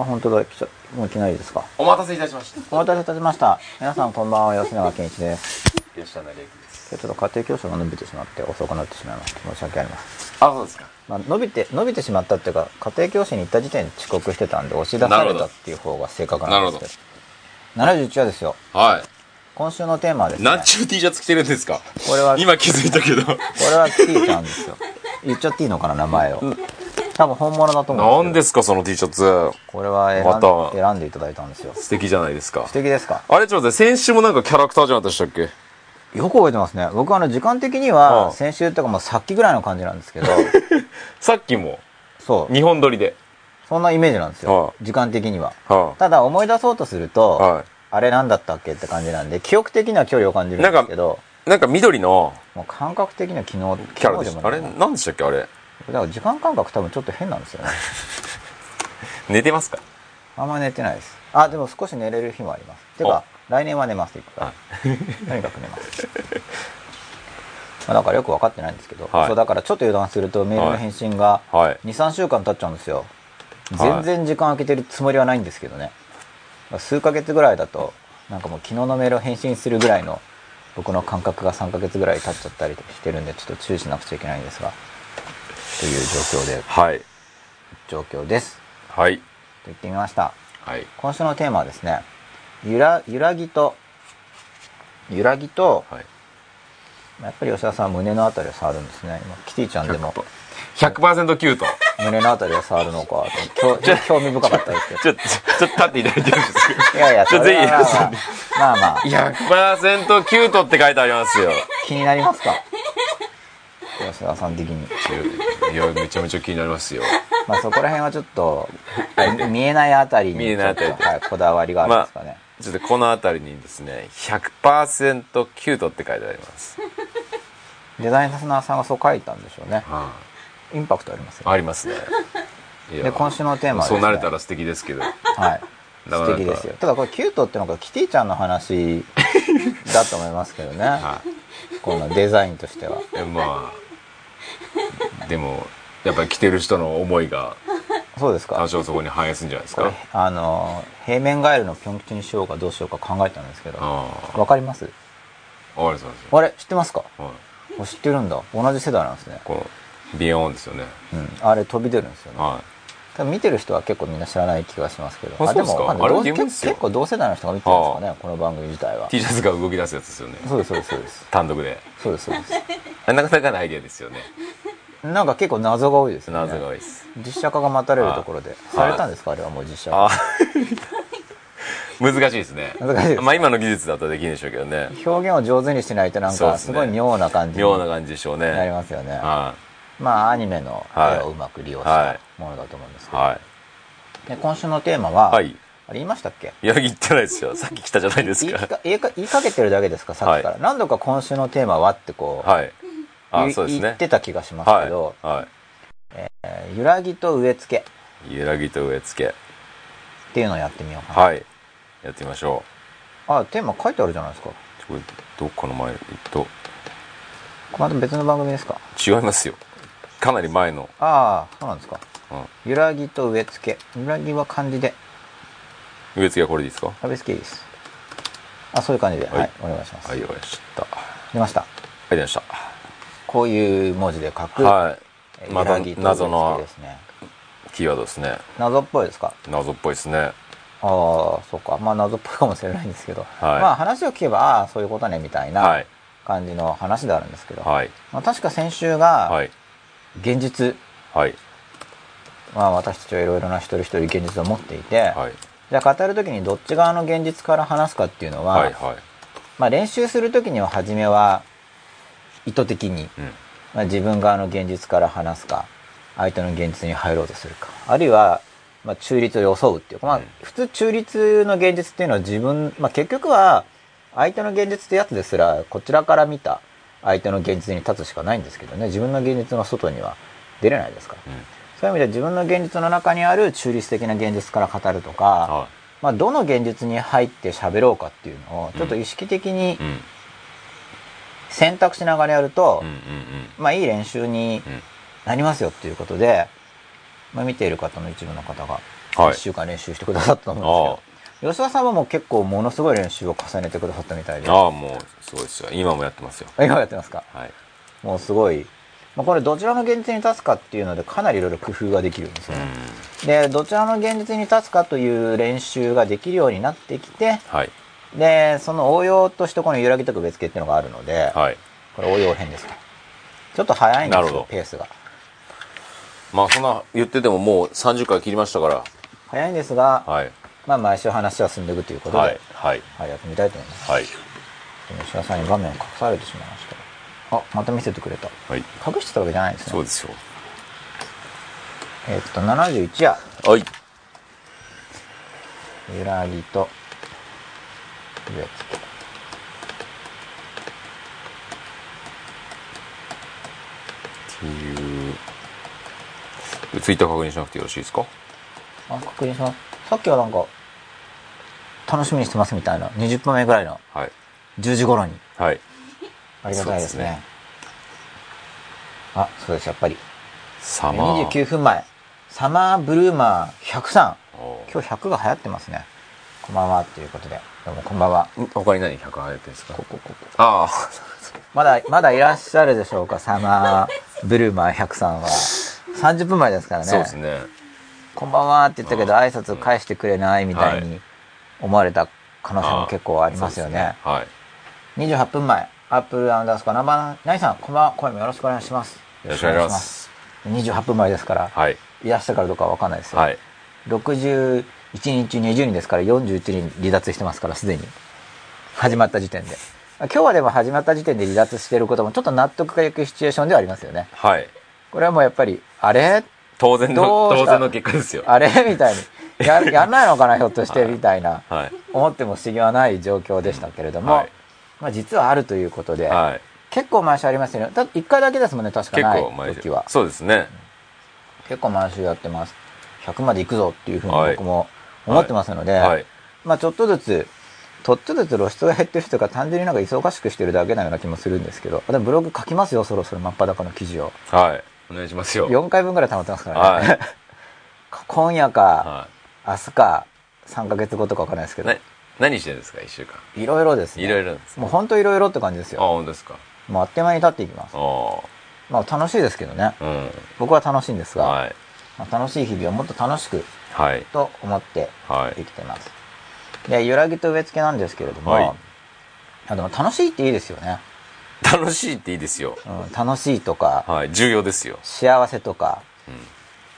あ本当だ来ちゃもういきなりですか。お待たせいたしました。お待たせいたしました。皆さんこんばんは。吉永健一です。吉田成之です。今日ちょっと家庭教師が伸びてしまって遅くなってしまいました。申し訳ありません。あそうですか。まあ、伸びて伸びてしまったっていうか家庭教師に行った時点で遅刻してたんで押し出されたっていう方が正確なんですけど。71話ですよ。は今週のテーマはですいね何ちゅう T シャツ着てるんですか。これは今気づいたけど。これはキティちゃんですよ。言っちゃっていいのかな名前を多分本物だと思うん何でですかその T シャツ。これは選ん,、また。選んでいただいたんですよ。素敵じゃないですか。素敵ですか？あれちょっと先週もなんかキャラクターじゃなかったでしたっけ？よく覚えてますね。僕はあの時間的には先週っていうかもうさっきぐらいの感じなんですけど さっきも。そう。2本撮りで。そんなイメージなんですよ。時間的には。はただ思い出そうとすると、はあれなんだったっけって感じなんで記憶的には距離を感じるんですけど。いなんか緑のもう感覚的には昨日キャラでしたあれ何でしたっけあれだから時間感覚多分ちょっと変なんですよね。寝てますか？あんま寝てないです。あでも少し寝れる日もあります。てか来年は寝ますいっぱいはとにかく寝ます。まあだからよく分かってないんですけど、はい。そうだからちょっと油断するとメールの返信がはい。23週間経っちゃうんですよ。はい。全然時間空けてるつもりはないんですけどね。数ヶ月ぐらいだとなんかもう昨日のメールを返信するぐらいの僕の感覚が3ヶ月ぐらい経っちゃったりしてるんでちょっと注意しなくちゃいけないんですがという状況ではい。状況です。はい。と言ってみました。はい。今週のテーマはですねゆら揺らぎと揺らぎとはい。やっぱり吉田さんは胸のあたりを触るんですね。今キティちゃんでも。100%キュート。胸のあたりを触るのか 興興味深かったですけど。ちょっとちょっと立っていただいてるんですけどいやいや、ちょぜひ。まあまあ、まあまあ、100%キュートって書いてありますよ。気になりますか？吉田さん的に。いやめちゃめちゃ気になりますよまあそこら辺はちょっと、見えないあたりに、見えないあたりはい、こだわりがあるんですかね。ちょっとこの辺りにですね100%キュートって書いてあります、デザイナーさんがそう書いたんでしょうね。はインパクトありますね。ありますねで、今週のテーマはですそうね。なれたら素敵ですけどはい。素敵ですよ。ただこれキュートってのがキティちゃんの話だと思いますけどね。はこのデザインとしては。まあ でもやっぱり着てる人の思いがそうですか。多。少そこに反映するんじゃないですか、あの、平面ガエルのピョン吉にしようかどうしようか考えたんですけど、あわかります？あわかります。あれ？知ってますか？はい。あ知ってるんだ。同じ世代なんですね。このビヨーンですよね。うん。あれ飛び出るんですよね。は多分見てる人は結構みんな知らない気がしますけど。あですか？あれ結構同世代の人が見てるんですかねこの番組自体は。い T シャツが動き出すやつですよね。そうですそうですそうです。単独で。そうですそうでなかなかのアイデアですよね。すなんか結構謎が多いですよね。謎が多いです。実写化が待たれるところで。あされたんですか？あれはもう実写あ化 難しいですね。難しいです。まあ今の技術だとできるんでしょうけどね。表現を上手にしないとなんかすごい妙な感じに妙な感じでしょうね。なりますよね。はまあアニメの絵はいをうまく利用しはたものだと思うんですいけど。はで今週のテーマははい。あれ言いましたっけ？いや言ってないですよ。さっき来たじゃないですか。か言いか言いかけてるだけですか？さっきから、は何度か今週のテーマはってこう、はい。あそうですね。言ってた気がしますはい。けど、はえー揺らぎと植え付け。い揺らぎと植え付け。っていうのをやってみようかな、はい。やってみましょあテーマ書いてあるじゃないですか。うこれどっかの前とこれまた別の番組ですか？違いますよ。かなり前の、ああそうなんですか。うん、揺らぎと植え付け。揺らぎは漢字で。植え付けはこれでいいですか？あ別にいいです。あそういう感じで。は、はいいお願いします、はいわかりました。はい出ました。出ました。こういう文字で書く、はい。えーまた揺らぎと植え付け謎のですね。キーワードですね。謎っぽいですか？謎っぽいですね。ああそうか。まあ謎っぽいかもしれないんですけど、はい。まあ話を聞けばああそういうことねみたいはない。感じの話であるんですけど、はい。まあ、確か先週がはい。現実、はいまあ、私たちはいろいろな一人一人現実を持っていて、はい。じゃあ語る時にどっち側の現実から話すかっていうのは、はいはい。まあ、練習する時には初めは意図的に、うん。まあ、自分側の現実から話すか相手の現実に入ろうとするかあるいは、まあ、中立を装うっていうか、まあうん、普通中立の現実っていうのは自分、まあ、結局は相手の現実ってやつですらこちらから見た相手の現実に立つしかないんですけどね自分の現実の外には出れないですから、うんそういう意味で自分の現実の中にある中立的な現実から語るとか、はまあ、どの現実に入って喋ろうかっていうのをちょっと意識的に選択しながらやると、うんうんまあいい練習になりますよっていうことでまあ、見ている方の一部の方がはい。1週間練習してくださったと思うんですけど、吉田さんはもう結構ものすごい練習を重ねてくださったみたいで。ああもうすごいですよ。今もやってますよ。今やってますか？はい。もうすごい、まあ、これどちらの現実に立つかっていうのでかなりいろいろ工夫ができるんですうよね、んでどちらの現実に立つかという練習ができるようになってきてはい。でその応用としてこの揺らぎとか別付けっていうのがあるので、はい。これ応用編ですかちょっと早いんですよペースが。まあそんな言っててももう30回切りましたから。早いんですが、はい。まあ、毎週話は進んでいくということで、ははい。いはいやってみたいと思います。はい。吉田さんに画面隠されてしまいましたあまた見せてくれた。はい。隠してたわけじゃないですね。そうですよ。えーっと71夜。はい。揺らぎと。植え付けっていう。ツイッター確認しなくてよろしいですか？あ確認します。さっきはなんか楽しみにしてますみたいな。20分目ぐらいの。はい。10時頃に。はいありがたいですね。あそうですやっぱり。サマー。29分前。サマーブルーマー103おー今日100が流行ってますね。こんばんはということで。どうもこんばんは。ん？他に何100入ってるんですか？ここここ。ああまだまだいらっしゃるでしょうか？サマーブルーマー103は。30分前ですからね。そうですね。こんばんはって言ったけど挨拶返してくれないみたいに思われた可能性も結構ありますよね。あーそうです28分前、アップルアンダースコアナンバーナインさん、こんばんは、今宵もよろしくお願いします。よろしくお願いします。28分前ですから、はいいらしたからどうかわかんないですよ。はい61人中20人ですから41人離脱してますから、すでに。始まった時点で。今日はでも始まった時点で離脱していることもちょっと納得がいくシチュエーションではありますよね。はいこれはもうやっぱり、あれ？当然の当然の結果ですよあれ？みたいに。や、やんないのかな、ひょっとして、みたいな。はい思っても不思議はない状況でしたけれども、はいまあ実はあるということで、はい。結構毎週ありますよね。た1回だけですもんね、確か結ない時は。そうですね。結構毎週やってます。100まで行くぞっていうふうにはい。僕も思ってますので、はい。まあちょっとずつ、ちょっとずつ露出が減ってる人が単純になんか忙しくしてるだけなような気もするんですけど、でもブログ書きますよ、そろそろ。真っ裸の記事を。はい。お願いしますよ。4回分ぐらい溜まってますからね。はい。今夜か、は明日か、3ヶ月後とかわかんないですけど。いな、何してるんですか1週間？いろいろですね。いろいろですもう本当いろいろって感じですあよ。本当ですか？もうあっという間に経っていきます。あまあ楽しいですけどね。あうん。僕は楽しいんですが、はい。まあ、楽しい日々をもっと楽しくはい。と思ってはい。生きてます。で、揺らぎと植え付けなんですけれども、はい。あでも楽しいっていいですよね。楽しいっていいですよ。うん、楽しいとか、はい。重要ですよ。幸せとか、う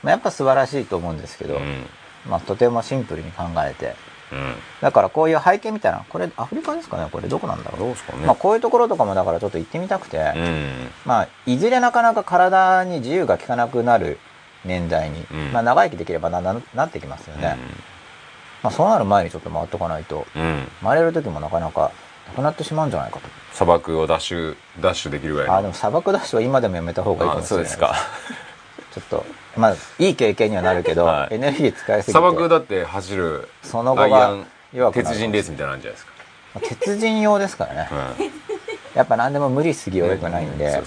まあ、やっぱ素晴らしいと思うんですけど、んうん。まあ、とてもシンプルに考えて、うん。だからこういう背景みたいな、これアフリカですかね？これどこなんだろう？どうですかね。まあ、こういうところとかもだからちょっと行ってみたくて、うん。まあ、いずれなかなか体に自由が利かなくなる年代に、うん。まあ、長生きできればなななってきますよね、まあ、そうなる前にちょっと回っておかないと。回れる時もなかなかなくなってしまうんじゃないかと。砂漠をダッシュダッシュできるぐらいの。あーでも砂漠ダッシュは今でもやめた方がいいかもあしれないそうですかちょっっとまあいい経験にはなるけど、はい。エネルギー使いすぎて。砂漠だって走るその後がアイアン弱くなる鉄人レースみたいなのあるんじゃないですか、まあ鉄人用ですからね、うん。やっぱ何でも無理しすぎは良くないんで、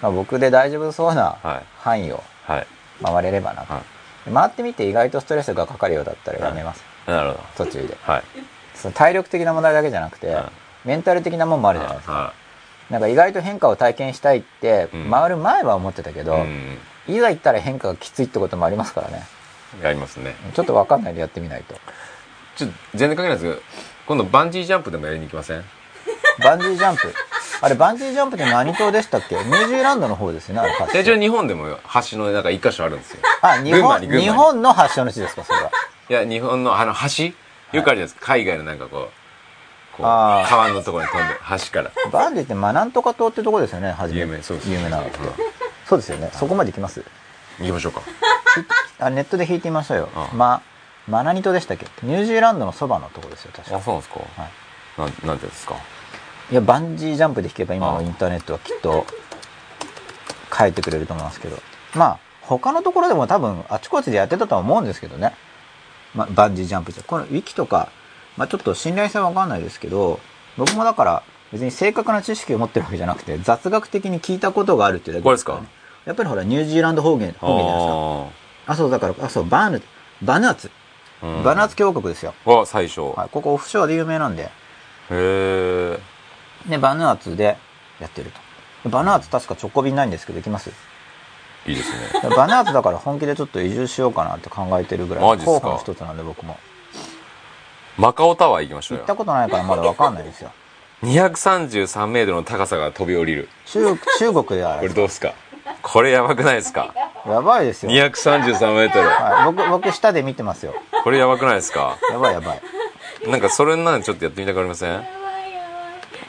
まあ、僕で大丈夫そうなはい。範囲をはい。回れればなと、は回ってみて意外とストレスがかかるようだったらやめます、い。なるほど。途中で。はい。その体力的な問題だけじゃなくて、はい。メンタル的なもんもあるじゃないですか、はなんか意外と変化を体験したいってうん。回る前は思ってたけど、いうんいざ行ったら変化がきついってこともありますからね。やりますね。ちょっと分かんないでやってみないと。ちょっと全然関係ないですけど今度バンジージャンプでもやりに行きません？バンジージャンプ？あれバンジージャンプって何島でしたっけ？ニュージーランドの方ですよねあれ発祥一応日本でも橋のなんか一箇所あるんですよ。あ日本日本の発祥の地ですかそれは。いや日本のあの橋？よくあるじゃないですか。海外のなんかこうこう川のところに飛んで橋から。バンジーってマナントカ島ってとこですよね初め。有名そうです。有名なのって。うんそうですよね。そこまで行きます？行きましょうか。あネットで引いてみましたよ。ああ。まマナニ島でしたっけ？ニュージーランドのそばのとこですよ確か。あそうなんですか。はい。なんなんですか？いやバンジージャンプで引けば今のインターネットはきっと書いてくれると思いますけど。まあ他のところでも多分あちこちでやってたとは思うんですけどね、まあ、バンジージャンプじゃ。このウィキとか、まあ、ちょっと信頼性は分かんないですけど僕もだから別に正確な知識を持ってるわけじゃなくて雑学的に聞いたことがあるっていうだけこれですか？やっぱりほらニュージーランド方言方言じゃないですか。ああそうだからあそうバーヌバヌアツ、うん。バヌアツ共和国ですよ、は最初。はい、ここオフショアで有名なんで。へえ。でバヌアツでやってると。バヌアツ確か直行便ないんですけど行きます？いいですね。バヌアツだから本気でちょっと移住しようかなって考えてるぐらい候補の一つなんで僕も。マカオタワー行きましょうよ。行った。ことないからまだわかんないですよ233メートルの高さが飛び降りる。中中国ではこれどうすか？これやばくないですか？やばいですよ、233メートル。はい、僕僕下で見てますよ。これやばくないですか？やばいやばい。なんかそれなんでちょっとやってみたくありません？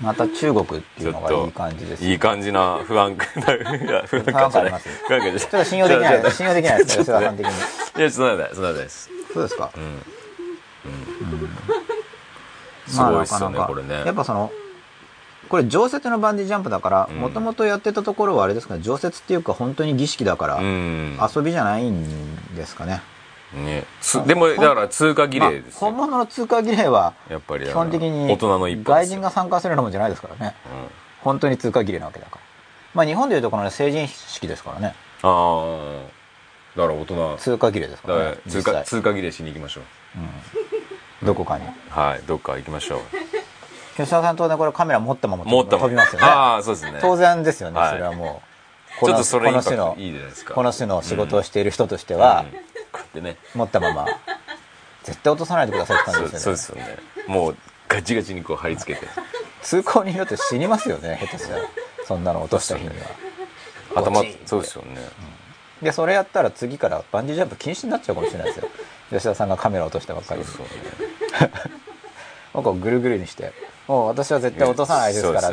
また中国っていうのがいい感じですよいい感じな不安不安感じゃな。い不安感あります。不安感じゃな。いちょっと信用できない信用できないです。吉田さん的に。いやちょっと待ってそんなことないです。そうですか、すごいっすよねなかなか。これね。やっぱそのこれ常設のバンジージャンプだからうん。もともとやってたところはあれですかね常設っていうか本当に儀式だから、うん。遊びじゃないんですかね。ね。つでもだから通過儀礼ですまあよ本物の通過儀礼はやっぱり基本的に大人の一外人が参加するのもじゃないですからね。本当に通過儀礼なわけだから。まあ日本でいうとこのね成人式ですからね。うんああだから大人。通過儀礼ですかららね通過儀礼しに行きましょう。どこかに。はいどっか行きましょう吉田さん当然これカメラ持ったまま持った飛びますよね。ああそうですね。当然ですよね、はい。それはもう。ちょっとそれインパクこの種のトいいじゃないですか。この種の仕事をしている人としては、うん。こうやってね。持ったまま。絶対落とさないでくださいってそう感じですよね。そうですよね。もうガチガチにこう貼り付けて。通行人よって死にますよね下手したら。そんなの落とした日には。頭そうですよね。でそれやったら次からバンジージャンプ禁止になっちゃうかもしれないですよ。吉田さんがカメラ落としたばっかりに。そうそうね。僕をぐるぐるにして「もう私は絶対落とさないですから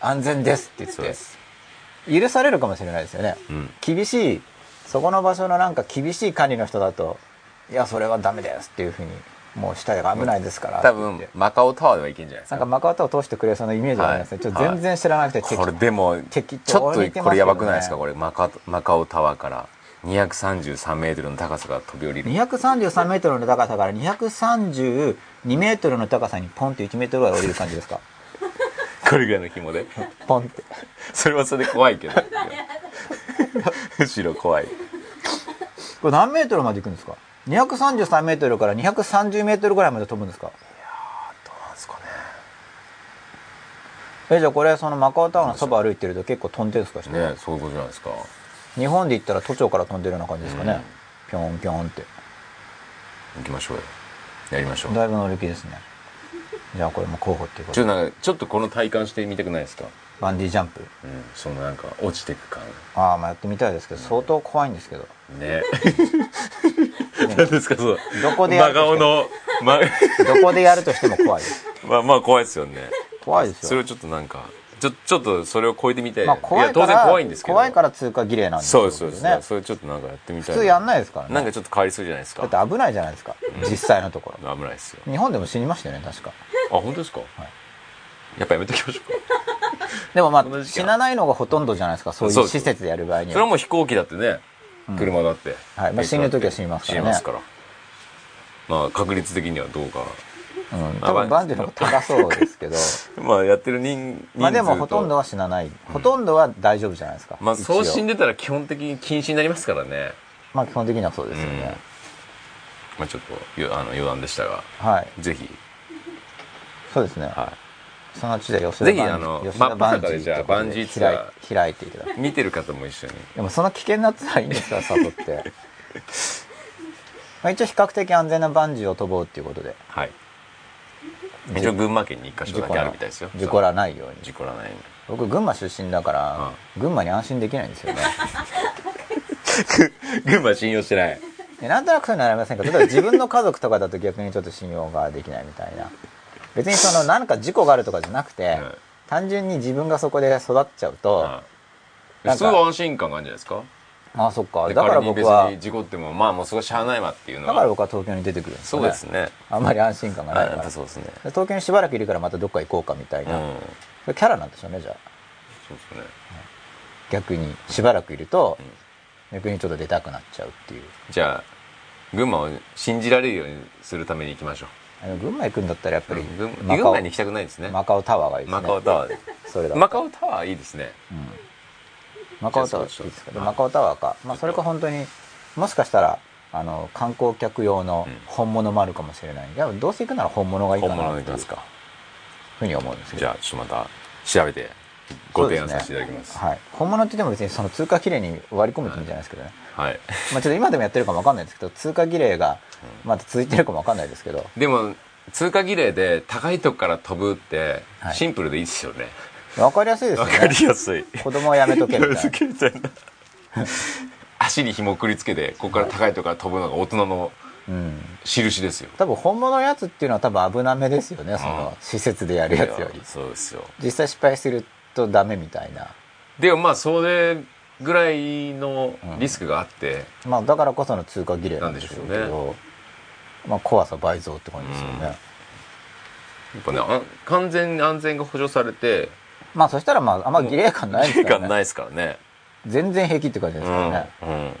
安全です」って言って許されるかもしれないですよね、うん。厳しいそこの場所のなんか厳しい管理の人だと「いやそれはダメです」っていうふうにもう下が危ないですから多分マカオタワーではいけんじゃないですか。なんかマカオタを通してくれそうなイメージがありますね、はい。ちょっと全然知らなくて、これでもちょ適っとこれやばくないですか？これマカマカオタワーから。233メートルの高さが飛び降りる。233メートルの高さから232メートルの高さにポンって1メートルぐらい降りる感じですか？これぐらいの紐で？ポンって。それはそれで怖いけど。むしろ怖い。これ何メートルまで行くんですか？233メートルから230メートルぐらいまで飛ぶんですか？どうなんですかね。えじゃあこれそのマカオタワーのそば歩いてると結構飛んでるんですか人？ねそういうことじゃないですか。日本で言ったら都庁から飛んでるような感じですかね、ぴょんぴょんって。行きましょうよやりましょう。だいぶ乗り気ですね。じゃあこれも候補っていうこちょっとなんかちょっとこの体感してみたくないですか？バンディジャンプ。うんそのなんか落ちてく感。ああまあやってみたいですけど相当怖いんですけど。ね。何ですかそうどこでやる真顔の、ま、どこでやるとしても怖いです。まあまあ怖いですよね。怖いですよ。それをちょっとなんかちょちょっとそれを超えてみたい、まあ怖い当然怖いんですけど。怖いから通過儀礼なんですそうですそうです、ね。それちょっとなんかやってみたい普通やんないですからね。なんかちょっと変わりそうじゃないですか。だって危ないじゃないですか。実際のところ。危ないですよ。日本でも死にましたよね確か。あ本当ですか、やっぱやめときましょうか。でもまあ死なないのがほとんどじゃないですか。そういそう施設でやる場合にそれははもう飛行機だってね、車だって、はい。まあ死ぬ時は死にますからね。死にますから。まあ確率的にはどうか多分バンジーの方が高そうですけど。まあやってる人まあでもほとんどは死なないほとんどは大丈夫じゃないですか。まあそう死んでたら基本的に禁止になりますからね。まあ基本的にはそうですよね。まあちょっとよあの余談でしたが。はい。ぜひ。そうですね。はそのうちで吉田ぜひあの吉田バンジ真っ裸でじゃあバンジーツアー。開いていただくい見てる方も一緒に。でもその危険なツアーいいんですか誘ってまあ一応比較的安全なバンジーを飛ぼうっていうことではい一応群馬県に一箇所だけあるみたいですよ。事故らないように。事故らない僕群馬出身だから群馬に安心できないんですよね。群馬信用してない。でなんとなくそういうのありませんか？例えば自分の家族とかだと 逆にちょっと信用ができないみたいな。別にその何か事故があるとかじゃなくて、うん単純に自分がそこで育っちゃうと、はい。なんかすごい安心感があるんじゃないですか？ああそっか。でだから僕はに事故ってもまあもうそこしゃあないわっていうのだからは僕は東京に出てくるんですね。うですね。あんまり安心感がないから。ぱそうですね。で東京にしばらくいるからまたどっか行こうかみたいな、うん。キャラなんでしょうねじゃあ。そうですね。逆にしばらくいると、逆にちょっと出たくなっちゃうっていう。じゃあ群馬を信じられるようにするために行きましょあの群馬行くんだったらやっぱり、う群馬に行きたくないですね。マカオタワーがいいですね。マカオタワー。それだマカオタワーいいですねマカオタワーいいですかでマカオタワーか、まあ、それか本当にもしかしたらあの観光客用のうん。本物もあるかもしれない。いやどうせ行くなら本物がいいか本なという。物でいきますか？ふうに思うんですけどじゃあちょっとまた調べてご提案させていただきます。はい、本物って言っても別にその通貨儀礼に割り込むって意味じゃないですけどね、はい。まあちょっと今でもやってるかもわかんないですけど通貨儀礼がまだ続いてるかもわかんないですけど。でも通過儀礼で高いとこから飛ぶってはい。シンプルでいいですよねわかりやすいですよわかねりやすい。子供はやめとけみたいな。足に紐くりつけてここから高いとこから飛ぶのが大人のうん。印ですよ。多分本物のやつっていうのは多分危なめですよねその施設でやるやつより。いやそうですよ。実際失敗するとダメみたいな。でもまあそれぐらいのリスクがあって、まあだからこその通貨儀礼なんでしょうけどまあ怖さ倍増って感じですよね、やっぱねあ完全に安全が保証されてまあそしたらまああんま儀礼感ないですからね。儀礼感ないですからね。全然平気って感じですからね、うん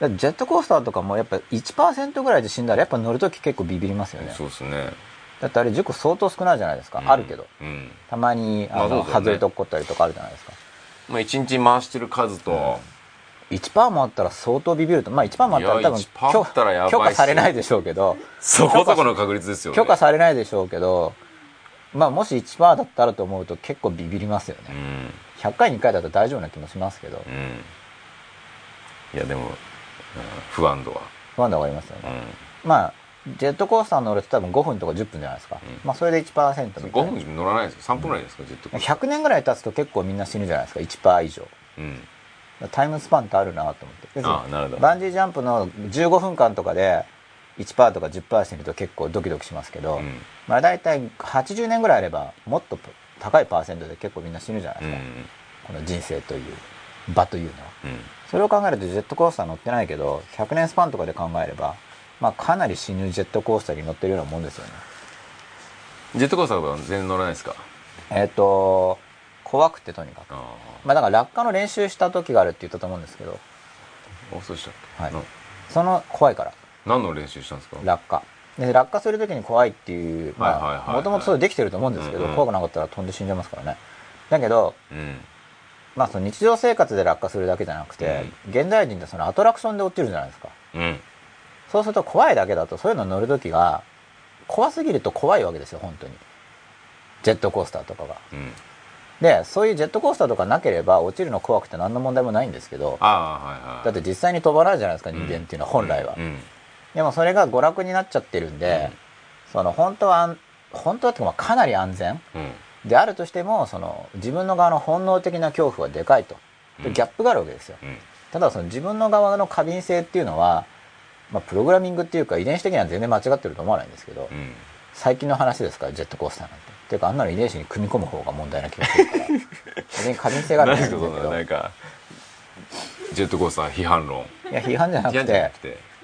ジェットコースターとかもやっぱ1%ぐらいで死んだらやっぱ乗るとき結構ビビりますよね。そうですね、だってあれ事故相当少ないじゃないですか、うんあるけど。うん。たまにあの、外れとこったりとかあるじゃないですか。まあ一日回してる数と、1%もあったら相当ビビると。まあ1%もあったら多分1%許可されないでしょうけど。そこそこの確率ですよね。許可されないでしょうけどまあもし1%だったらと思うと結構ビビりますよね、うん。100回に1回だと大丈夫な気もしますけど。うん。いやでも、うん不安度は、不安でわかりますよね、うまあジェットコースター乗ると多分5分とか10分じゃないですか、うん。まあそれで1%みたん、いな。5分乗らないですか3分ぐらいです。かジェットコースター100年ぐらい経つと結構みんな死ぬじゃないですか。1%以上。うん。タイムスパンってあるなと思って。ああなるほど。バンジージャンプの15分間とかで1%とか10%死ぬと結構ドキドキしますけど、うん。まあ大体80年ぐらいあればもっと高いパーセントで結構みんな死ぬじゃないうんですか、この人生という場というのは。うん。それを考えるとジェットコースター乗ってないけど100年スパンとかで考えれば、まあ、かなり死ぬジェットコースターに乗ってるようなもんですよね。ジェットコースターは全然乗らないですか？えっ、と怖くてとにかく。あまあだから落下の練習した時があるって言ったと思うんですけど。あそうでしたっけ、はい。なその怖いから何の練習したんですか？落下。で落下する時に怖いっていうもともとそれできてると思うんですけど、うんうん。怖くなかったら飛んで死んじゃいますからね。だけど、うん。まあ、その日常生活で落下するだけじゃなくて、現代人ってそのアトラクションで落ちるじゃないですか。うん。そうすると怖いだけだとそういうの乗る時が怖すぎると怖いわけですよ本当に。ジェットコースターとかが。うん。でそういうジェットコースターとかなければ落ちるの怖くて何の問題もないんですけどはいはいだって実際に飛ばないじゃないですか人間っていうのは本来は、うんでもそれが娯楽になっちゃってるんで、その本当は安本当はってかなり安全うん。であるとしてもその自分の側の本能的な恐怖はでかいと。ギャップがあるわけですよ。うん。ただその自分の側の過敏性っていうのは、まあ、プログラミングっていうか遺伝子的には全然間違ってると思わないんですけど、うん。最近の話ですか？らジェットコースターなんて。っていうかあんなの遺伝子に組み込む方が問題な気がするから。別に過敏性があるん何ですけどのなんかジェットコースター批判論。いや批判じゃなくて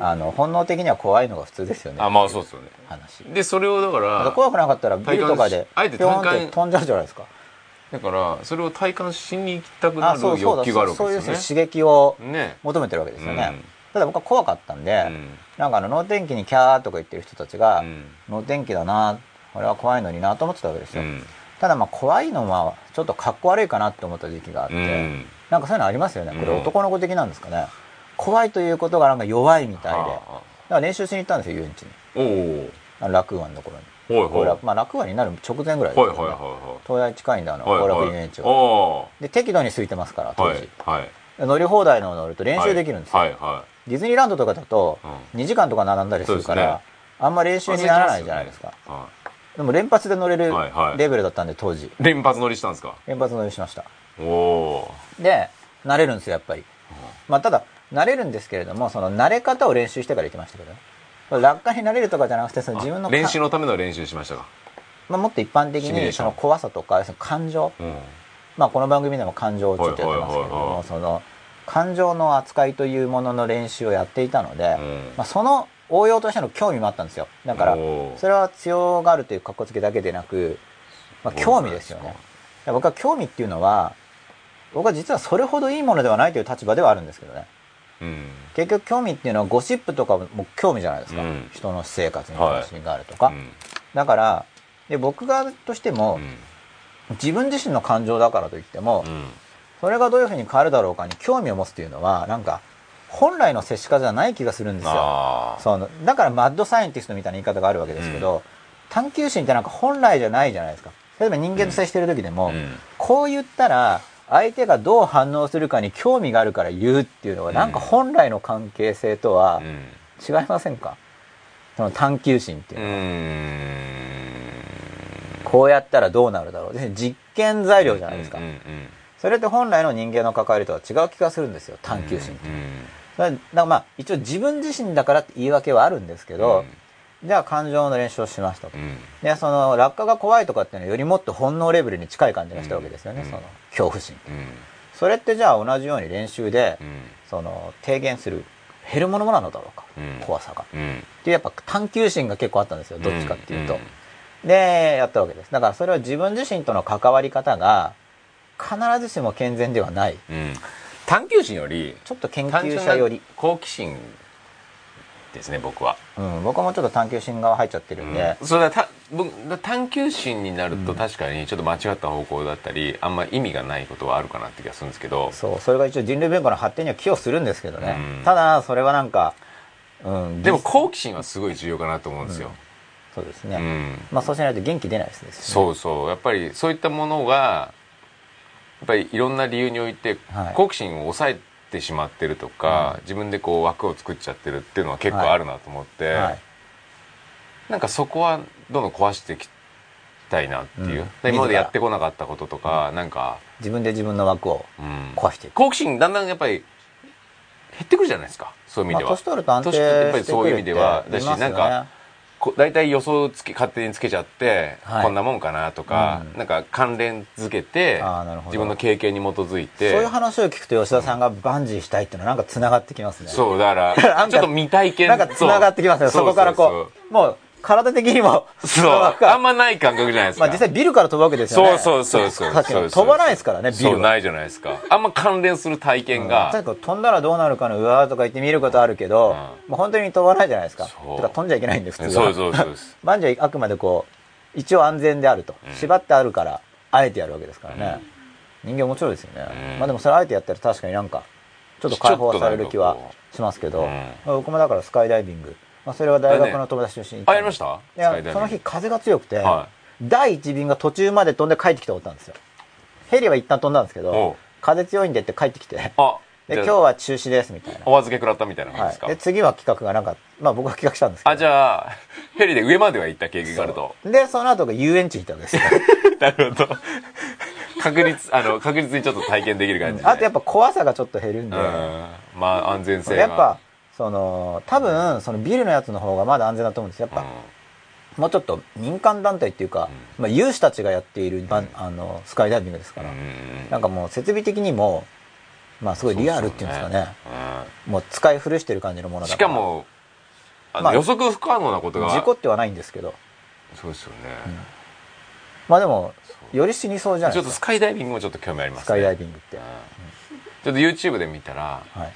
あの本能的には怖いのが普通ですよね。あまあそうですよね。話。でそれをだからら怖くなかったらビルとかであえて飛んじゃうじゃないですか。だからそれを体感しに行きたくなる欲求があるわそういうけですよね刺激をね。求めてるわけですよね、うん。ただ僕は怖かったんで、うん。なんかあの能天気にキャーとか言ってる人たちが、うん。能天気だなこれは怖いのになと思ってたわけですよ、うん。ただまあ怖いのはちょっとかっこ悪いかなって思った時期があって、うん。なんかそういうのありますよね。これうん。男の子的なんですかね、怖いということがなんか弱いみたいで。だあ。から練習しに行ったんですよ遊園地に。あおお楽湾のところに。ほいほい。まあ楽湾になる直前ぐらいですよ、ね。はいはいはいはい東大近いんだあのはい後楽はい遊園地は、おで適度に空いてますから当時、はいはい。乗り放題の乗ると練習できるんですよ、はい。はディズニーランドとかだとう2時間とか並んだりするから、あんま練習にならないじゃないですか。でも連発で乗れるレベルだったんで当時。い連発乗りしたんですか？連発乗りしました。おおで慣れるんですよやっぱり。まあただ慣れるんですけれどもその慣れ方を練習してから行きましたけどね。落下に慣れるとかじゃなくてその自分のか練習のための練習しましたか？まあ、もっと一般的にその怖さとかその感情。うん。まあこの番組でも感情をちょっとやってますけれどもその感情の扱いというものの練習をやっていたので、うん。まあ、その応用としての興味もあったんですよ。だからそれは強がるという格好つけだけでなく、まあ、興味ですよね。僕は興味っていうのは僕は実はそれほどいいものではないという立場ではあるんですけどねうん。結局興味っていうのはゴシップとかも興味じゃないですか、うん。人の私生活に関心があるとか、うん。だからで僕側としても、自分自身の感情だからといっても、うん。それがどういうふうに変わるだろうかに興味を持つというのはなんか本来の接し方じゃない気がするんですよ。そのだからマッドサイエンティストみたいな言い方があるわけですけど、探求心ってなんか本来じゃないじゃないですか。例えば人間と接してる時でも、うん。こう言ったら相手がどう反応するかに興味があるから言うっていうのがなんか本来の関係性とはうん。違いませんか？その探求心っていううのは、ん。こうやったらどうなるだろう。で実験材料じゃないですか、それって本来の人間の関わりとは違う気がするんですよ探求心って、だからまあ一応自分自身だからって言い訳はあるんですけど、じゃあ感情の練習をしましたと、うん。でその落下が怖いとかっていうのはよりもっと本能レベルに近い感じがしたわけですよね、うん。その恐怖心。うん。それってじゃあ同じように練習で、うん。その低減する減るものなのだろうか、うん。怖さが。うん。っていうやっぱ探求心が結構あったんですよ。どっちかっていうと、うん。でやったわけです。だからそれは自分自身との関わり方が必ずしも健全ではない。うん。探求心よりちょっと研究者より、好奇心ですね僕は、うん、僕もちょっと探求心側入っちゃってるんで、うん。それはた僕探求心になると確かにちょっと間違った方向だったり、あんま意味がないことはあるかなって気がするんですけど。そうそれが一応人類文化の発展には寄与するんですけどね、うん。ただそれはなんか、うん、でも実好奇心はすごい重要かなと思うんですよ、そうですね、うん。まあそうしないと元気出ないですね。そうそう。やっぱりそういったものがやっぱりいろんな理由においてはい。好奇心を抑えてしまってるとか、自分でこう枠を作っちゃってるっていうのは結構あるなと思って、はい。なんかそこはどんどん壊していきたいなっていう、うん。で今までやってこなかったこととか、なんか、自分で自分の枠をうん、壊していく、好奇心だんだんやっぱり減ってくるじゃないですかそういう意味では、まあ、年取ると安定年取ってやっぱりしてそういう意味くるってではだし言いますよね。なんかこ大体予想つけ勝手につけちゃって、はい。こんなもんかなとか、うん。なんか関連づけて自分の経験に基づいて。そういう話を聞くと吉田さんがバンジーしたいっていうのはなんか繋がってきますね。そうだから ちょっと未体験なんか繋がってきますね。そこからこうもう体的にも。そう。あんまない感覚じゃないですか、まあ実際ビルから飛ぶわけですよね。そうそうそうそう飛ばないですからねビルは。そうないじゃないですか。あんま関連する体験が、確かに飛んだらどうなるかのうわーとか言って見ることあるけど、うん。もう本当に飛ばないじゃないですか。そう。てか飛んじゃいけないんで普通はそうそうそうバンジーはあくまでこう一応安全であると、うん縛ってあるからあえてやるわけですからね、人間面白いですよね、うん。まあでもそれあえてやったら確かになんかちょっと解放される気はしますけど、僕もだからスカイダイビング、まあ、それは大学の友達と一緒に行っあやりました？いやその日風が強くて、は第一便が途中まで飛んで帰ってきたことあったんですよ。ヘリは一旦飛んだんですけど風強いんでって帰ってきてあで今日は中止ですみたいな、お預け食らったみたいな感じですか、はい、で次は企画がなんかまあ僕が企画したんですけど。あじゃあヘリで上までは行った経験があると。でその後が遊園地に行ったわけですよ。なるほど。確率あの確実にちょっと体験できる感じで。あとやっぱ怖さがちょっと減るんで、うん。まあ安全性が。やっぱその多分そのビルのやつの方がまだ安全だと思うんです。よやっぱ、もうちょっと民間団体っていうか、まあ、有志たちがやっているあのスカイダイビングですから、なんかもう設備的にもまあすごいリアルっていうんですかね。うん。もう使い古してる感じのものだしかもまあ予測不可能なことが。事故ってはないんですけど。そうですよね、まあでもより死にそうじゃないちょっとスですかカイダイビングもちょっと興味ありますね。スカイダイビングって、うん。ちょっと YouTube で見たらはい、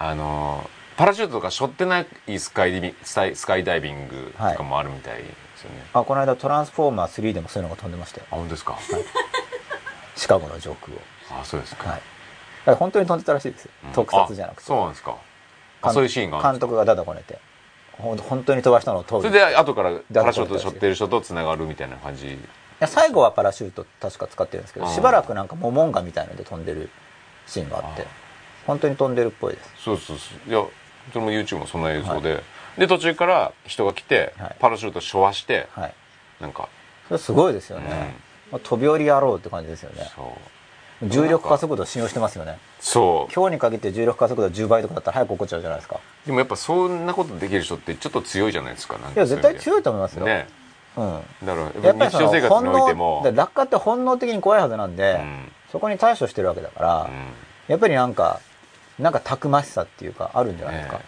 あのパラシュートとか背負ってないスカイディビスカイスカイダイビングとかもあるみたいですよね、あこの間トランスフォーマー3でもそういうのが飛んでました。よあ本当ですか、シカゴの上空を。あそうですか、はい。だ本当に飛んでたらしいです。よ、うん。特撮じゃなくあてそうなんですか。そういうシーンが監督がダダこねて。ほん本当に飛ばしたのを撮るそれで後からパラシュートで背負ってる人とつながるみたいな感じ。いや最後はパラシュート確か使ってるんですけどしばらくなんかモモンガみたいので飛んでるシーンがあって。本当に飛んでるっぽいです。そうそうそう。いやそれも YouTube もそんな映像で、で途中から人が来て、はい。パラシュート背負わしてはい。なんか。それすごいですよね、まあ飛び降りやろうって感じですよね。そう。重力加速度信用してますよね。そう。今日に限って重力加速度10倍とかだったら早く起こっちゃうじゃないですか。でもやっぱそんなことできる人ってちょっと強いじゃないですかいや絶対強いいと思いますよ、ね。うん。だからやっぱり日常生活においても。落下って本能的に怖いはずなんで、うん。そこに対処してるわけだから、うん。やっぱりなんかなんかたくましさっていうかあるんじゃないですか,、ね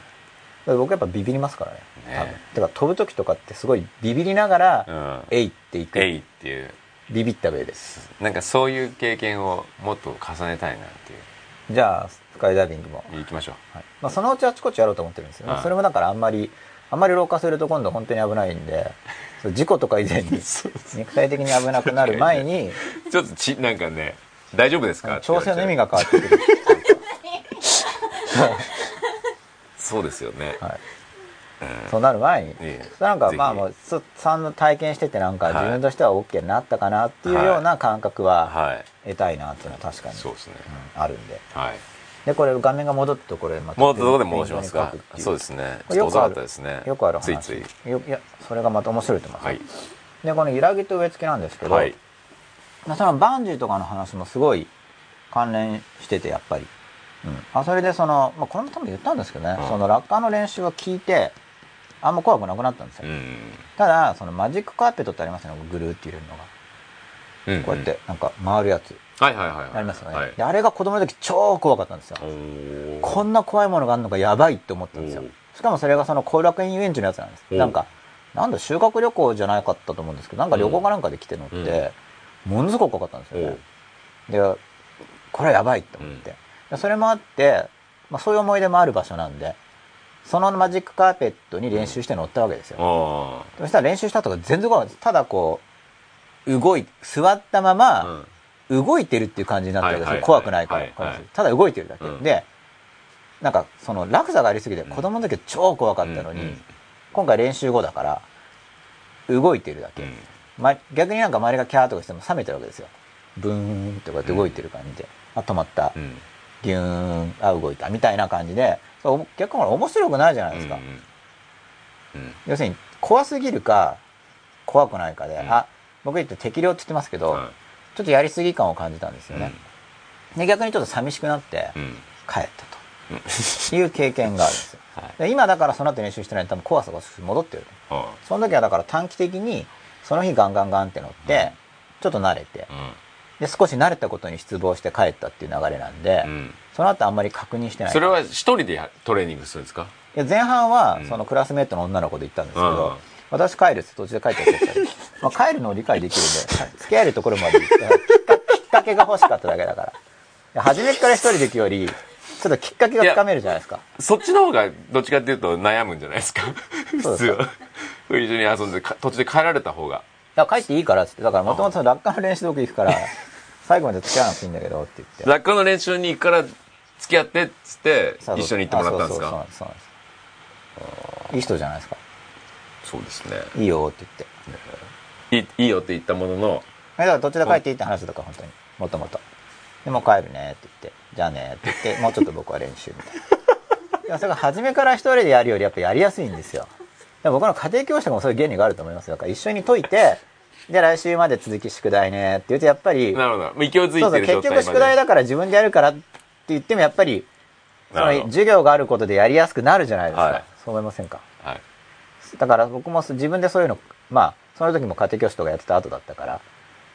僕やっぱビビりますからね。ね多分。てか飛ぶ時とかってすごいビビりながら、うん。えいっていく。えいっていう。ビビった上です。なんかそういう経験をもっと重ねたいなっていう。じゃあスカイダイビングも、行きましょはい。まあ、そのうちあちこちやろうと思ってるんですよ、うん。それもだからあんまりあんまり老化すると今度本当に危ないんで 事故とか以前に肉体的に危なくなる前にう ちょっとちなんかね大丈夫ですか？調整の意味がが変わってくる そうですよね、はい、うん。そうなる前に、ええ。なんかまあもうそ3の体験しててなんかはい。自分としては OK になったかなっていうような感覚ははい。得たいなっていうのは確かに、そうですね。うんあるんで。はい。でこれ画面が戻ったところでまたもうどこで戻しますか？そうですね。よくっと遅かったですね。よくある話。ついつい。よいやそれがまた面白いと思います、はい。でこの揺らぎと植え付けなんですけど、はい。まあそのバンジーとかの話もすごい関連しててやっぱり、うん、あそれでその、まあ、これも多分言ったんですけどね、うん。その落下の練習を聞いてあんま怖くなくなったんですよ、うん。ただそのマジックカーペットってありますよね。ぐるーって入れるのが、うんこうやってなんか回るやつ。はいはいはいはい。ありますよね、はい。であれが子供の時超怖かったんですよ。こんな怖いものがあるのがやばいって思ったんですよ。しかもそれがその後楽園遊園地のやつなんです。なんかなんだ修学旅行じゃなかったと思うんですけどなんか旅行かなんかで来て乗って、ものすごく怖かったんですよね、でこれはやばいって思って、でそれもあって、まあ、そういう思い出もある場所なんでそのマジックカーペットに練習して乗ったわけですよ、あそしたら練習したとか全然怖かった。ですただこう動い座ったまあまうん。動いてるっていう感じになったわけですよ、怖くないから、ただ動いてるだけ、うん。でなんかその落差がありすぎてん。子供の時は超怖かったのに、うんうん。今回練習後だから動いてるだけ、うん。ま、逆になんか周りがキャーとかしても冷めてるわけですよ。ブーンってこうやって動いてる感じで、あ止まった、うんギューンあ動いたみたいな感じで逆に面白くないじゃないですか、うんうん要するに怖すぎるか怖くないかで、うん。あ僕言って適量って言ってますけど、はちょっとやりすぎ感を感じたんですよね、で逆にちょっと寂しくなって帰ったと。いう経験があるんですよ。はい。で今だからその後練習してないと多分怖さが戻ってるはその時はだから短期的にその日ガンガンガンって乗って、ちょっと慣れてあで少し慣れたことに失望して帰ったっていう流れなんで、うん。うんその後あんまり確認してない。それは一人でやトレーニングするんですか？いや前半はうん。そのクラスメートの女の子で行ったんですけど、うん。私帰るって途中で帰っちゃって まあ、帰るのを理解できるんで 付き合えるところまで行ってきっかけが欲しかっただけだから。初めから一人で行くよりちょっときっかけがつかめるじゃないですか。そっちの方がどっちかっていうと悩むんじゃないですか？普通は。一緒に遊んでか途中で帰られた方がだから帰っていいからっつって。だからもともと落下の練習で僕行くから 最後まで付き合わなくていいんだけどって言って。落下の練習に行くから付き合ってっつって一緒に行ってもらったんですあそうそうかそう。いい人じゃないですか。そうですね。いいよって言って。いいいいよって言ったものの。だから途中で帰っていいって話だから本当に。もともと。でもう帰るねって言って。じゃあねって言ってもうちょっと僕は練習みたいな。いやそれが初めから一人でやるよりやっぱやりやすいんですよ僕の家庭教師とかもそういう原理があると思いますよ。だから一緒に解いてで来週まで続き宿題ねって言うとやっぱりなるほど。勢いづそうそういてる状態まで結局宿題だから自分でやるからって言ってもやっぱりその授業があることでやりやすくなるじゃないですか、はい。そう思いませんか？はい。だから僕も自分でそういうのまあその時も家庭教師とかやってた後だったから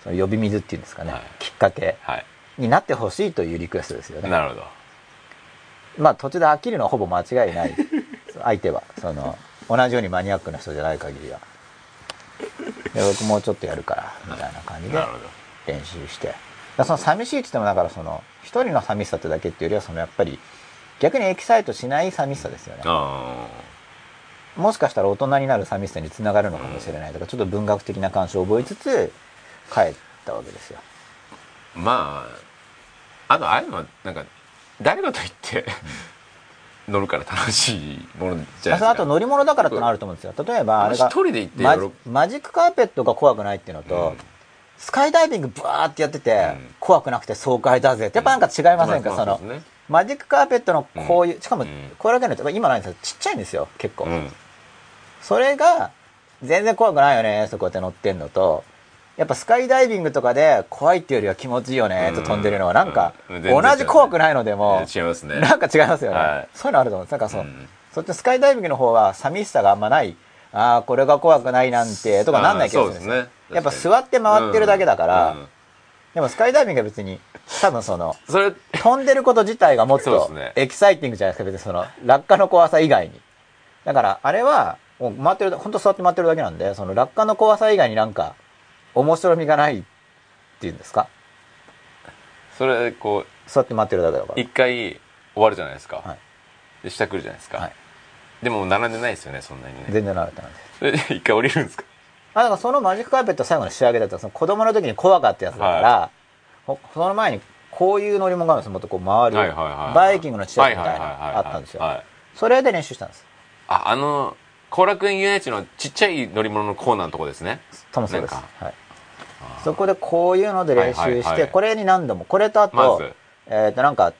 その呼び水っていうんですかね、はい。きっかけはい。になってほしいというリクエストですよね。なるほど。まあ途中で飽きるのはほぼ間違いない。相手は。その同じようにマニアックな人じゃない限りは。で僕もうちょっとやるからみたいな感じで練習して。だその寂しいって言ってもだからその一人の寂しさってだけっていうよりはそのやっぱり逆にエキサイトしない寂しさですよね。あもしかしたら大人になる寂しさにつながるのかもしれないとかちょっと文学的な感想を覚えつつ帰ったわけですよ。あまああとああいうのはなんか誰かと言って乗るから楽しいものじゃないですか。あと乗り物だからってのあると思うんですよ。例えばあれが一人で行ってマ喜ぶマジックカーペットが怖くないっていうのと、うん。スカイダイビングブワーってやってて、うん。怖くなくて爽快だぜ。ってやっぱなんか違いませんか、まあそのマジックカーペットのこういう、しかもうん。これだけの今ないんですよ。ちっちゃいんですよ結構、うん。それが全然怖くないよねってこって乗ってんのとやっぱスカイダイビングとかで怖いっていうよりは気持ちいいよねって飛んでるのは。なんか同じ怖くないのでも違いますね。なんか違いますよね、はい。そういうのあると思う。んですなんかそう、うん。そっちスカイダイビングの方は寂しさがあんまない。ああこれが怖くないなんてとかなんない気がするんですね。やっぱ座って回ってるだけだから、うん。うん。でもスカイダイビングは別に多分そのそれ飛んでること自体がもっとエキサイティングじゃないですか別にその落下の怖さ以外に。だからあれはもう回ってる本当座って回ってるだけなんでその落下の怖さ以外になんか面白みがないっていうんですか？それこ座って回ってるだけだかう一回終わるじゃないですか、はい。で下来るじゃないですか、ら、はい、でも並んでないですよねそんなにね。全然慣れてないです。一回降りるんですか？あだからそのマジックカーペット最後の仕上げだったらその子供の時に怖かったやつだから、ほその前にこういう乗り物があるんですよもっとこう回る、はいはいはいはいバイキングの試合みたいなはいはいはいはいあったんですよ、はい。それで練習したんです。ああの後楽園遊園地のちっちゃい乗り物のコーナーのとこですね。多分そうです。はい。そこでこういうので練習してこれに何度も。これとあと、まず。えっ、となんかはい。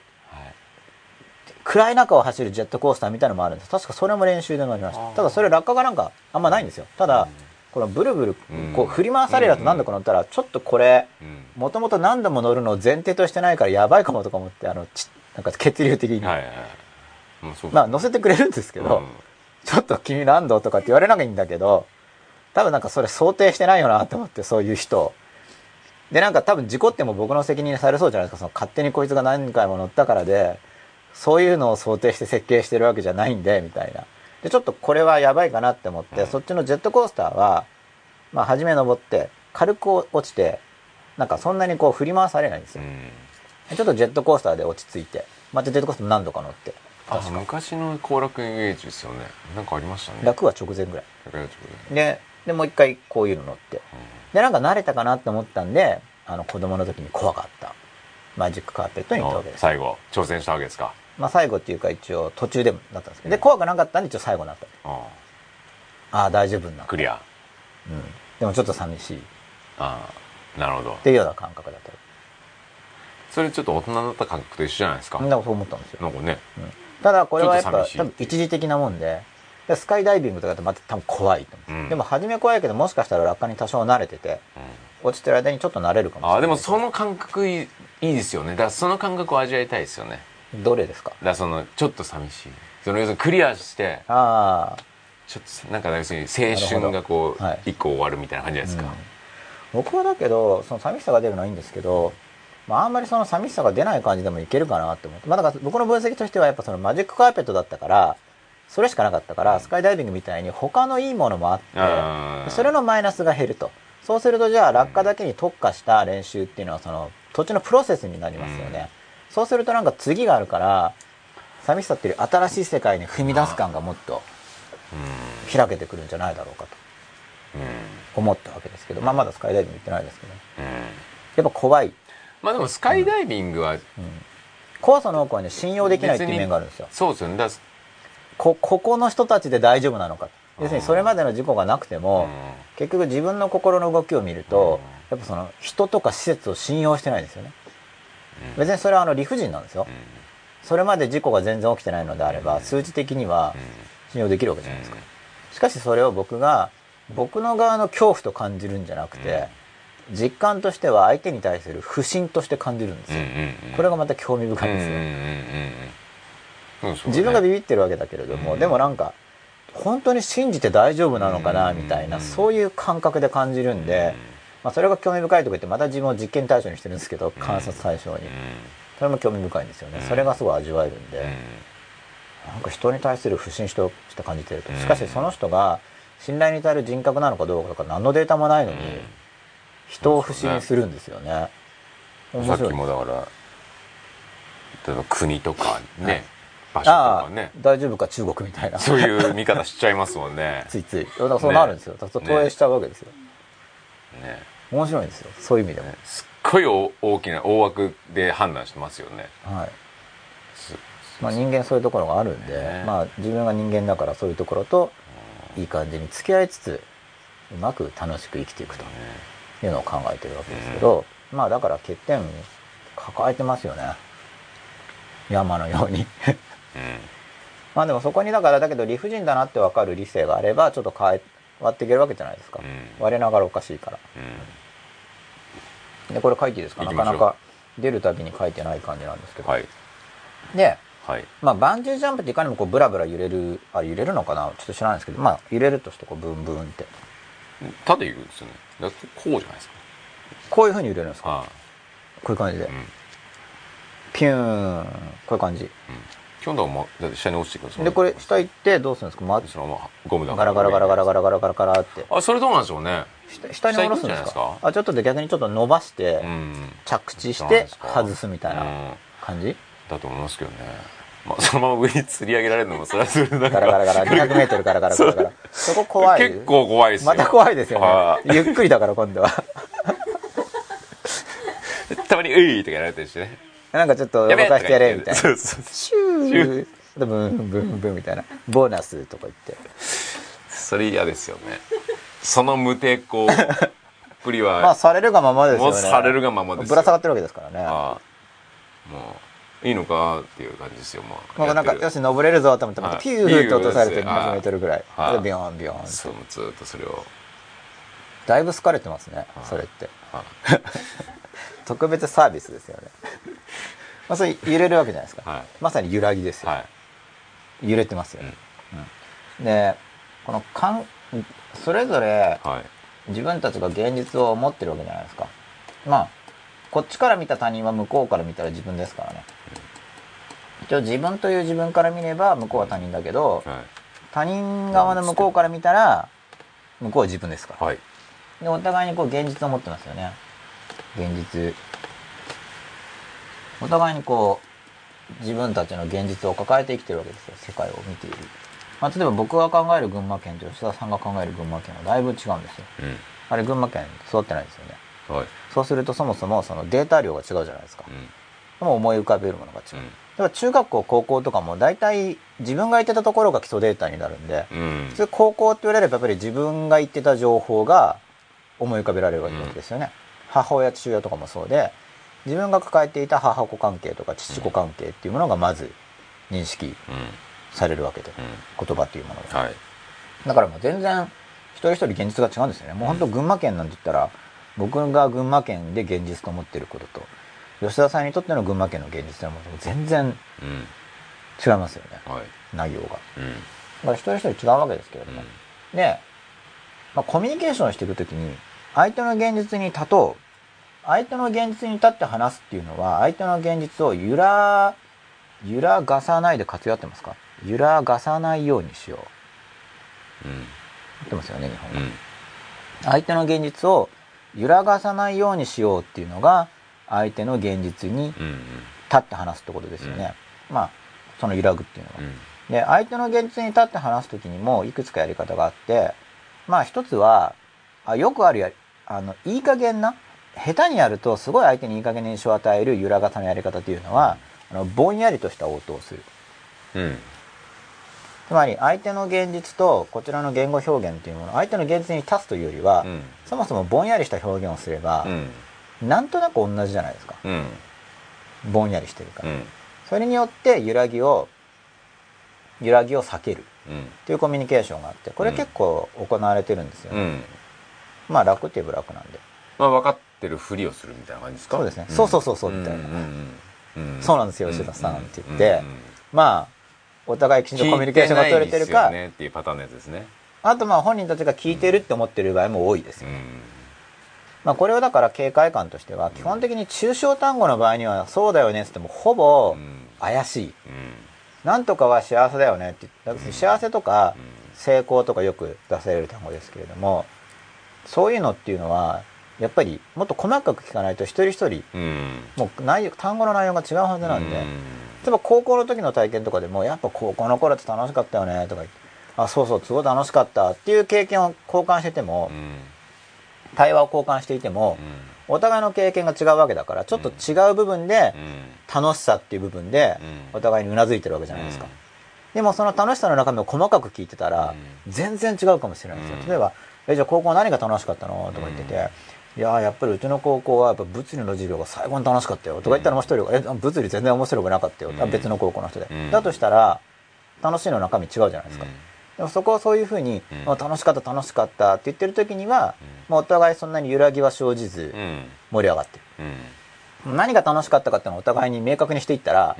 暗い中を走るジェットコースターみたいなのもあるんです。確かそれも練習で乗りました。ただそれ落下がなんかあんまないんですよ。ただ、このブルブルうん。こう振り回されるやつ何度か乗ったらちょっとこれうん。もともと何度も乗るのを前提としてないからやばいかもとか思ってあのちなんか血流的に、まあ乗せてくれるんですけど、うんちょっと君何度とかって言われなきゃいいんだけど多分なんかそれ想定してないよなと思ってそういう人。でなんか多分事故っても僕の責任にされそうじゃないですか。その勝手にこいつが何回も乗ったからでそういうのを想定して設計してるわけじゃないんでみたいな。でちょっとこれはやばいかなって思って、うん。そっちのジェットコースターはまあ初め登って軽く落ちてなんかそんなにこう振り回されないんですよ、うん。ちょっとジェットコースターで落ち着いて。またジェットコースター何度か乗ってあ昔の後楽園遊園地ですよね。なんかありましたね。楽は直前ぐらい。楽園地ででもう一回こういうの乗って。でなんか慣れたかなって思ったんであの子供の時に怖かった。マジックカーペットに行ったわけです、最後挑戦したわけですか。まあ、最後っていうか一応途中でもなったんですけど。で怖くなかったんで一応最後になった。あああ大丈夫になった、あクリア。うん、でもちょっと寂しい。っああなるほど。ていうような感覚だった。それちょっと大人になった感覚と一緒じゃないですか。みんなそう思ったんですよ、なんかね。うんただこれはやっぱ多分一時的なもんででスカイダイビングとかだとまた多分怖いと。思う、うん。でも初め怖いけどもしかしたら落下に多少慣れててうん。落ちてる間にちょっと慣れるかもしれない。ああでもその感覚いいいいですよね。だからその感覚を味わいたいですよね。どれですか？だそのちょっと寂しい。その要するにクリアしてああちょっとなんか要するに青春がこうはい。一個終わるみたいな感じじゃないですか、僕はだけどその寂しさが出るのはいいんですけど、まあ、あんまりその寂しさが出ない感じでもいけるかなって思って、まあ、だから僕の分析としてはやっぱそのマジックカーペットだったからそれしかなかったからスカイダイビングみたいに他のいいものもあってそれのマイナスが減ると。そうするとじゃあ落下だけに特化した練習っていうのはその土地のプロセスになりますよね、そうするとなんか次があるから寂しさっていう新しい世界に踏み出す感がもっとう開けてくるんじゃないだろうかと思ったわけですけど、まあ、まだスカイダイビング行ってないですけどうん。やっぱ怖いまあでもスカイダイビングは怖さの多くはね信用できないっていう面があるんですよ。そうですよね。だかこここの人たちで大丈夫なのか。要するにうんそれまでの事故がなくてらも、結局自分の心の動きを見ると、やっぱその人とか施設を信用してないんですよね。うん。別にそれはあの理不尽なんですよ。うん。それまで事故が全然起きてないのであれば、うん。数字的には信用できるわけじゃないですか、うん。しかしそれを僕が僕の側の恐怖と感じるんじゃなくて、実感としては相手に対する不信として感じるんですよ、これがまた興味深いんですよ、自分がビビってるわけだけれども、うんでもなんか本当に信じて大丈夫なのかなうんみたいな、うんそういう感覚で感じるんで、まあ、それが興味深いとか言ってまた自分を実験対象にしてるんですけど観察対象に、それも興味深いんですよね、うんそれがすごい味わえるんで、うんなんか人に対する不信として感じてると。うん。しかしその人が信頼に至る人格なのかどうかとか何のデータもないのに、うん人を不信にするんですよね。さっきもだから例えば国とかね、はい。場所とかね。大丈夫か中国みたいな。そういう見方しちゃいますもんね。ついつい。だからそうなるんですよ、だから投影しちゃうわけですよ、ね。面白いんですよ。そういう意味でも、すっごい大大きな大枠で判断してますよね。はい。すまあ、人間そういうところがあるんで、ね。まあ、自分が人間だからそういうところといい感じに付き合いつつうまく楽しく生きていくというのを考えてるわけですけど、まあだから欠点抱えてますよね。山のように。まあでもそこにだからだけど理不尽だなって分かる理性があればちょっと変え変わっていけるわけじゃないですか、うん。我ながらおかしいから。うん。うんでこれ書いていいですか？なかなか出るたびに書いてない感じなんですけど、はい。ではい。まあ、バンジージャンプっていかにもこうブラブラ揺れるあ揺れるのかな？ちょっと知らないですけど、まあ、揺れるとしてこうブンブンって。縦言うんですよねこうじゃないですか。こういうふうに揺れるんですか？こういう感じで、うん。ピューンこういう感じ。基本だからまだって下に落ちてくるでこれ下行ってどうするんですか、ま、そのままゴムだガラガラガラガラガラガラガラガラってあそれどうなんでしょうね下下に下ろすんですかあちょっとで逆にちょっと伸ばしてうん着地して外すみたいなうん感じだと思いますけどねまあそのまま上に釣り上げられるのもそれはそれでなんかガラガラガラ 200m ガラガラガラガラ。そこ怖い？結構怖いですよ。また怖いですよはねゆっくりだから今度は。たまに「うい!」とかやられたりしてね。なんかちょっと動かしてやれみたいな。そうそうシュー。でブンブンブンみたいな。ボーナスとか言って。それ嫌ですよね。その無抵抗っぷりは。まあされるがままですよね。もうされるがままですよ。ぶら下がってるわけですからね。ああもういいのかっていう感じですよもうまあなんかよし登れるぞと思ってまたはい。ピューって落とされてピュー20メートルぐらい。はいでビヨーンビヨーンって。そうずっとそれを。だいぶ好かれてますねはいそれって。はい。特別サービスですよね。まあそれ揺れるわけじゃないですか、はい。まさに揺らぎですよ、はい。揺れてますよね、うん。でこのかんそれぞれはい。自分たちが現実を持ってるわけじゃないですか。まあこっちから見た他人は向こうから見たら自分ですからね一応自分という自分から見れば向こうは他人だけどはい。他人側の向こうから見たら向こうは自分ですか。らはい。でお互いにこう現実を持ってますよね。現実。お互いにこう自分たちの現実を抱えて生きてるわけですよ。世界を見ている、まあ、例えば僕が考える群馬県と吉田さんが考える群馬県はだいぶ違うんですよ。うん。あれ群馬県育ってないですよね。はい。そうするとそもそもそのデータ量が違うじゃないですか。うん。でも思い浮かべるものが違う、うんだから中学校高校とかも大体自分が言ってたところが基礎データになるんでうん。普通高校って言われればやっぱり自分が言ってた情報が思い浮かべられるわけですよね、母親父親とかもそうで自分が抱えていた母子関係とか父子関係っていうものがまず認識うんされるわけで、う言葉っていうものが。んはい。だからもう全然一人一人現実が違うんですよね。もう本当群馬県なんて言ったら僕が群馬県で現実と思ってることと吉田さんにとっての群馬県の現実というのは全然うん。違いますよね。はい。内容がだうん。から一人一人違うわけですけれども、で、まあ、コミュニケーションをしていくときに相手の現実に立とう。相手の現実に立って話すっていうのは相手の現実を揺ら揺らがさないで活用合ってますか？揺らがさないようにしよう。うん。合ってますよね日本語、うん相手の現実を揺らがさないようにしようっていうのが相手の現実にうん立って話すってことですよね、まあその揺らぐっていうのは、うん。で相手の現実に立って話す時にもいくつかやり方があってまあ一つはあよくあるやあのいい加減な下手にやるとすごい相手にいい加減な印象を与える揺らがさのやり方というのはあのぼんやりとした応答をする。うん。つまり相手の現実とこちらの言語表現というもの相手の現実に立つというよりは、うん。そもそもぼんやりした表現をすればう、んなんとなく同じじゃないですか。うん。ぼんやりしてるから、うん。それによって揺らぎを揺らぎを避ける。うん。っていうコミュニケーションがあってこれ結構行われてるんですよね、うん。まあ楽って言えば楽なんで。まあ分かってるふりをするみたいな感じですか？そうですね。そうそうそうそうみたいな。そうなんですよ吉田さんって言って。まあお互いきちんとコミュニケーションが取れてるか。ないですよねっていうパターンのやつですね。あとまあ本人たちが聞いてるって思ってる場合も多いですよ、うんまあこれをだから警戒感としては基本的に抽象単語の場合にはそうだよねって言ってもほぼうん。怪しい。うん。なんとかは幸せだよねって幸せとかうん。成功とかよく出される単語ですけれどもそういうのっていうのはやっぱりもっと細かく聞かないと一人一人うん。もう内容単語の内容が違うはずなんで、うん。例えば高校の時の体験とかでもやっぱ高校の頃って楽しかったよねとか言ってあそうそうすごい楽しかったっていう経験を交換してても、うん対話を交換していても、お互いの経験が違うわけだからちょっと違う部分でうん。楽しさっていう部分でうん。お互いにうなずいてるわけじゃないですか、でもその楽しさの中身を細かく聞いてたらう全然違うかもしれないですよ、うん。例えば「えじゃあ高校何が楽しかったの?」とか言ってて「いやーやっぱりうちの高校はやっぱ物理の授業が最後に楽しかったよ」とか言ったらもう一人が「え物理全然面白くなかったよ」別の高校の人で、うん。だとしたら楽しいの中身違うじゃないですか、でもそこをそういうふうに、うん。あ楽しかった楽しかったって言ってる時には、うん。もうお互いそんなに揺らぎは生じずうん。盛り上がってうん。る何が楽しかったかっていうのをお互いに明確にしていったら、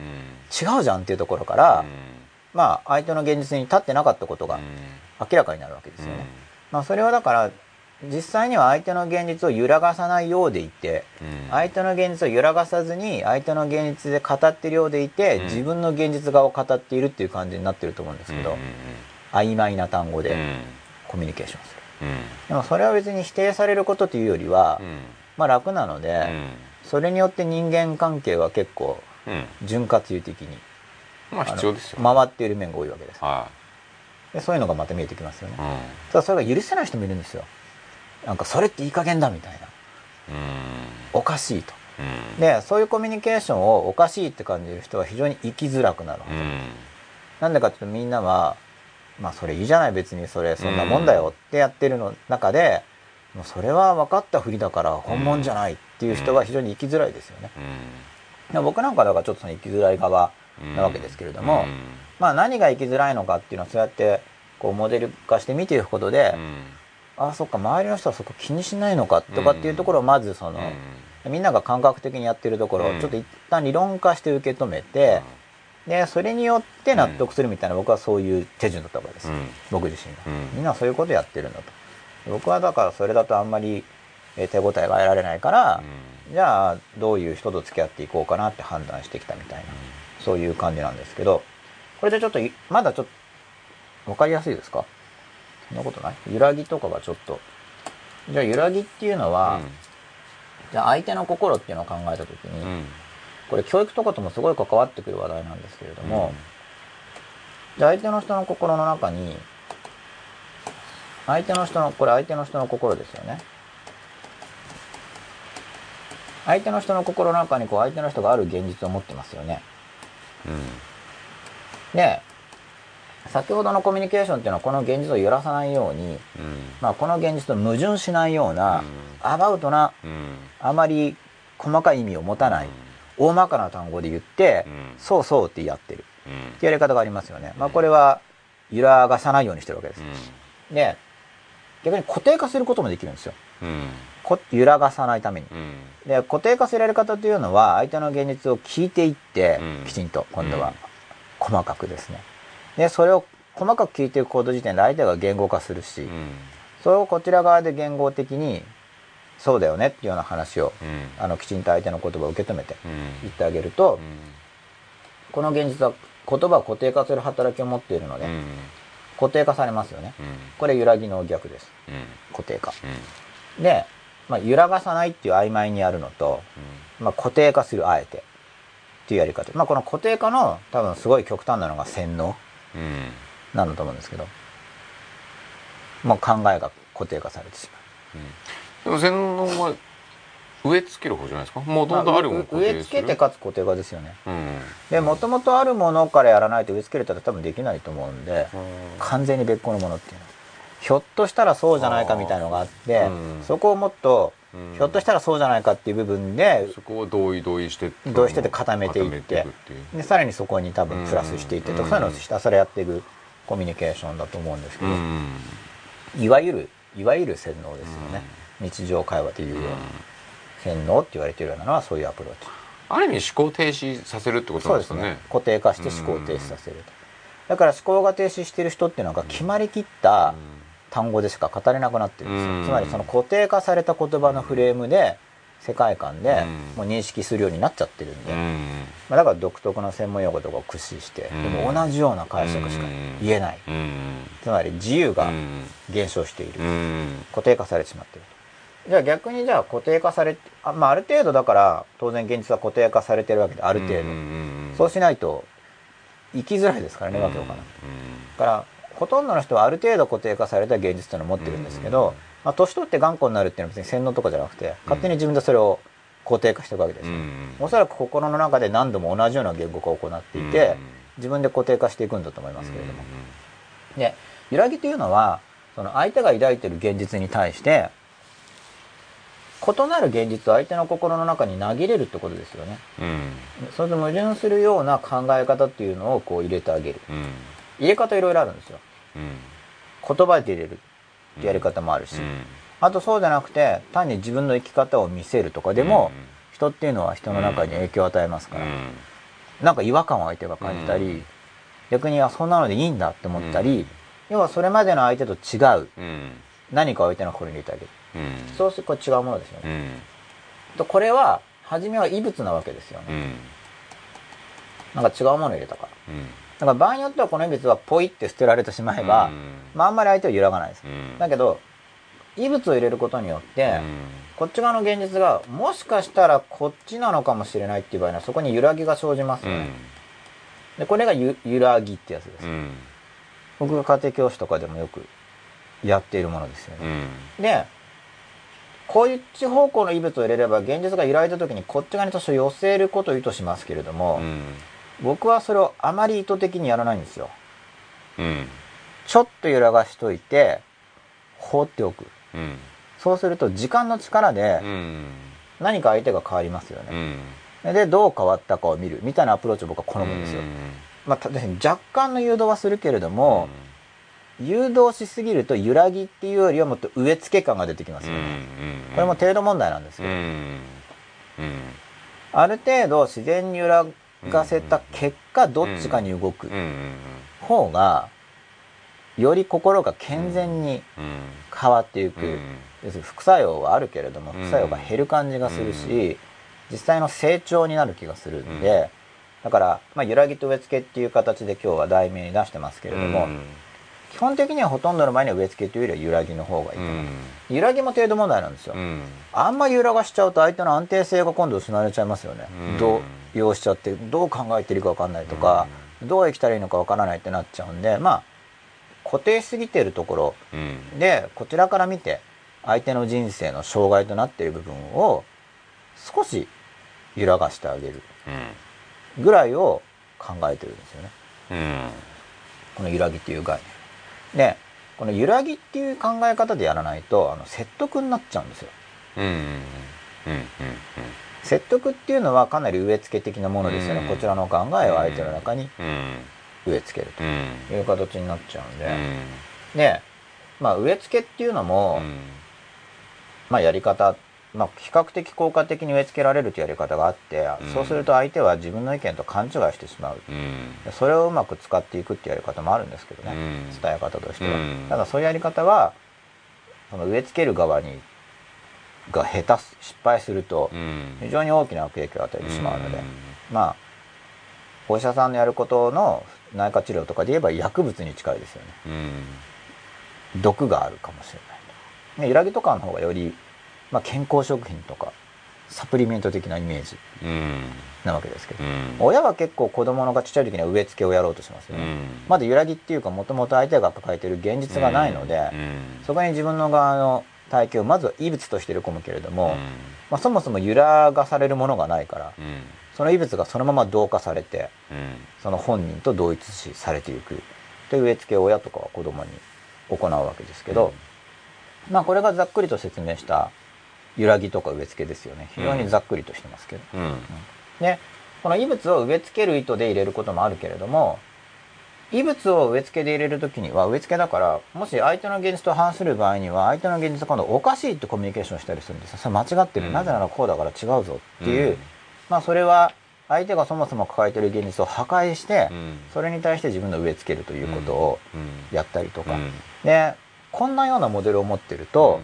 違うじゃんっていうところから、まあ相手の現実に立ってなかったことが明らかになるわけですよね、まあ、それはだから実際には相手の現実を揺らがさないようでいて相手の現実を揺らがさずに相手の現実で語ってるようでいて、うん。自分の現実側を語っているっていう感じになってると思うんですけど、曖昧な単語でコミュニケーションする。でもそれは別に否定されることというよりは、まあ楽なので、それによって人間関係は結構潤滑油的にまあ必要ですよ。回っている面が多いわけです。はでそういうのがまた見えてきますよね。いただそれが許せない人もいるんですよ。なんかそれっていい加減だみたいな。おかしいと。でそういうコミュニケーションをおかしいって感じる人は非常に生きづらくなるはずなんでかっていうとみんなはまあそれいいじゃない別に。それそんなもんだよってやってるの中でもうそれは分かったふりだから本物じゃないっていう人は非常に生きづらいですよね。で僕なんかだからちょっとその生きづらい側なわけですけれども、まあ何が生きづらいのかっていうのはそうやってこうモデル化して見ていくことで、ああそっか周りの人はそこ気にしないのかとかっていうところをまずその、みんなが感覚的にやってるところをちょっと一旦理論化して受け止めて、でそれによって納得するみたいな僕はそういう手順だったわけです、僕自身が、みんなそういうことやってるんだと。僕はだからそれだとあんまり手応えが得られないから、じゃあどういう人と付き合っていこうかなって判断してきたみたいな、そういう感じなんですけどこれでちょっといまだちょっと分かりやすいですか？そんなことない？揺らぎとかがちょっと。じゃあ揺らぎっていうのは、じゃあ相手の心っていうのを考えた時に、これ教育とかともすごい関わってくる話題なんですけれども、じゃあ相手の人の心の中に相手の人のこれ相手の人の心ですよね。相手の人の心の中にこう相手の人がある現実を持ってますよね。で先ほどのコミュニケーションっていうのはこの現実を揺らさないように、まあ、この現実と矛盾しないような、アバウトなあまり細かい意味を持たない、大まかな単語で言って、そうそうってやってる。ってやり方がありますよね。まあ、これは揺らがさないようにしてるわけです。で逆に固定化することもできるんですよ。こ揺らがさないために。で固定化するやり方というのは相手の現実を聞いていって、きちんと今度は。細かくですね。でそれを細かく聞いていくこと時点で相手が言語化するし、それをこちら側で言語的にそうだよねっていうような話を、あのきちんと相手の言葉を受け止めて言ってあげると、この現実は言葉を固定化する働きを持っているので、固定化されますよね。これ揺らぎの逆です。固定化。で、まあ、揺らがさないっていう曖昧にやるのと、まあ、固定化するあえてっていうやり方。まあ、この固定化の多分すごい極端なのが洗脳なんだと思うんですけど、もう考えが固定化されてしまう。でも洗脳は植え付ける方じゃないですか？もともとあるものを固定する植え付けてかつ固定化ですよね。うん。で、もともとあるものからやらないと植え付けるって多分できないと思うんで、うん。完全に別個のものっていうの。はひょっとしたらそうじゃないかみたいなのがあって、うん。そこをもっと、うん。ひょっとしたらそうじゃないかっていう部分でそこを同意同意して同意してて固めていってでさらにそこに多分プラスしていってとそういうのをひたすらやっていくコミュニケーションだと思うんですけど、うん。いわゆるいわゆる洗脳ですよね、日常会話で言うような、洗脳って言われてるようなのはそういうアプローチ。ある意味思考停止させるってことそうですすね。固定化して思考停止させると、だから思考が停止してる人っていうのが決まりきった単語でしか語れなくなってるんですよ、うん。つまりその固定化された言葉のフレームで世界観でうん。もう認識するようになっちゃってるんで、うん。まあ、だから独特の専門用語とかを駆使して、うん。でも同じような解釈しか言えない、うん。つまり自由がうん。減少している、うん。固定化されてしまっているじゃあ逆にじゃあ固定化されあ,、まあ、ある程度だから当然現実は固定化されてるわけである程度、うんそうしないと生きづらいですからね、わけわからないだからほとんどの人はある程度固定化された現実というのを持ってるんですけど、まあ、年取って頑固になるっていうのは別に洗脳とかじゃなくて勝手に自分でそれを固定化していくわけですよ、うんおそらく心の中で何度も同じような言語化を行っていて、自分で固定化していくんだと思いますけれども、で揺らぎというのはその相手が抱いている現実に対して異なる現実を相手の心の中に投げれるってことですよね。うん。それと矛盾するような考え方っていうのをこう入れてあげる。うん。入れ方いろいろあるんですよ。うん。言葉で入れるってやり方もあるし、あとそうじゃなくて単に自分の生き方を見せるとかでも、人っていうのは人の中に影響を与えますから、なんか違和感を相手が感じたり、うん。逆にあそんなのでいいんだって思ったり、うん。要はそれまでの相手と違う。うん。何かを相手の心に入れてあげる。うんそうするとこれ違うものですよね、うん。とこれは初めは異物なわけですよね、うん。なんか違うものを入れたから。うんだから場合によってはこの異物はポイって捨てられてしまえば、うん。まああんまり相手は揺らがないです、うん。だけど異物を入れることによって、うん。こっち側の現実がもしかしたらこっちなのかもしれないっていう場合にはそこに揺らぎが生じますよね、でこれがゆ揺らぎってやつです、うん。僕が家庭教師とかでもよくやっているものですようね、ん。でこういう地方向の異物を入れれば現実が揺らいだ時にこっち側に多少寄せることを意図しますけれども、僕はそれをあまり意図的にやらないんですよ。うん。ちょっと揺らがしといて放っておく。うん。そうすると時間の力でうん。何か相手が変わりますようね、ん。でどう変わったかを見るみたいなアプローチを僕は好むんですよ、まあ、若干の誘導はするけれども、誘導しすぎると揺らぎっていうよりはもっと植え付け感が出てきますよね、これも程度問題なんですうんよ、うんある程度自然に揺らがせた結果どっちかに動く方がより心が健全にうん変わっていく、うん要するに副作用はあるけれどもうん副作用が減る感じがするし、う実際の成長になる気がするんで、だから、まあ、揺らぎと植え付けっていう形で今日は題名に出してますけれども、本的にはほとんどの場合には植え付けというよりは揺らぎの方がいいとう。ん。揺らぎも程度問題なんですよ、うん。あんまり揺らがしちゃうと相手の安定性が今度失われちゃいますよね、うん。動揺しちゃってどう考えてるか分かんないとか、どう生きたらいいのか分からないってなっちゃうんでまあ固定しすぎてるところうん。でこちらから見て相手の人生の障害となっている部分を少し揺らがしてあげるぐらいを考えてるんですよね。うん。この揺らぎっていう概念でこの揺らぎっていう考え方でやらないとあの説得になっちゃうんですよ。説得っていうのはかなり植え付け的なものですよね、うん。こちらの考えを相手の中にうん。植え付けるうん。という形になっちゃうんで、うん。でまあ植え付けっていうのも、うん。まあやり方まあ比較的効果的に植え付けられるというやり方があって、うん。そうすると相手は自分の意見と勘違いしてしまう。うん。でそれをうまく使っていくっていうやり方もあるんですけどね、うん。伝え方としては、うん。ただそういうやり方はその植え付ける側にが下手す失敗するとうん。非常に大きな悪影響を与えてしまうので、うん。まあお医者さんのやることの内科治療とかで言えば薬物に近いですよね。うん。毒があるかもしれないで揺らぎとかの方がより、まあ、健康食品とかサプリメント的なイメージうん。なわけですけど、うん。親は結構子供のがちっちゃい時には植え付けをやろうとしますよね、うん。まだ揺らぎっていうかもともと相手が抱えている現実がないので、うん。そこに自分の側の体系をまずは異物として入れ込むけれども、うん。まあ、そもそも揺らがされるものがないからうん。その異物がそのまま同化されてうん。その本人と同一視されていく。という植え付けを親とかは子供に行うわけですけど、まあこれがざっくりと説明した揺らぎとか植え付けですよね。非常にざっくりとしてますけど、うん。でこの異物を植え付ける意図で入れることもあるけれども異物を植え付けで入れる時には植え付けだからもし相手の現実と反する場合には相手の現実が今度おかしいってコミュニケーションしたりするんですよ。それ間違ってる、うん。なぜならこうだから違うぞっていう、うん。まあそれは相手がそもそも抱えている現実を破壊して、うん。それに対して自分の植え付けるということをうん。やったりとか、うん。でこんなようなモデルを持ってると、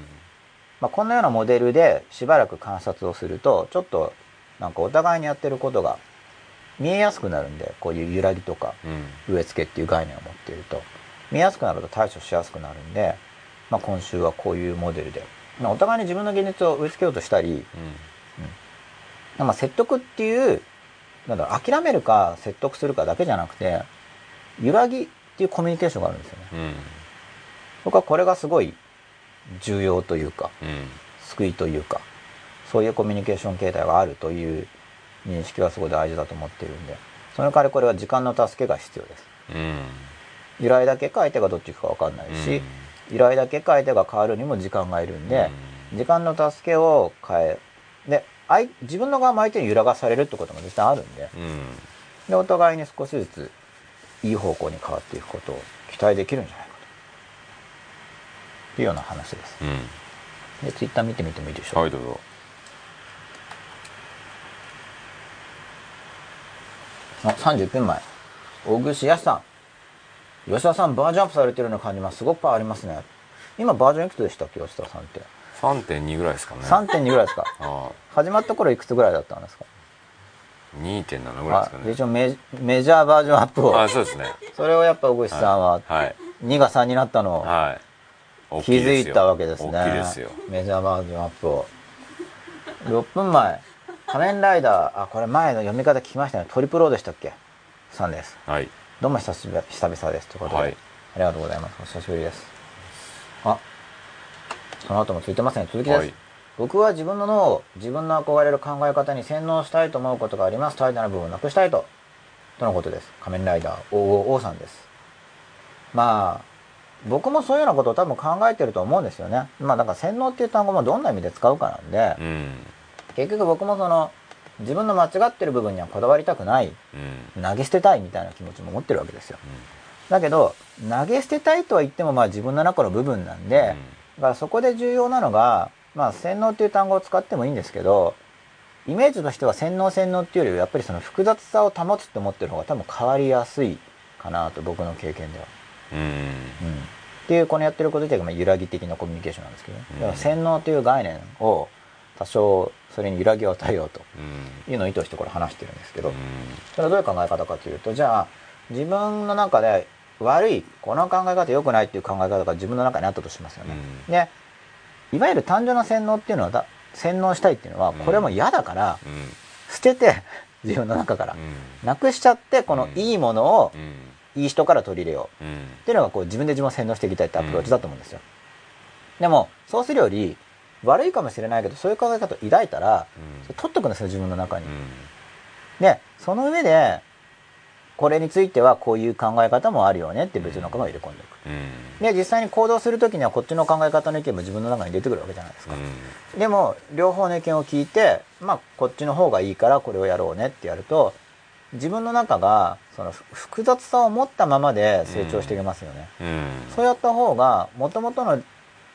まあ、こんなようなモデルでしばらく観察をするとちょっとなんかお互いにやってることが見えやすくなるんでこういう揺らぎとかうん。植え付けっていう概念を持っていると。見えやすくなると対処しやすくなるんで、まあ、今週はこういうモデルで、まあ、お互いに自分の現実を植え付けようとしたり、まあ、説得っていうなんだろう諦めるか説得するかだけじゃなくて揺らぎっていうコミュニケーションがあるんですよね。うん。僕はこれがすごい重要というかうん。救いというかそういうコミュニケーション形態があるという認識はすごい大事だと思っているんでその代わりこれは時間の助けが必要です。うん。由来だけか相手がどっち行くか分かんないし、由来だけか相手が変わるにも時間がいるんで、時間の助けを変えで相自分の側も相手に揺らがされるってことも実際あるんでうん。でお互いに少しずついい方向に変わっていくことを期待できるんじゃないいうような話です。うん。でツイッター見てみてもいいでしょう。かはいどうぞ。あ30分前。大串康さん。吉田さんバージョンアップされてるような感じ。ますすごくパワーありますね。今バージョンいくつでしたっけ吉田さんって。3.2ぐらいですかね。3.2ぐらいですか？あ始まった頃いくつぐらいだったんですか？あ2.7ぐらいですかね。あ一応メジメジャーバージョンアップを。あそうですね。それをやっぱ大串さんははい。2が3になったのをはい。大気づいたわけですね。ですよ。メジャーバージョンアップを。6分前。仮面ライダー。あこれ前の読み方聞きましたね。トリプローでしたっけ？さんです。はい。どうも久しぶり久々ですということで、はい。ありがとうございます。お久しぶりです。あ。その後もついてますね。続きです、はい。僕は自分の脳を自分の憧れる考え方に洗脳したいと思うことがあります。怠惰な部分をなくしたいと。とのことです。仮面ライダー。王王さんです。まあ僕もそういうようなことを多分考えてると思うんですよね。まあだから洗脳っていう単語もどんな意味で使うかなんで、うん。結局僕もその自分の間違ってる部分にはこだわりたくない。うん。投げ捨てたいみたいな気持ちも持ってるわけですよ。だけど投げ捨てたいとは言ってもまあ自分の中の部分なんで、だからそこで重要なのがまあ洗脳っていう単語を使ってもいいんですけどイメージとしては洗脳洗脳っていうよりはやっぱりその複雑さを保つって思ってる方が多分変わりやすいかなと僕の経験では。うん。うん、っていうこのやってること自体がまあ揺らぎ的なコミュニケーションなんですけど、だから洗脳という概念を多少それに揺らぎを与えようとうん。いうのを意図してこれ話してるんですけど、うん。それはどういう考え方かというとじゃあ自分の中で悪いこの考え方良くないっていう考え方が自分の中にあったとしますよね。うん。でいわゆる単純な洗脳っていうのはだ洗脳したいっていうのはうん。これも嫌だからうん。捨てて自分の中からうん。なくしちゃってこのうん。いいものをうんいい人から取り入れよううんっていうのがこう自分で自分を洗脳していきたいってアプローチだと思うんですよ。でもそうするより悪いかもしれないけどそういう考え方を抱いたらそれ取っとくんですよ自分の中に。でその上でこれについてはこういう考え方もあるよねって別の考えを入れ込んでいく。うんで実際に行動する時にはこっちの考え方の意見も自分の中に出てくるわけじゃないですか。でも両方の意見を聞いてまあこっちの方がいいからこれをやろうねってやると自分の中がそのふ複雑さを持ったままで成長していきますよね。うん。そうやった方がもともとの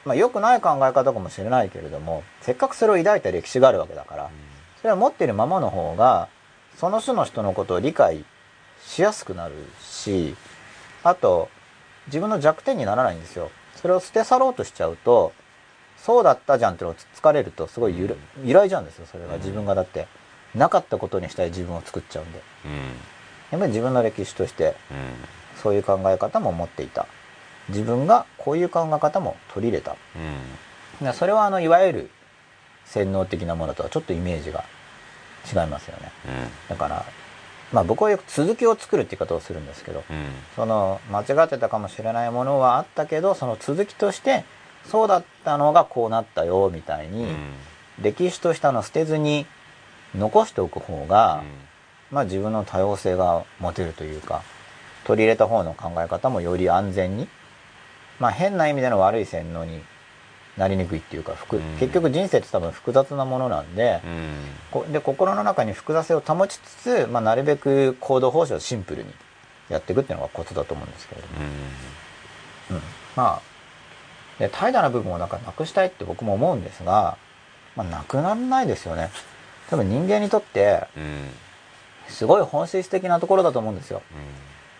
まあ良くない考え方かもしれないけれどもせっかくそれを抱いた歴史があるわけだからそれは持っているままの方がその種の人のことを理解しやすくなるしあと自分の弱点にならないんですよ。それを捨て去ろうとしちゃうとそうだったじゃんってのをつつかれるとすごい揺らいじゃうんですよそれが。自分がだってなかったことにしたい自分を作っちゃうんで。うんやっぱり自分の歴史としてうんそういう考え方も持っていた。自分がこういう考え方も取り入れた。うん。でそれはあのいわゆる洗脳的なものとはちょっとイメージが違いますよね。だからまあ僕はよく続きを作るって言い方をするんですけどうん。その間違ってたかもしれないものはあったけどその続きとしてそうだったのがこうなったよみたいに、歴史としてあの捨てずに残しておく方が、まあ自分の多様性が持てるというか取り入れた方の考え方もより安全にまあ変な意味での悪い洗脳になりにくいっていうか、結局人生って多分複雑なものなんで、うん。こで心の中に複雑性を保ちつつ、まあ、なるべく行動方針をシンプルにやっていくっていうのがコツだと思うんですけれども、うん。まあで怠惰な部分をなんかなくしたいって僕も思うんですが、まあ、なくならないですよね多分人間にとってすごい本質的なところだと思うんですよ。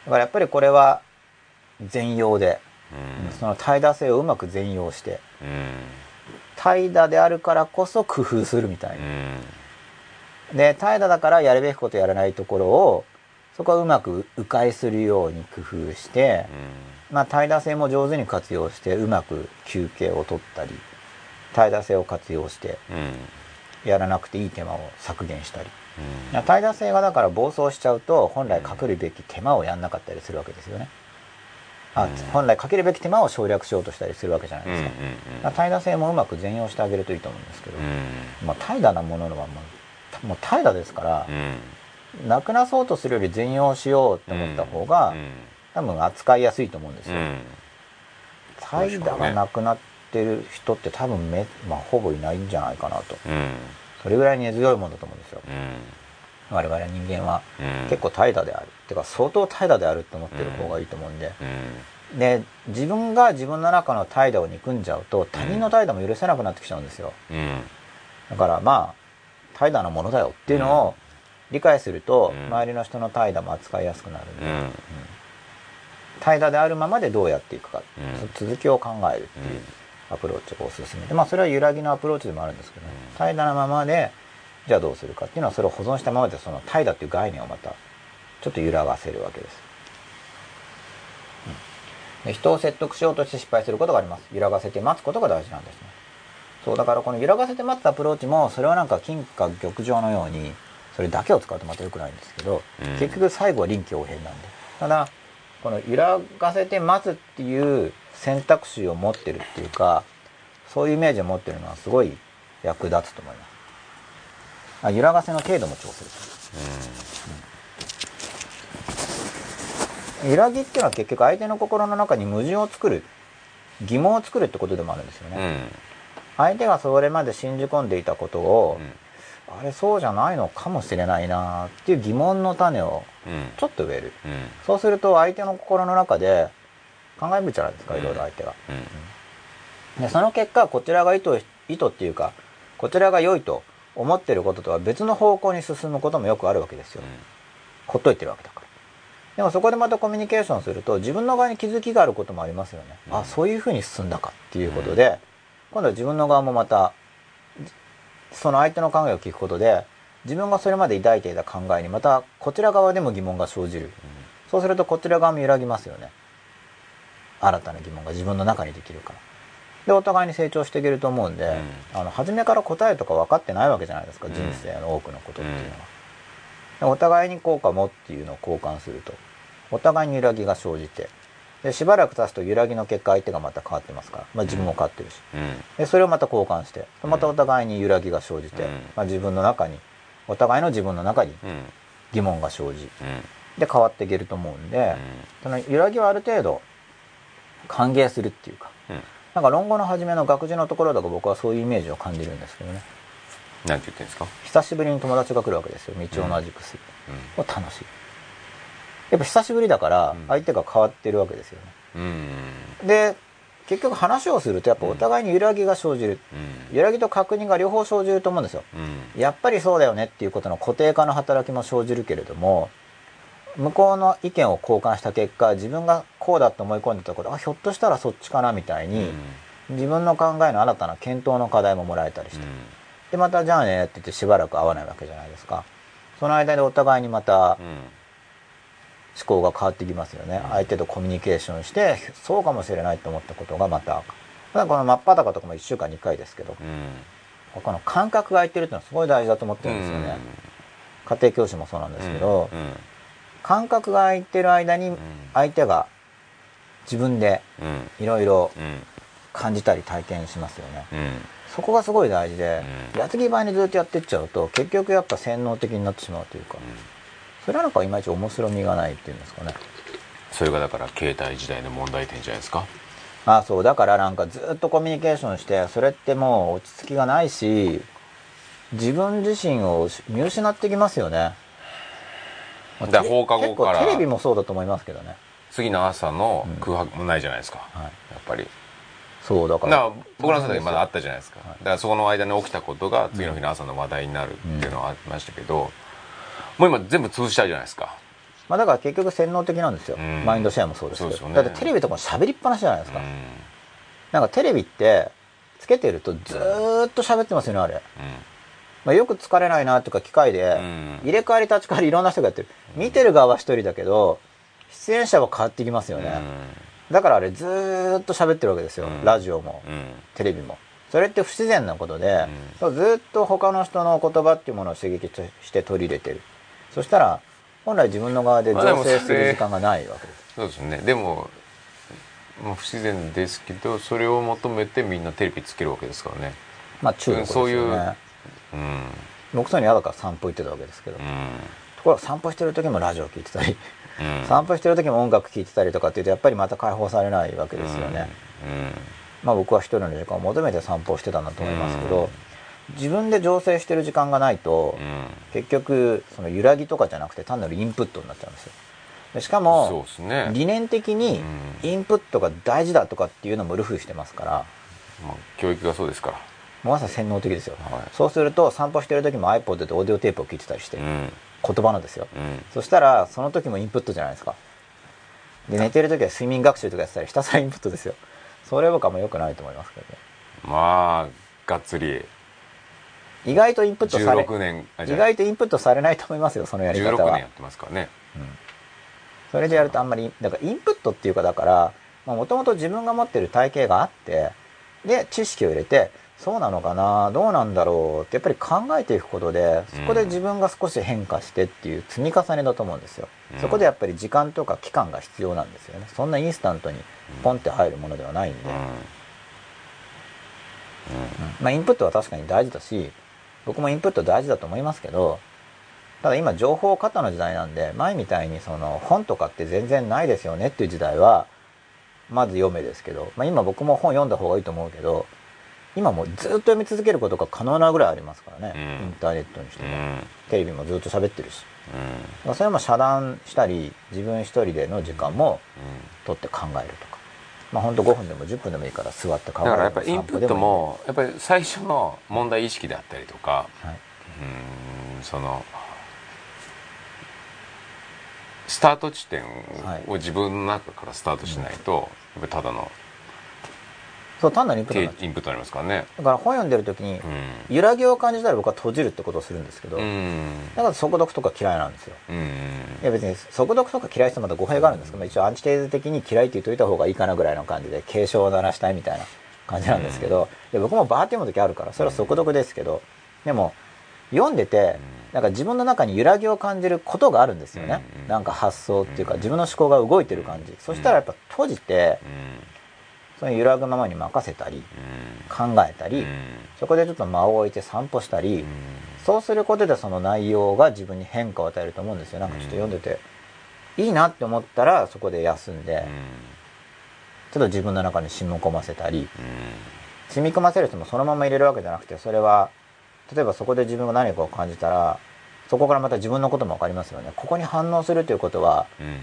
だからやっぱりこれは全容で、うん。その怠惰性をうまく全容してうん。怠惰であるからこそ工夫するみたいな。うん。で怠惰だからやるべきことやらないところをそこはうまく迂回するように工夫して、まあ、怠惰性も上手に活用してうまく休憩を取ったり怠惰性を活用してうんやらなくていい手間を削減したり。うん。怠惰性がだから暴走しちゃうと本来かけるべき手間をやんなかったりするわけですよね。あうん。本来かけるべき手間を省略しようとしたりするわけじゃないうんですか。だから怠惰性もうまく全容してあげるといいと思うんですけど、うん。まあ、怠惰なものはもうもう怠惰ですからう、ん。なくなそうとするより全容しようって思った方が、多分扱いやすいと思うんですよ。うん。怠惰がなくなってる人って多分め、まあ、ほぼいないんじゃないかなと。うん。それぐらい根強いものだと思うんですよ。うん。我々人間は。うん。結構怠惰である。てか相当怠惰であるって思ってる方がいいと思うんで、うん。で自分が自分の中の怠惰を憎んじゃうと他人の怠惰も許せなくなってきちゃうんですよ。うん。だからまあ怠惰なものだよっていうのを理解すると、うん。周りの人の怠惰も扱いやすくなるんで、うん。怠惰であるままでどうやっていくか、続きを考えるっていうアプローチがおすすめでまあそれは揺らぎのアプローチでもあるんですけどね。うん。怠惰なままでじゃあどうするかっていうのはそれを保存したままでその怠惰っていう概念をまたちょっと揺らがせるわけです、うん。で人を説得しようとして失敗することがあります。揺らがせて待つことが大事なんですね。そうだからこの揺らがせて待つアプローチもそれはなんか金科玉条のようにそれだけを使うとまた良くないんですけど、うん。結局最後は臨機応変なんで。ただこの揺らがせて待つっていう選択肢を持ってるっていうかそういうイメージを持ってるのはすごい役立つと思います。あ揺らがせの程度も調整する。揺らぎっていうのは結局相手の心の中に矛盾を作る疑問を作るってことでもあるんですよね、うん。相手がそれまで信じ込んでいたことをう、ん。あれそうじゃないのかもしれないなっていう疑問の種をうん。ちょっと植える。うん。そうすると相手の心の中で考えるじゃないですかいろいろ相手が、でその結果こちらが意図意図っていうかこちらが良いと思ってることとは別の方向に進むこともよくあるわけですよ、ほっといてるわけだから。でもそこでまたコミュニケーションすると自分の側に気づきがあることもありますよね、うん。あそういうふうに進んだかっていうことで、今度は自分の側もまたその相手の考えを聞くことで自分がそれまで抱いていた考えにまたこちら側でも疑問が生じる。そうするとこちら側も揺らぎますよね新たな疑問が自分の中にできるから。でお互いに成長していけると思うんで、あの初めから答えとか分かってないわけじゃないですか、うん。人生の多くのことっていうのは、でお互いにこうかもっていうのを交換するとお互いに揺らぎが生じてでしばらく経つと揺らぎの結果相手がまた変わってますから、まあ、自分も変わってるし、うん。でそれをまた交換してまたお互いに揺らぎが生じて、うん。まあ、自分の中にお互いの自分の中にうん。疑問が生じうん。で変わっていけると思うんで、その揺らぎをある程度歓迎するっていうか。うん。なんか論語の初めの学事のところだと僕はそういうイメージを感じるんですけどね。なんて言ってんですか？久しぶりに友達が来るわけですよ道を同じくする、うもう楽しい。やっぱ久しぶりだからうん。相手が変わってるわけですよね。んうん。で結局話をするとやっぱお互いに揺らぎが生じる、うん。揺らぎと確認が両方生じると思うんですよ。うん。やっぱりそうだよねっていうことの固定化の働きも生じるけれども向こうの意見を交換した結果自分がこうだと思い込んでたことあひょっとしたらそっちかなみたいに、自分の考えの新たな検討の課題ももらえたりして、でまたじゃあねって言ってしばらく会わないわけじゃないですか。その間でお互いにまたうん思考が変わってきますよね、うん。相手とコミュニケーションしてそうかもしれないと思ったことがまたただこの真っ裸とかも1週間に1回ですけどうん。この感覚が空いてるっていうのはすごい大事だと思ってるんですよね、家庭教師もそうなんですけど、うん感覚が空いてる間にん。相手が自分でうん。いろいろうん。感じたり体験しますよね。うん。そこがすごい大事で、うん。矢継ぎ早にずっとやってっちゃうと結局やっぱ洗脳的になってしまうというかそれはなんかいまいち面白みがないっていうんですかね。それがだから携帯時代の問題点じゃないですか？ああそう。だからなんかずっとコミュニケーションしてそれってもう落ち着きがないし自分自身を見失ってきますよねまあだから放課後から。結構テレビもそうだと思いますけどね。次の朝のうん。空白もないじゃないですか、はい。やっぱり。そうだから。ら僕らの世代まだあったじゃないですか、はい。だからそこの間に起きたことが次の日の朝の話題になるっていうのはありましたけど、もう今全部潰したいじゃないですか。まあだから結局洗脳的なんですよ、うん。マインドシェアもそうですけど。ね。だってテレビとかも喋りっぱなしじゃないですか、うん。なんかテレビってつけてるとずーっと喋ってますよねあれ、まあ、よく疲れないなとか機械でうん。入れ替わり立ち替わりいろんな人がやってる。見てる側は一人だけど出演者は変わってきますよね、だからあれずーっと喋ってるわけですよ、うん。ラジオもテレビも。それって不自然なことで、ずーっと他の人の言葉っていうものを刺激として取り入れてる。そしたら本来自分の側でまあでも醸成する時間がないわけです。そうですね。でももう不自然ですけどそれを求めてみんなテレビつけるわけですからね。まあ中国ですよね、そういううん。僕そういうの嫌だから散歩行ってたわけですけど、うところが散歩してる時もラジオ聞いてたり、散歩してる時も音楽聴いてたりとかっていうとやっぱりまた解放されないわけですよね、まあ僕は一人の時間を求めて散歩してたんだと思いますけど、自分で醸成してる時間がないと、結局その揺らぎとかじゃなくて単なるインプットになっちゃうんですよ。でしかもね。理念的にうん。インプットが大事だとかっていうのもルフしてますから。まあ、教育がそうですからまさに洗脳的ですよ、はい。そうすると散歩してる時も iPod でオーディオテープを聞いてたりして、うん。言葉のですよ。うん。そしたらその時もインプットじゃないですか。で寝てる時は睡眠学習とかやってたりひたすらインプットですよ。それ僕はもう良くないと思いますけどね。まあがっつり。意外とインプットされ16年意外とインプットされないと思いますよそのやり方16は年やってますからね。それでやるとあんまりだからインプットっていうかだからもともと自分が持ってる体系があってで知識を入れてそうなのかな？どうなんだろうってやっぱり考えていくことでそこで自分が少し変化してっていう積み重ねだと思うんですよ、うん。そこでやっぱり時間とか期間が必要なんですよね。そんなインスタントにポンって入るものではないんで、うん。まあインプットは確かに大事だし僕もインプット大事だと思いますけどただ今情報過多の時代なんで前みたいにその本とかって全然ないですよねっていう時代はまず読めですけど、まあ、今僕も本読んだ方がいいと思うけど今もうずっと読み続けることが可能なぐらいありますからね、うん。インターネットにしても、うん。テレビもずっと喋ってるし。うん。それも遮断したり自分一人での時間も取って考えるとか。まあほんと5分でも10分でもいいから座って考えるだからやっぱりインプットもやっぱり最初の問題意識であったりとかはい、うんそのスタート地点はい。を自分の中からスタートしないと、やっぱりただのそう単なるインプットインプットになりますからね。だから本読んでる時にうん。揺らぎを感じたら僕は閉じるってことをするんですけど、うん。だから速読とか嫌いなんですよ。うん。いや別に速読とか嫌いしてまた語弊があるんですけど、まあ一応アンチテーゼ的に嫌いって言っといた方がいいかなぐらいの感じで警鐘を鳴らしたいみたいな感じなんですけど、で僕もバーって読む時あるからそれは速読ですけど、でも読んでてなんか自分の中に揺らぎを感じることがあるんですよね、うん。なんか発想っていうか自分の思考が動いてる感じ、そしたらやっぱ閉じてうんその揺らぐままに任せたり考えたり、うん。そこでちょっと間を置いて散歩したり、うん。そうすることでその内容が自分に変化を与えると思うんですよ。なんかちょっと読んでて、いいなって思ったらそこで休んで、ちょっと自分の中に染み込ませたり染み込ませる人もそのまま入れるわけじゃなくてそれは例えばそこで自分が何かを感じたらそこからまた自分のことも分かりますよね。ここに反応するということはうん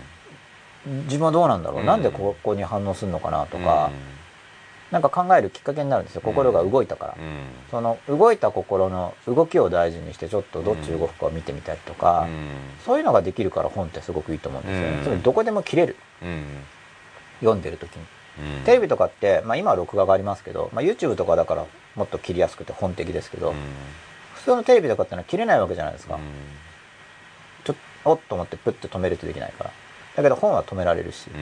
自分はどうなんだろう、うん。なんでここに反応するのかなとか、なんか考えるきっかけになるんですよ。心が動いたから、うん。その動いた心の動きを大事にしてちょっとどっち動くかを見てみたりとか、うん。そういうのができるから本ってすごくいいと思うんですよね、うん。つまりどこでも切れる。うん。読んでる時に。うん。テレビとかって、まあ、今は録画がありますけど、まあ、YouTube とかだからもっと切りやすくて本的ですけど、うん。普通のテレビとかってのは切れないわけじゃないですか、うん。ちょっとおっと思ってプッて止めるとできないからだけど本は止められるし、うん。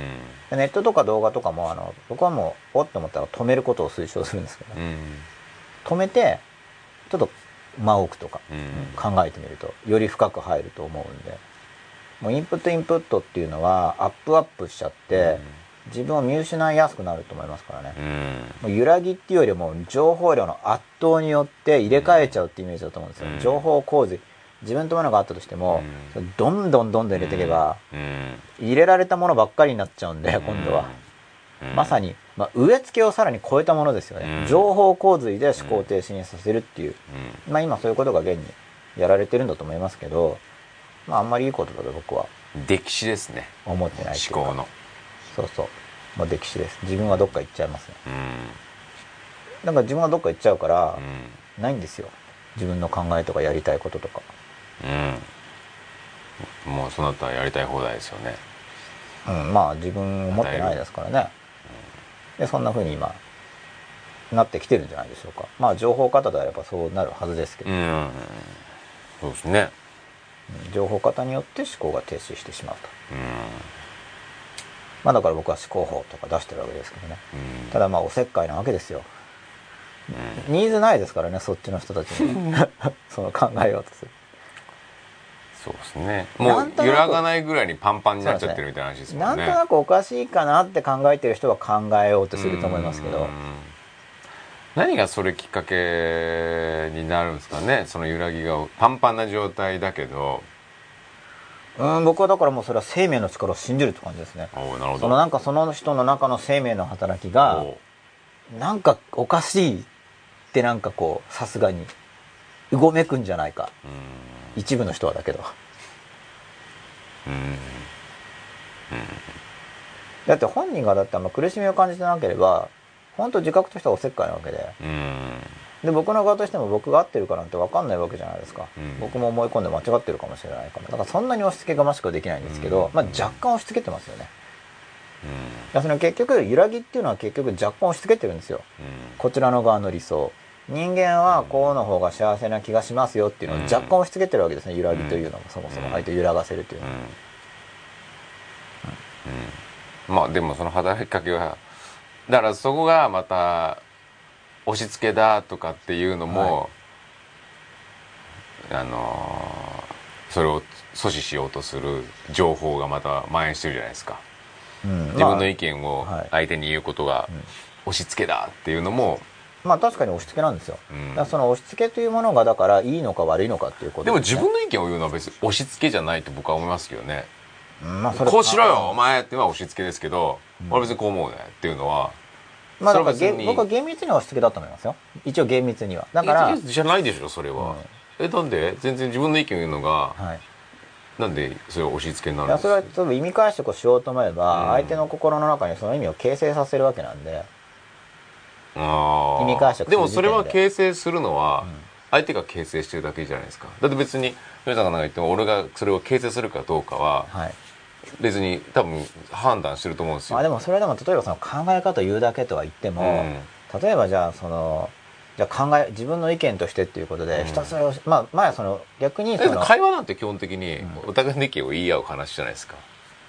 でネットとか動画とかもあの僕はもうおっと思ったら止めることを推奨するんですけど、うん。止めてちょっと間を置くとか、うん。考えてみるとより深く入ると思うんで。もうインプットインプットっていうのはアップアップしちゃって、自分を見失いやすくなると思いますからね、うん。もう揺らぎっていうよりも情報量の圧倒によって入れ替えちゃうってイメージだと思うんですよ、うん。情報洪水自分とものがあったとしても、うん。どんどんどんどん入れていけば、うん。入れられたものばっかりになっちゃうんで、今度は、うん。まさに、まあ、植え付けをさらに超えたものですよね、うん。情報洪水で思考停止にさせるっていう、うん。まあ今そういうことが現にやられてるんだと思いますけど、まああんまりいいことだと僕は歴史ですね。思ってない思考の。そうそう。もう歴史です。自分はどっか行っちゃいますね。うん。だから自分はどっか行っちゃうからう、ん。ないんですよ。自分の考えとかやりたいこととかうん。もうその後はやりたい放題ですよね。うんまあ自分思ってないですからね。でそんな風に今なってきてるんじゃないでしょうか。まあ情報過多であればそうなるはずですけど、うん。そうですね。うん情報過多によって思考が停止してしまうと。うん。まあだから僕は思考法とか出してるわけですけどね。うん。ただまあおせっかいなわけですよ。ニーズないですからねそっちの人たちに。その考えようとするそうですね。もう揺らがないぐらいにパンパンになっちゃってるみたいな話ですもなんんねとなくおかしいかなって考えてる人は考えようとすると思いますけど。うん。何がそれきっかけになるんですかね？その揺らぎがパンパンな状態だけど。うん僕はだからもうそれは生命の力を信じるって感じですね。そのなんかその人の中の生命の働きがおなんかおかしいってなんかこうさすがにうごめくんじゃないか。うん一部の人はだけど。うん。だって本人がだってあんま苦しみを感じてなければ本当自覚としてはおせっかいなわけで。うん。で僕の側としても僕が合ってるかなんて分かんないわけじゃないですか、うん。僕も思い込んで間違ってるかもしれないから。だからそんなに押し付けがましくはできないんですけど、うん。まあ、若干押し付けてますよね。いやその結局揺らぎっていうのは結局若干押し付けてるんですよ。こちらの側の理想人間はこうの方が幸せな気がしますよっていうのを若干押し付けてるわけですね。揺らぎというのもそもそも。相手を揺らがせるというのは、まあでもその働きかけはだからそこがまた押し付けだとかっていうのも、あのーそれを阻止しようとする情報がまた蔓延してるじゃないですか。うん。自分の意見見をはい。相手に言うことがうん。押し付けだっていうのもまあ確かに押し付けなんですよ、うん。その押し付けというものがだからいいのか悪いのかっていうことでね。自分の意見を言うのは別に押し付けじゃないと僕は思いますけどね。うんまあそれこうしろよお前っていうのは押し付けですけど、俺別にこう思うねっていうのはまあだから僕は厳密には押し付けだと思いますよ。一応厳密には。だから、じゃないでしょそれは、えなんで？全然自分の意見を言うのがはい、なんでそれを押し付けにないるんやですか？それは意味解釈をしようと思えば、うん。相手の心の中にその意味を形成させるわけなんで意味解釈でもそれは形成するのは相手が形成してるだけじゃないですか。だって別に皆さんが何か言っても俺がそれを形成するかどうかははい。別に多分判断してると思うんですよ、まあでもそれでも例えばその考え方を言うだけとは言っても、例えばじゃあそのじゃあ考え自分の意見としてっていうことうん。でひたすらまあ前はその逆にその会話なんて基本的にうん。お互いの意見を言い合う話じゃないですか、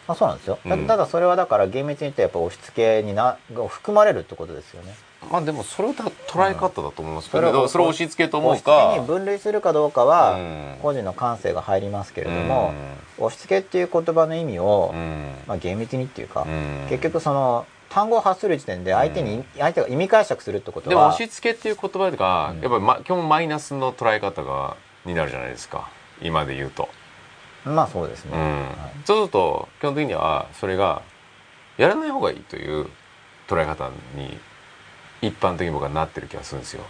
まあそうなんですよ、たうん。ただそれはだから厳密に言ってやっぱ押し付けになが含まれるってことですよねまあでもそれは捉え方だと思いますけそれをど、それを押し付けと思う押し付けにか分類するかどうかはうん。個人の感性が入りますけれども、押し付けっていう言葉の意味を、うん。まあ、厳密にっていうか、うん。結局その単語を発する時点で相手に、相手が意味解釈するってことはでも押し付けっていう言葉が、うん。やっぱり、ま、基本マイナスの捉え方がになるじゃないですか。今で言うと、まあそうですね、うん。はい。そうすると基本的にはそれがやらない方がいいという捉え方に一般的に僕はなってる気がするんですよ。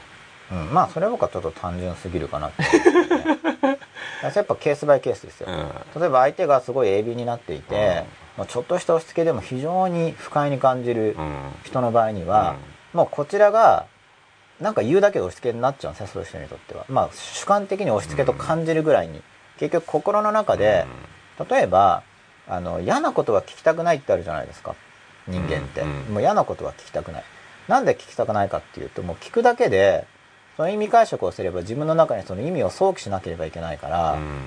うん、まあそれは僕はちょっと単純すぎるかなって。思 ねやっぱケースバイケースですよ、うん。例えば相手がすごい鋭敏になっていて、まあ、ちょっとした押し付けでも非常に不快に感じるうん。人の場合には、もうこちらがなんか言うだけで押し付けになっちゃうんですねそういう人にとっては。まあ主観的に押し付けと感じるぐらいに、結局心の中で、例えばあの嫌なことは聞きたくないってあるじゃないですか。人間って、うん。うん。もう嫌なことは聞きたくないなんで聞きたくないかっていうともう聞くだけでその意味解釈をすれば自分の中にその意味を想起しなければいけないから、うん。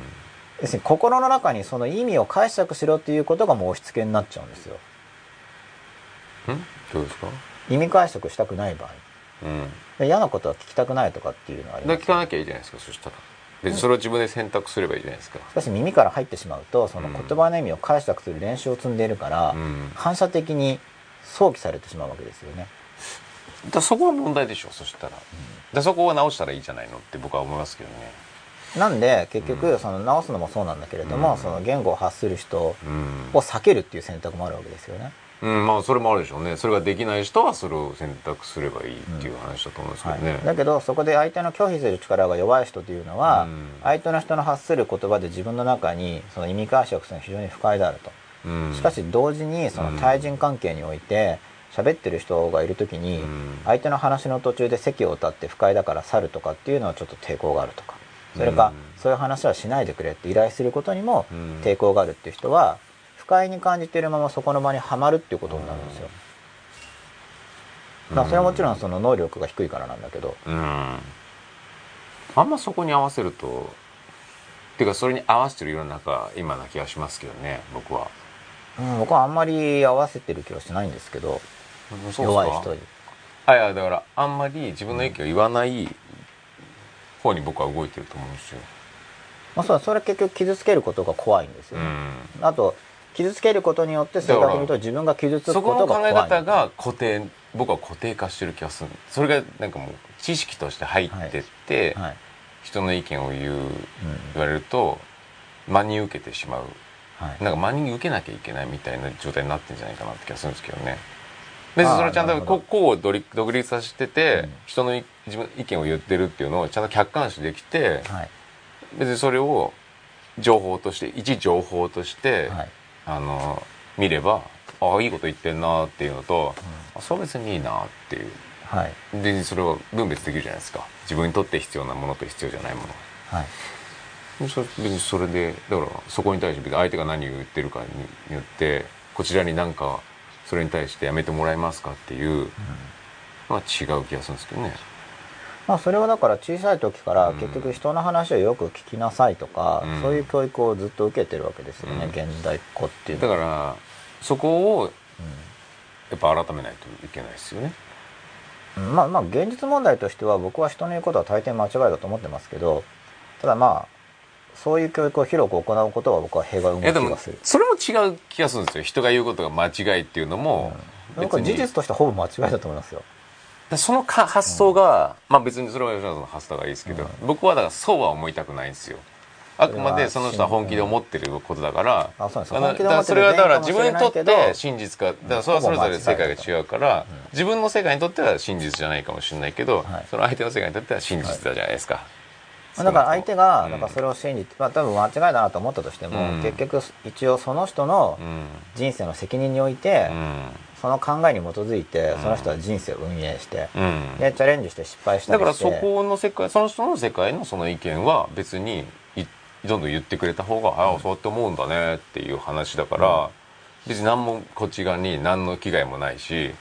要するに心の中にその意味を解釈しろっていうことがもう押し付けになっちゃうんですよ。うん？どうですか？意味解釈したくない場合。うん。で嫌なことは聞きたくないとかっていうのはあります。だから聞かなきゃいいじゃないですかそしたら。別にそれを自分で選択すればいいじゃないですか。しかし耳から入ってしまうとその言葉の意味を解釈する練習を積んでいるから、うん。反射的に想起されてしまうわけですよねだそこが問題でしょそしたら、だそこを直したらいいじゃないのって僕は思いますけどね。なんで結局うん。その直すのもそうなんだけれども、うん。その言語を発する人うん。を避けるっていう選択もあるわけですよね、うん、まあそれもあるでしょうね。それができない人はそれを選択すればいいっていう話だと思うんですけどね、はい、だけどそこで相手の拒否する力が弱い人というのは、うん。相手の人の発する言葉で自分の中にその意味解釈するのが非常に不快であると。うん。しかし同時にその対人関係において喋ってる人がいる時にうん。相手の話の途中で席を立って不快だから去るとかっていうのはちょっと抵抗があるとか。それかうんそういう話はしないでくれって依頼することにもうん。抵抗があるっていう人は不快に感じているままそこの場にはまるっていうことになるんですよ。だからそれはもちろんその能力が低いからなんだけど。うん。あんまそこに合わせるとっていうかそれに合わせてる世の中今な気がしますけどね僕は。うん僕はあんまり合わせてる気はしないんですけど弱い人に。あいやだからあんまり自分の意見を言わない方に僕は動いてると思うんですよ、まあそうそれ結局傷つけることが怖いんですよね、うん、あと傷つけることによって正確に言うと自分が傷つくそこことの考えが怖い方が固定僕は固定化してる気がするそれがなんかもう知識として入ってって、はい、人の意見を言ううん。言われると真に受けてしまう。はい、なんか真に受けなきゃいけないみたいな状態になってんじゃないかなって気がするんですけどね別にそれをちゃんとここを独立させてて、うん。人のい自分の意見を言ってるっていうのをちゃんと客観視できてはい。別にそれを情報として一情報として、はい。あの見ればああいいこと言ってんなっていうのと、あそれは別にいいなっていう。はい。でそれを分別できるじゃないですか。自分にとって必要なものと必要じゃないもの。はい。でそれ別にそれでだからそこに対して相手が何を言ってるかによってこちらに何かそれに対してやめてもらえますかっていうのは違う気がするんですけどね。まあそれはだから小さい時からうん。結局人の話をよく聞きなさいとか、うん。そういう教育をずっと受けてるわけですよね、うん。現代っ子っていうだからそこをうやっぱ改めないといけないですよね。ん。まあまあ現実問題としては僕は人の言うことは大抵間違いだと思ってますけどただまあそういう教育を広く行うことは僕は弊害を生む気がする。それも違う気がするんですよ。人が言うことが間違いっていうのも別に。僕は事実としてはほぼ間違いだと思いますよ。でそのか発想が、まあ別にそれは吉野さんの発想がいいですけど、僕はだからそうは思いたくないんですよ。あくまでその人は本気で思ってることだから。あそうなんですだかそれはだから自分にとって真実かだからそれはそれぞれ世界が違うから自分の世界にとっては真実じゃないかもしれないけど、はい。その相手の世界にとっては真実だじゃないですか、まあだから相手が、うん。だからそれを信じて、まあ多分間違いだなと思ったとしても、うん。結局一応その人のうん。人生の責任において、うん。その考えに基づいて、その人は人生を運営して、うん。で、チャレンジして失敗しただ。からそこの世界その人の世界のその意見は別にいどんどん言ってくれた方がああそうやって思うんだねっていう話だから、別に何もこっち側に何の危害もないし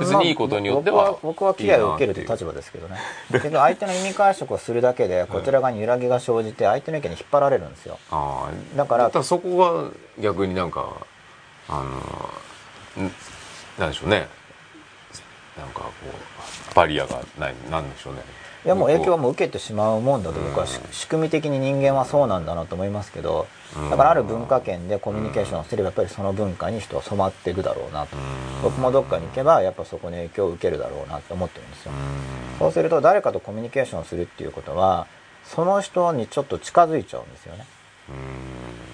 別にいいことによってはまあ僕は僕は危害を受けるという。立場ですけどね。結局相手の意味解釈をするだけでこちら側に揺らぎが生じて相手の意見に引っ張られるんですよ。ああだからそこが逆になんかあのんなんでしょうね。なんかこうバリアがないなんでしょうねいやもう影響は向もう受けてしまうもんだと僕は仕組み的に人間はそうなんだなと思いますけどうん。だからある文化圏でコミュニケーションをすればやっぱりその文化に人は染まっていくだろうなと。うん。僕もどっかに行けばやっぱそこに影響を受けるだろうなって思ってるんですよ。うん。そうすると誰かとコミュニケーションをするっていうことはその人にちょっと近づいちゃうんですよね。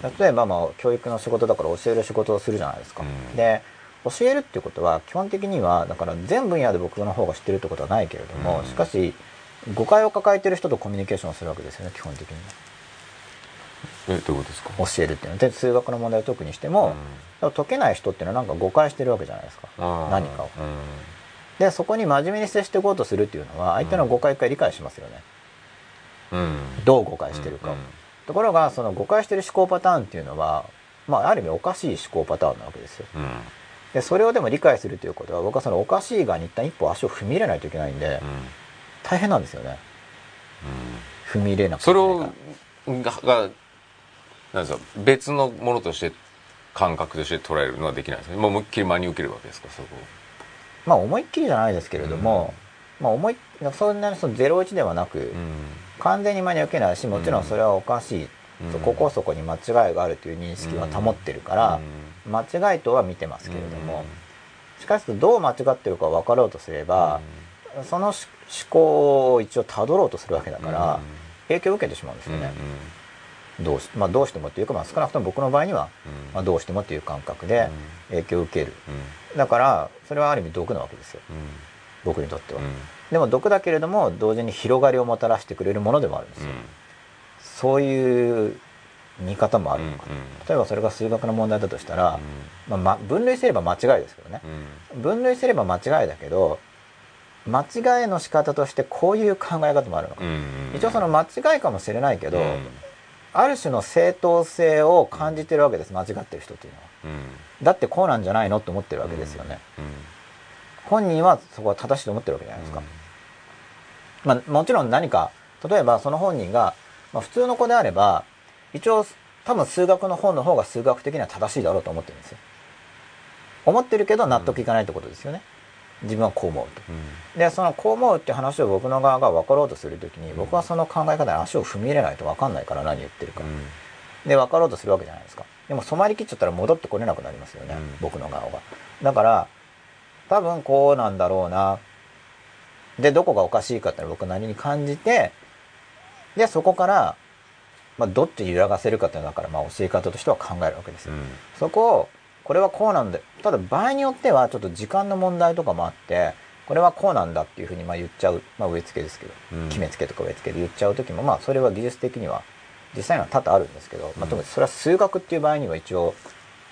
うん。例えばまあ教育の仕事だから教える仕事をするじゃないですか、うん。で教えるっていうことは基本的にはだから全分野で僕の方が知ってるってことはないけれども、うん。しかし誤解を抱えてる人とコミュニケーションをするわけですよね基本的に。えどういうことですか？教えるっていうの。はで数学の問題を解くにしても、だから解けない人っていうのはなんか誤解してるわけじゃないですか。うん何かを。うん。でそこに真面目に接していこうとするっていうのは相手の誤解を一回理解しますよね、うん。どう誤解してるか。を、うん。ところがその誤解してる思考パターンっていうのはまあある意味おかしい思考パターンなわけですよ。うん。でそれをでも理解するということは僕はそのおかしい側に一旦一歩足を踏み入れないといけないんでうん大変なんですよね。うん。踏み入れなくてそれをががなんですか別のものとして感覚として捉えるのはできないですね。もう思いっきり真に受けるわけですかそこ。まあ思いっきりじゃないですけれども、まあ思いそんなにその01ではなく、うん。完全に真に受けないしもちろんそれはおかしい、うん。ここそこに間違いがあるという認識は保ってるから、間違いとは見てますけれども、しかしどう間違ってるか分かろうとすれば、その思考を一応たどろうとするわけだから、影響を受けてしまうんですよね。どうしまあ、どうしてもっていうか、まあ、少なくとも僕の場合には、まあ、どうしてもっていう感覚で影響を受ける、だからそれはある意味毒なわけですよ。僕にとっては、でも毒だけれども同時に広がりをもたらしてくれるものでもあるんですよ、そういう見方もあるのか。な、例えばそれが数学の問題だとしたら、まあま、分類すれば間違いですけどね、分類すれば間違いだけど間違いの仕方としてこういう考え方もあるの。か、一応その間違いかもしれないけど、ある種の正当性を感じてるわけです間違ってる人っていうのは。だってこうなんじゃないのって思ってるわけですよね、本人はそこは正しいと思ってるわけじゃないですか、まあ、もちろん何か例えばその本人が、まあ、普通の子であれば一応多分数学の本の方が数学的には正しいだろうと思ってるんですよ。思ってるけど納得いかないってことですよね自分はこう思うと。でそのこう思うって話を僕の側が分かろうとする時に僕はその考え方に足を踏み入れないと分かんないから何言ってるか、で分かろうとするわけじゃないですか。でも染まりきっちゃったら戻ってこれなくなりますよね、うん。僕の側が。だから多分こうなんだろうな。でどこがおかしいかって僕なりに感じてでそこから、まあ、どっちに揺らがせるかっていうのだからまあ教え方としては考えるわけですよ、そこをこれはこうなんだ。ただ場合によってはちょっと時間の問題とかもあってこれはこうなんだっていうふうにまあ言っちゃう、まあ、植え付けですけど、うん。決めつけとか植え付けで言っちゃう時もまあそれは技術的には実際には多々あるんですけど、まあ、特にそれは数学っていう場合には一応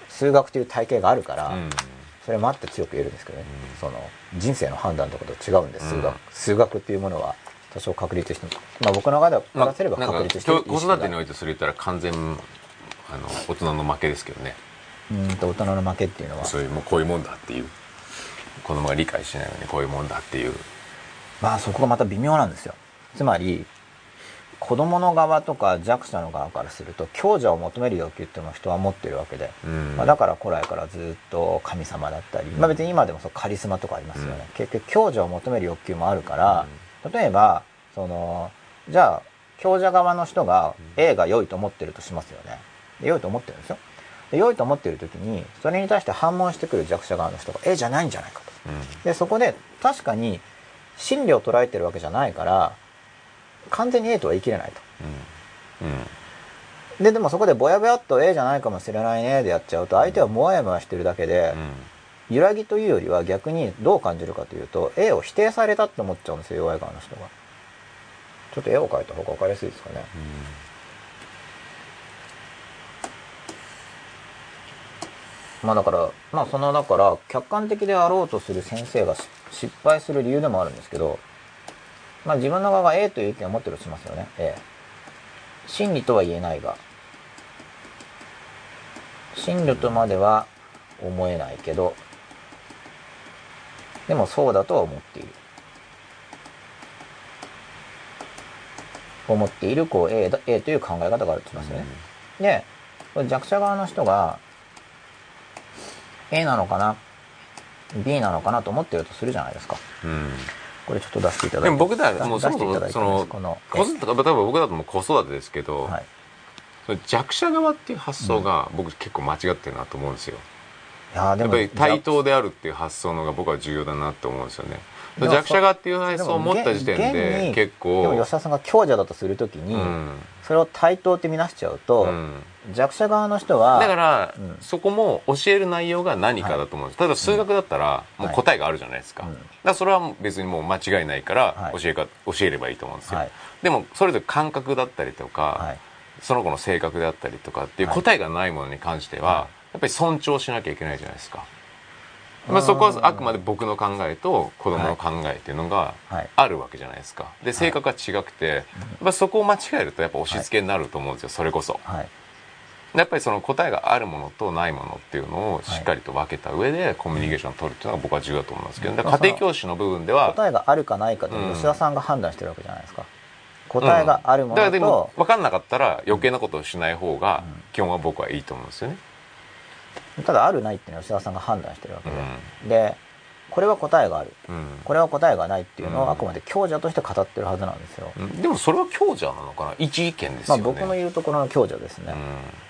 数学という体系があるから、それもあって強く言えるんですけどね、うん。その人生の判断とかと違うんです。数学、うん。数学。っていうものは多少確立してまあ僕の中ではまあ出せれば確立してる子育てにおいてそれ言ったら完全あの大人の負けですけどねうんと大人の負けっていうのは。そういうもうこういうもんだっていう。子供が理解しないのにこういうもんだっていう。まあそこがまた微妙なんですよ。つまり子供の側とか弱者の側からすると強者を求める欲求っていうのを人は持ってるわけで、うん。まあ、だから古来からずっと神様だったり、まあ、別に今でもそうカリスマとかありますよね、結局強者を求める欲求もあるから、例えばそのじゃあ強者側の人が A が良いと思ってるとしますよね。で良いと思ってるんですよ。で良いと思ってる時にそれに対して反問してくる弱者側の人が A じゃないんじゃないかと。でそこで確かに心理を捉えてるわけじゃないから完全に A とは言い切れないと。うん。うん。ででもそこでぼやぼやっと A じゃないかもしれないねでやっちゃうと相手はもやもやしてるだけで、揺らぎというよりは逆にどう感じるかというと A を否定されたって思っちゃうんですよ弱い側の人が。ちょっと絵を描いた方が分かりやすいですかねまあだからまあそのだから客観的であろうとする先生がし失敗する理由でもあるんですけどまあ自分の側が A という意見を持ってるとしますよね。A 真理とは言えないが真理とまでは思えないけどでもそうだとは思っている。思っているこう A, だ A という考え方があるとしますよね、で弱者側の人が A なのかな？B なのかなと思ってるとするじゃないですか。うん。これちょっと出していただいて。でも僕だ出もうそもそもそのこの子育て例えば僕だともう子育てですけど、はい。その弱者側っていう発想が僕結構間違ってるなと思うんですよ、いやーでもやっぱり対等であるっていう発想のが僕は重要だなって思うんですよね。弱者側っていう発想を持った時点で結構でも吉田さんが強者だとするときに、うん。それを対等って見なしちゃうと、うん弱者側の人はだから、うん。そこも教える内容が何かだと思うんです、例えば数学だったら、もう答えがあるじゃないですか,、うんだそれは別にもう間違いないからはい。教えか、教えればいいと思うんですよ、はい。でもそれぞれ感覚だったりとか、はい。その子の性格であったりとかっていうはい。答えがないものに関しては、はい。やっぱり尊重しなきゃいけないじゃないですか、うん。まあ、そこはあくまで僕の考えと子供の考えっていうのがはい。あるわけじゃないですか。で性格が違くて、やっぱそこを間違えるとやっぱ押し付けになると思うんですよそれこそ。はいやっぱりその答えがあるものとないものっていうのをしっかりと分けた上でコミュニケーションを取るっていうのが僕は重要だと思いますけど家庭教師の部分では答えがあるかないかってうん。吉田さんが判断してるわけじゃないですか、答えがあるもだからでものと、分かんなかったら余計なことをしない方が基本は僕はいいと思うんですよね。ただあるないっていうのは吉田さんが判断してるわけうで、でこれは答えがある。んうん。これは答えがないっていうのうん。をあくまで強者として語ってるはずなんですよ、うん。でもそれは強者なのかな？一意見ですまあよね。僕の言うところの強者ですね、うん。っ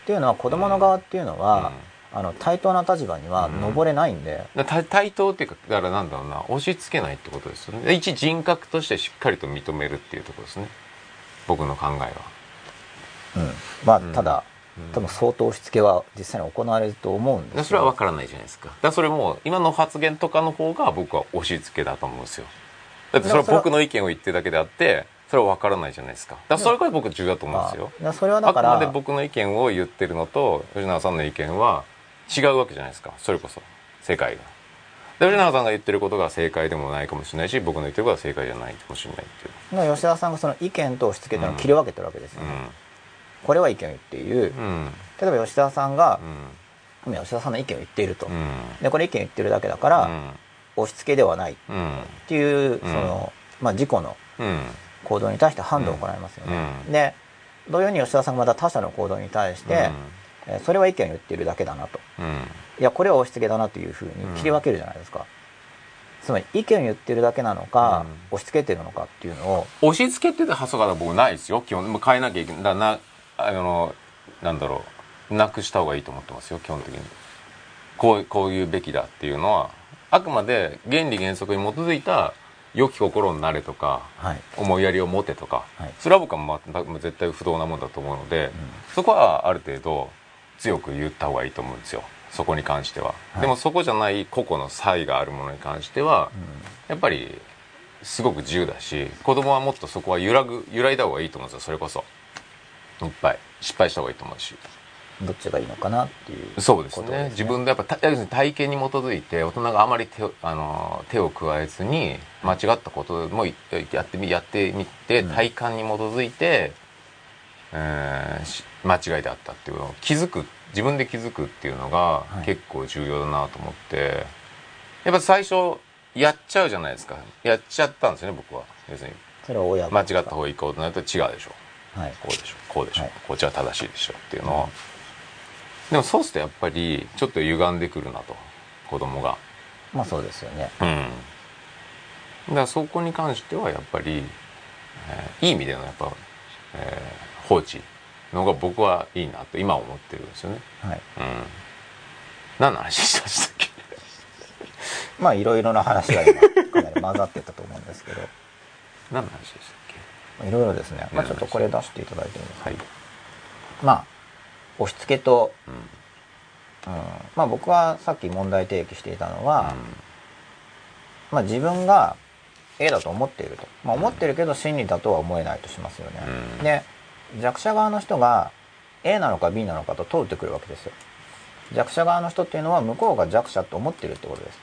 ていうのは子供の側っていうのは、あの対等な立場には上れないんで、対等っていうかだからなんだろうな押し付けないってことですよね。一人格としてしっかりと認めるっていうところですね。僕の考えは。うん。まあうん。ただ、うん多分相当押し付けは実際に行われると思うんですそれは分からないじゃないですか。だからそれも今の発言とかの方が僕は押し付けだと思うんですよ。だってそれは僕の意見を言ってるだけであってそれは分からないじゃないですか。だからそれが僕重要だと思うんですよ。あそれはだからあくまで僕の意見を言ってるのと吉永さんの意見は違うわけじゃないですか。それこそ世界が。で吉永さんが言ってることが正解でもないかもしれないし僕の言ってることが正解じゃないかもしれないっていう。まあ吉田さんがその意見と押し付けというのを切り分けてるわけですよね、これは意見を言っている、う。んうん。例えば吉田さんがう、ん。今吉田さんの意見を言っていると、うん。でこれ意見を言ってるだけだから、押し付けではない。っうん。ていうその、まあ、自己のうん。行動に対して判断を行いますよね、うん。で同様に吉田さんがまた他者の行動に対して、えーそれは意見を言っているだけだなと。うん。いやこれは押し付けだなというふうに切り分けるじゃないですか、つまり意見を言ってるだけなのか、うん。押し付けてるのかっていうのを押し付けっていう発想が僕ないですよ。基本変えなきゃいけない。だなあのなんだろうなくした方がいいと思ってますよ基本的に。こうこういうべきだっていうのは。あくまで原理原則に基づいた良き心になれとかはい。思いやりを持てとか、はい。それは僕はまま絶対不動なもんだと思うので、そこはある程度強く言った方がいいと思うんですよそこに関しては、はい。でもそこじゃない個々の差異があるものに関しては、やっぱりすごく自由だし子供はもっとそこは揺らぐ揺らいだ方がいいと思うんですよそれこそいっぱい。失敗した方がいいと思うし。どっちがいいのかなっていうそうですね。自分でやっぱた要するに体験に基づいて大人があまり手をあの手を加えずに間違ったこともやってみやってみてうん。体感に基づいて、えーし間違いであったっていうのを気づく自分で気づくっていうのがはい。結構重要だなと思って、やっぱ最初やっちゃうじゃないですか。やっちゃったんですよね僕は。要するに。間違った方がいいかとなると違うでしょはい。こうでしょこうでしょ、はい。こっちは正しいでしょっていうのを、でもそうするとやっぱりちょっと歪んでくるなと。子供が。まあそうですよね。うん。だからそこに関してはやっぱり、えーいい意味でのやっぱ、えー放置の方が僕はいいなと今は思ってるんですよね。はい。うん。何の話しましたっけ？まあいろいろな話が今かなり混ざってたと思うんですけど。何の話でした？いろいろですね、まあ、ちょっとこれ出していただいてもいいですか、はい、まあ押し付けと、うん。うん、まあ僕はさっき問題提起していたのは、まあ自分が A だと思っていると、まあ、思ってるけど真理だとは思えないとしますよね、うん。で弱者側の人が A なのか B なのかと問うてくるわけですよ。弱者側の人っていうのは向こうが弱者と思ってるってことです。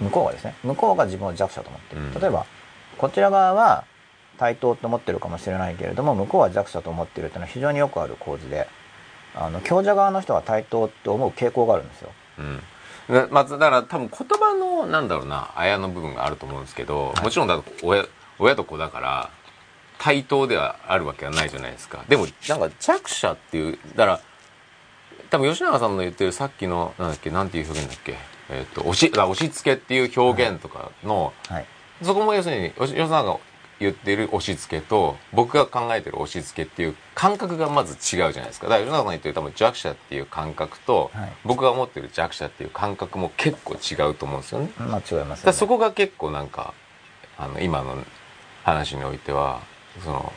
向こうがですね。向こうが自分を弱者と思ってる、うん。例えばこちら側は対等と思ってるかもしれないけれども向こうは弱者と思ってるっていうのは非常によくある構図であの強者側の人は対等と思う傾向があるんですよ。うん。だまずだから多分言葉のなんだろうなあやの部分があると思うんですけど、もちろんだと親親と子だから対等ではあるわけはないじゃないですか。でもなんか弱者っていうだから多分吉永さんの言ってるさっきのなんだっけなんていう表現だっけえっ、と押しあ押し付けっていう表現とかの、はいそこも要するに吉吉永が言ってる押し付けと僕が考えてる押し付けっていう感覚がまず違うじゃないですか。だから吉永さんが言ってる多分弱者っていう感覚と、はい。僕が思ってる弱者っていう感覚も結構違うと思うんですよね。まあ違いますよねらそこが結構なんかあの今の話においてはその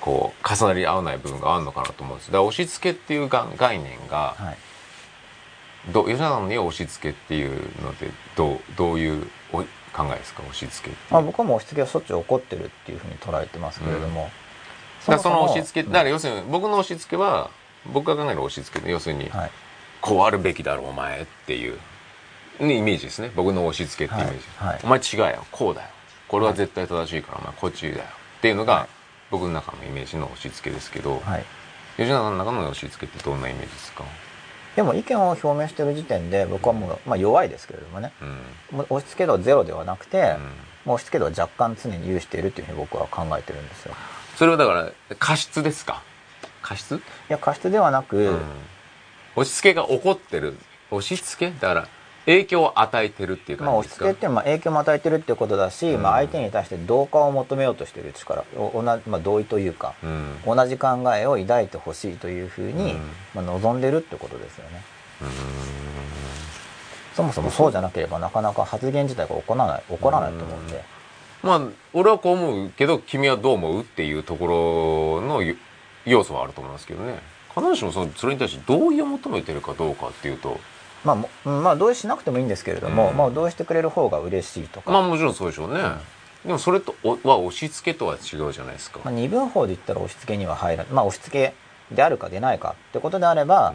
こう重なり合わない部分があるのかなと思うんです。だから押し付けっていうが概念がはい。ど吉永さんの言う押し付けっていうのでどうどういうお考えですか？押し付けあ、僕はもう押し付けはしょっちゅう起こってるっていうふうに捉えてますけれども、だからそのも押し付けだから要するに僕の押し付けは僕が考える押し付け要するにはい。こうあるべきだろお前っていうねイメージですね。僕の押し付けってイメージ、はい。はい。お前違うよこうだよ。これは絶対正しいから、お前こっちだよ。っていうのが、はい。僕の中のイメージの押し付けですけど、はい、吉永さんの中の押し付けってどんなイメージですか？でも意見を表明してる時点で僕はもう、まあ、弱いですけれどもね。うん。もう押し付け度はゼロではなくて、うん。押し付け度は若干常に有しているっていうふうに僕は考えてるんですよ。それはだから過失ですか？過失、いや過失ではなく、うん。押し付けが起こってる。押し付け？だから影響を与えてるっていうまあ、感じですか、押し付けってまあ影響も与えてるっていうことだし、うん。まあ、相手に対して同化を求めようとしている力おまあ、同意というか、うん。同じ考えを抱いてほしいというふうに、うん。まあ、望んでるってことですよね。うん。そもそもそうじゃなければなかなか発言自体が起こらない起こらないと思うん。で、まあ俺はこう思うけど君はどう思うっていうところのよ要素はあると思いますけどね。必ずしもそのそれに対して同意を求めてるかどうかっていうとまあまあ同意しなくてもいいんですけれども、うん。まあ同意してくれる方が嬉しいとか、まあもちろんそうでしょうね、でもそれとおは押し付けとは違うじゃないですか、まあ、二分法で言ったら押し付けには入らないまあ押し付けであるかでないかってことであれば、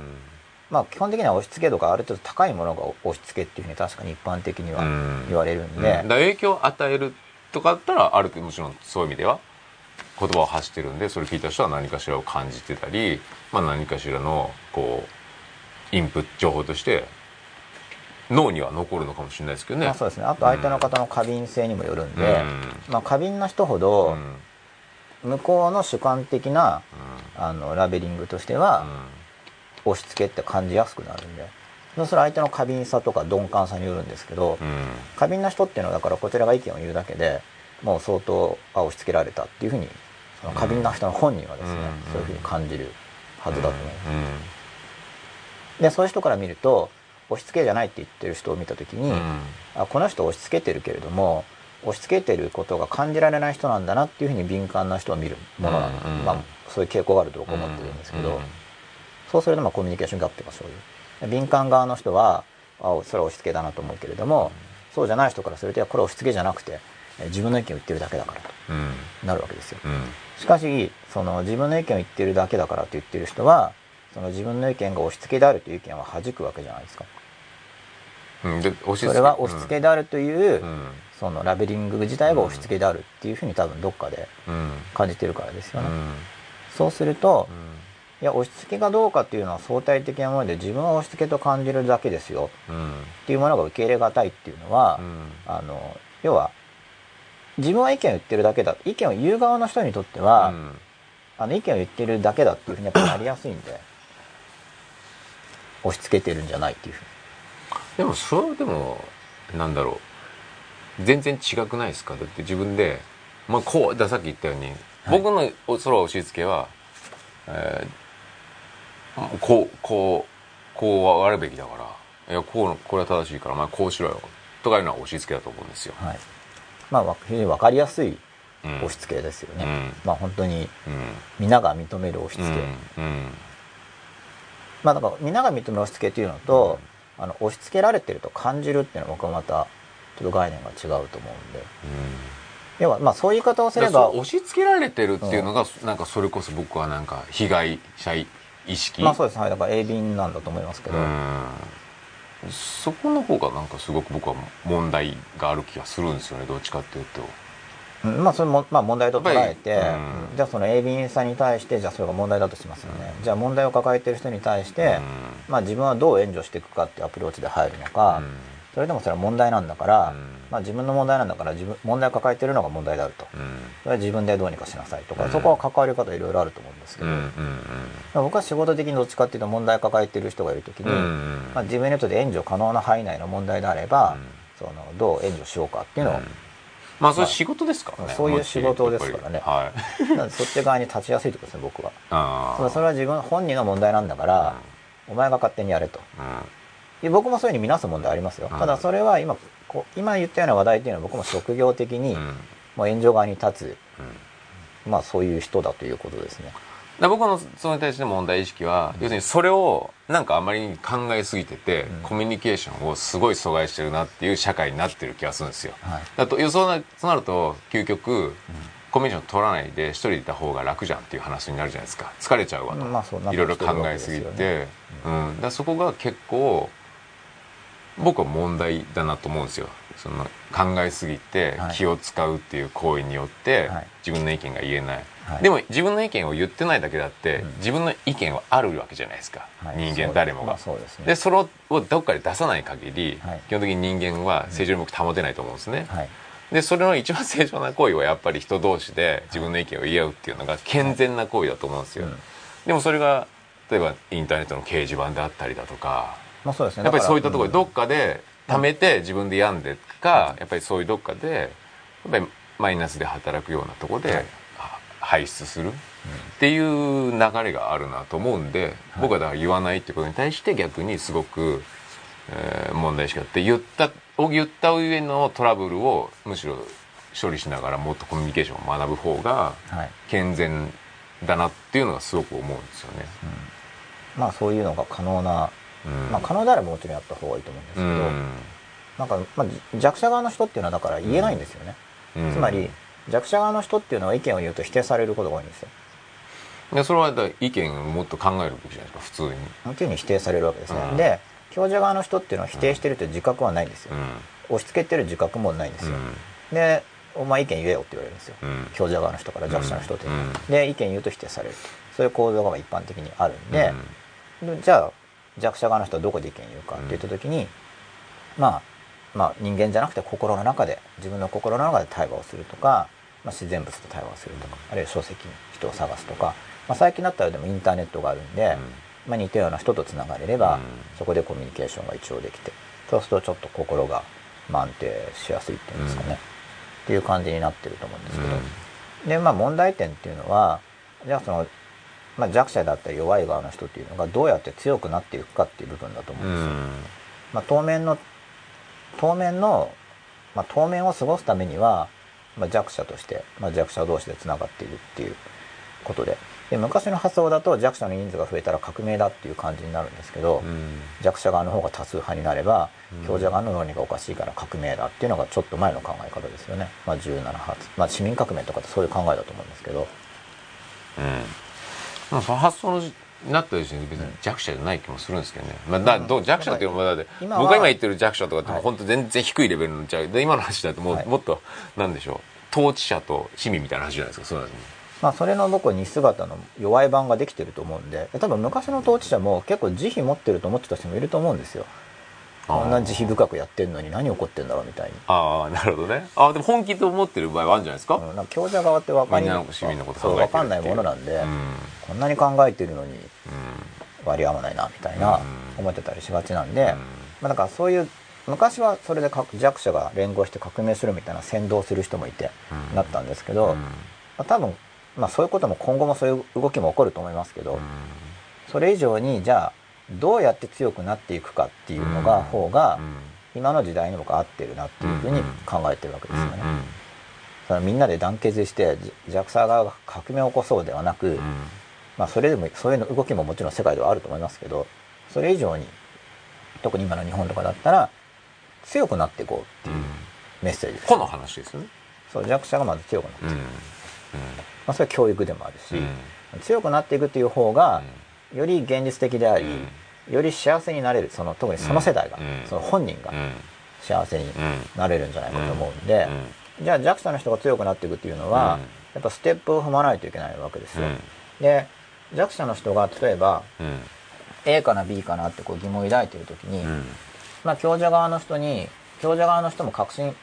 まあ基本的には押し付け度がある程度高いものが押し付けっていうふうに確かに一般的にはうん。言われるんうん。で、だから影響を与えるとかだったらある程度もちろんそういう意味では言葉を発してるんでそれ聞いた人は何かしらを感じてたり、まあ、何かしらのこうインプット情報として脳には残るのかもしれないですけどね。まあそうですね。あと相手の方の過敏性にもよるんで、うん。まあ過敏な人ほうどん。向こうの主観的なうん。あのラベリングとしては押し付けって感じやすくなるんで。それは相手の過敏さとか鈍感さによるんですけど、うん。過敏な人っていうのはだからこちらが意見を言うだけでもう相当あ押し付けられたっていうふうにその過敏な人の本人はですね、うん。そういうふうに感じるはずだと思います、うん。でそういう人から見ると押し付けじゃないって言ってる人を見た時に、うん。あこの人押し付けてるけれども押し付けてることが感じられない人なんだなっていうふうに敏感な人を見るものなんだ、うん。まあ、そういう傾向があると僕は思ってるんですけど、うんそうするとまあコミュニケーションギャップが生じる。敏感側の人はあそれは押し付けだなと思うけれども、そうじゃない人からするとこれは押し付けじゃなくてえ自分の意見を言ってるだけだからとうん。なるわけですよ。うん。しかしその自分の意見を言ってるだけだからと言ってる人はその自分の意見が押し付けであるという意見は弾くわけじゃないですかそれは押し付けであるという、うん。そのラベリング自体が押し付けであるっていうふうに多分どっかでうん。感じてるからですよね、うん。そうするとういや押し付けがどうかっていうのは相対的なもので自分は押し付けと感じるだけですよ。っていうものが受け入れがたいっていうのは、うん。あの要は自分は意見を言ってるだけだ。意見を言う側の人にとっては、うん。あの意見を言ってるだけだっていうふうにやっぱなりやすいんで押し付けてるんじゃないっていうふうにでもそれはでもなんだろう。全然違くないですか？だって自分で、まあ、こうださっき言ったように、僕のおそれは押し付けは、えーこうこうこうあるべきだからいやこうこれは正しいからお前こうしろよ。とかいうのは押し付けだと思うんですよ、はい。まあわ非常に分かりやすいうん。押し付けですよね、うん。まあ本当にうん。皆が認める押し付け、うん。うん。まあだから皆が認める押し付けっていうのと、あの押し付けられてると感じるっていうのは僕はまたちょっと概念が違うと思うんで。要はまあそういう言い方をすれば押し付けられてるっていうのが、なんかそれこそ僕はなんか被害者意識。まあそうです。はい。だから鋭敏なんだと思いますけど、うん。そこの方がなんかすごく僕は問題がある気がするんですよねどっちかっていうと。うんまあそれも、まあ、問題と捉えて、じゃあその鋭敏さに対してじゃあそれが問題だとしますよね、じゃあ問題を抱えてる人に対して、まあ、自分はどう援助していくかっていうアプローチで入るのか、それでもそれは問題なんだから、うん。まあ、自分の問題なんだから自分問題を抱えてるのが問題であると。それは自分でどうにかしなさいとか、うん。そこは関わり方いろいろあると思うんですけど、僕は仕事的にどっちかっていうと問題を抱えてる人がいる時に、まあ、自分にとって援助可能な範囲内の問題であれば、うん。そのどう援助しようかっていうのを、うんまあそれ仕事ですからね、そういう仕事ですからね。はい。なんでそっち側に立ちやすいってことですね僕は。あそれは自分本人の問題なんだから、お前が勝手にやれと。僕もそういうふうに見なす問題ありますよ。うん。ただそれは今、こう今言ったような話題っていうのは僕も職業的に、もう援助側に立つ、うん。まあそういう人だということですね。僕のそれに対しての問題意識は、要するにそれをなんかあまりに考えすぎてて、うん。コミュニケーションをすごい阻害してるなっていう社会になってる気がするんですよ。はい。だとそうなそうなると究極、コミュニケーション取らないで一人でいた方が楽じゃんっていう話になるじゃないですか。疲れちゃうわと、まあいろいろ考えすぎて、うん、だそこが結構僕は問題だなと思うんですよ。その考えすぎてはい。気を使うっていう行為によってはい。自分の意見が言えない、はいでも自分の意見を言ってないだけだって、うん。自分の意見はあるわけじゃないですか、はい。人間誰もが、そうでね。でそれをどっかで出さない限り、はい。基本的に人間は正常に僕保てないと思うんですね、はい。でそれの一番正常な行為はやっぱり人同士で自分の意見を言い合うっていうのが健全な行為だと思うんですよ、うん。でもそれが例えばインターネットの掲示板であったりだとかまあそうですね。やっぱりそういったところでどっかで貯めて自分で病んでか、やっぱりそういうどっかでやっぱりマイナスで働くようなところで、排出する？っていう流れがあるなと思うんで、僕はだから言わないってことに対して逆にすごく、えー問題意識があって言ったを言った上のトラブルをむしろ処理しながらもっとコミュニケーションを学ぶ方がはい。健全だなっていうのがすごく思うんですよね。まあそういうのが可能な、うん。まあ可能であればもちろんやった方がいいと思うんですけうど、ん。なんか、まあ、弱者側の人っていうのはだから言えないんですよね。うん。つまり弱者側の人っていうのは意見を言うと否定されることが多いんですよ。でそれは意見をもっと考えるべきじゃないですか普通に。っていうに否定されるわけですね。うんで強者側の人っていうのは否定してるという自覚はないんですよ。う押し付けてる自覚もないんですよ。んでお前意見言えよって言われるんですよ。うん強者側の人から弱者の人ってで意見言うと否定されるとそういう構造が一般的にあるんで、でじゃあ弱者側の人はどこで意見言うかって言った時に、まあまあ人間じゃなくて心の中で自分の心の中で対話をするとか、まあ、自然物と対話をするとかあるいは書籍に人を探すとか、まあ、最近だったらでもインターネットがあるんで、まあ、似たような人とつながれれば、うんそこでコミュニケーションが一応できてそうするとちょっと心がまあ安定しやすいっていうんですかね、うんっていう感じになってると思うんですけど、でまあ問題点っていうのはじゃあその、まあ、弱者だったり弱い側の人っていうのがどうやって強くなっていくかっていう部分だと思うんですよ。まあ、当面の当面の、まあ、当面を過ごすためには、まあ、弱者として、まあ、弱者同士でつながっているっていうことで。で昔の発想だと弱者の人数が増えたら革命だっていう感じになるんですけど、弱者側の方が多数派になればうん。強者側の論理がおかしいから革命だっていうのがちょっと前の考え方ですよね、まあ、17発、まあ、市民革命とかってそういう考えだと思うんですけど。まあその発想のなった時点で別に弱者じゃない気もするんですけどね、まあ、だどう弱者っていうのはだって僕が今言ってる弱者とかってはい。本当全然低いレベルのじゃで今の話だとももっとなんでしょう統治者と市民みたいな話じゃないですかそうなんですねまあ、それの僕は似姿の弱い版ができてると思うんで多分昔の統治者も結構慈悲持ってると思ってた人もいると思うんですよ。こんな慈悲深くやってんのに何怒ってんだろうみたいに、ああなるほどね。ああでも本気と思ってる場合はあるんじゃないですか、うん、なんか強者側って分かりみんなの市民のかんないものなんで、うん。こんなに考えてるのにう割り合わないなみたいなうん。思ってたりしがちなんで、ん。まあ、だからそういう昔はそれでか弱者が連合して革命するみたいな先導する人もいてうん。なったんですけど、うん。まあ、多分、まあ、そういうことも今後もそういう動きも起こると思いますけど、うん。それ以上にじゃあどうやって強くなっていくかっていうのが方がうん。今の時代に僕は合ってるなっていうふうに考えてるわけですよね。うんそのみんなで団結してじ JAXA 側が革命を起こそうではなく、うん。まあ、それでもそういうの動きももちろん世界ではあると思いますけどそれ以上に特に今の日本とかだったら強くなっていこうっていううん。メッセージです、この話ですよね。そう弱者がまず強くなって。いく、うん。まあ、それは教育でもあるし、うん。強くなっていくっていう方がより現実的であり、うん。より幸せになれるその特にその世代が、うん。その本人がうん。幸せにうんなれるんじゃないかと思うんで、うん。じゃあ弱者の人が強くなっていくっていうのは、うん。やっぱステップを踏まないといけないわけですよ。うん。で弱者の人が例えばうん。A かな B かなってこう疑問を抱いている時に、うんまあ強者側の人に強者側の人も確信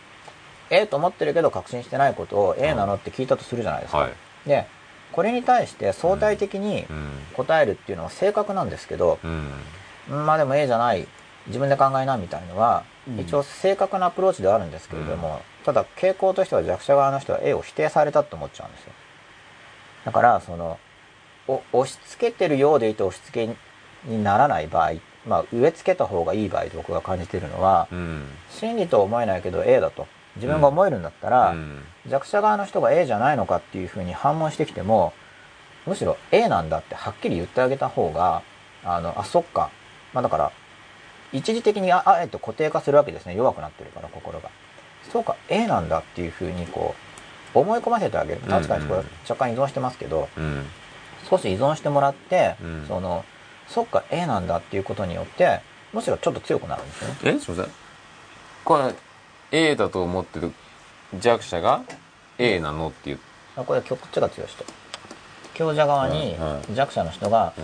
A と思ってるけど確信してないことを A なのって聞いたとするじゃないですか。はい。でこれに対して相対的にうん答えるっていうのは正確なんですけど、うん。まあでも A じゃない自分で考えなみたいのは、うん。一応正確なアプローチではあるんですけれども、ただ傾向としては弱者側の人は A を否定されたと思っちゃうんですよ。だからそのお押し付けてるようでいて押し付けにならない場合まあ植え付けた方がいい場合と僕が感じているのは、うん。真理とは思えないけど A だと。自分が思えるんだったら、うん。弱者側の人が A じゃないのかっていうふうに反問してきてもむしろ A なんだってはっきり言ってあげた方があのあそっか。まあだから一時的にああえて固定化するわけですね。弱くなってるから心が。そうか A なんだっていうふうにこう思い込ませてあげる。確かにこれ若干依存してますけどうん。少し依存してもらって、うん。そのそっか A なんだっていうことによってむしろちょっと強くなるんですよね。えすみません。これ A だと思ってる弱者が A なのっていう。あこれこっちが強い人。強者側にうん弱者の人が、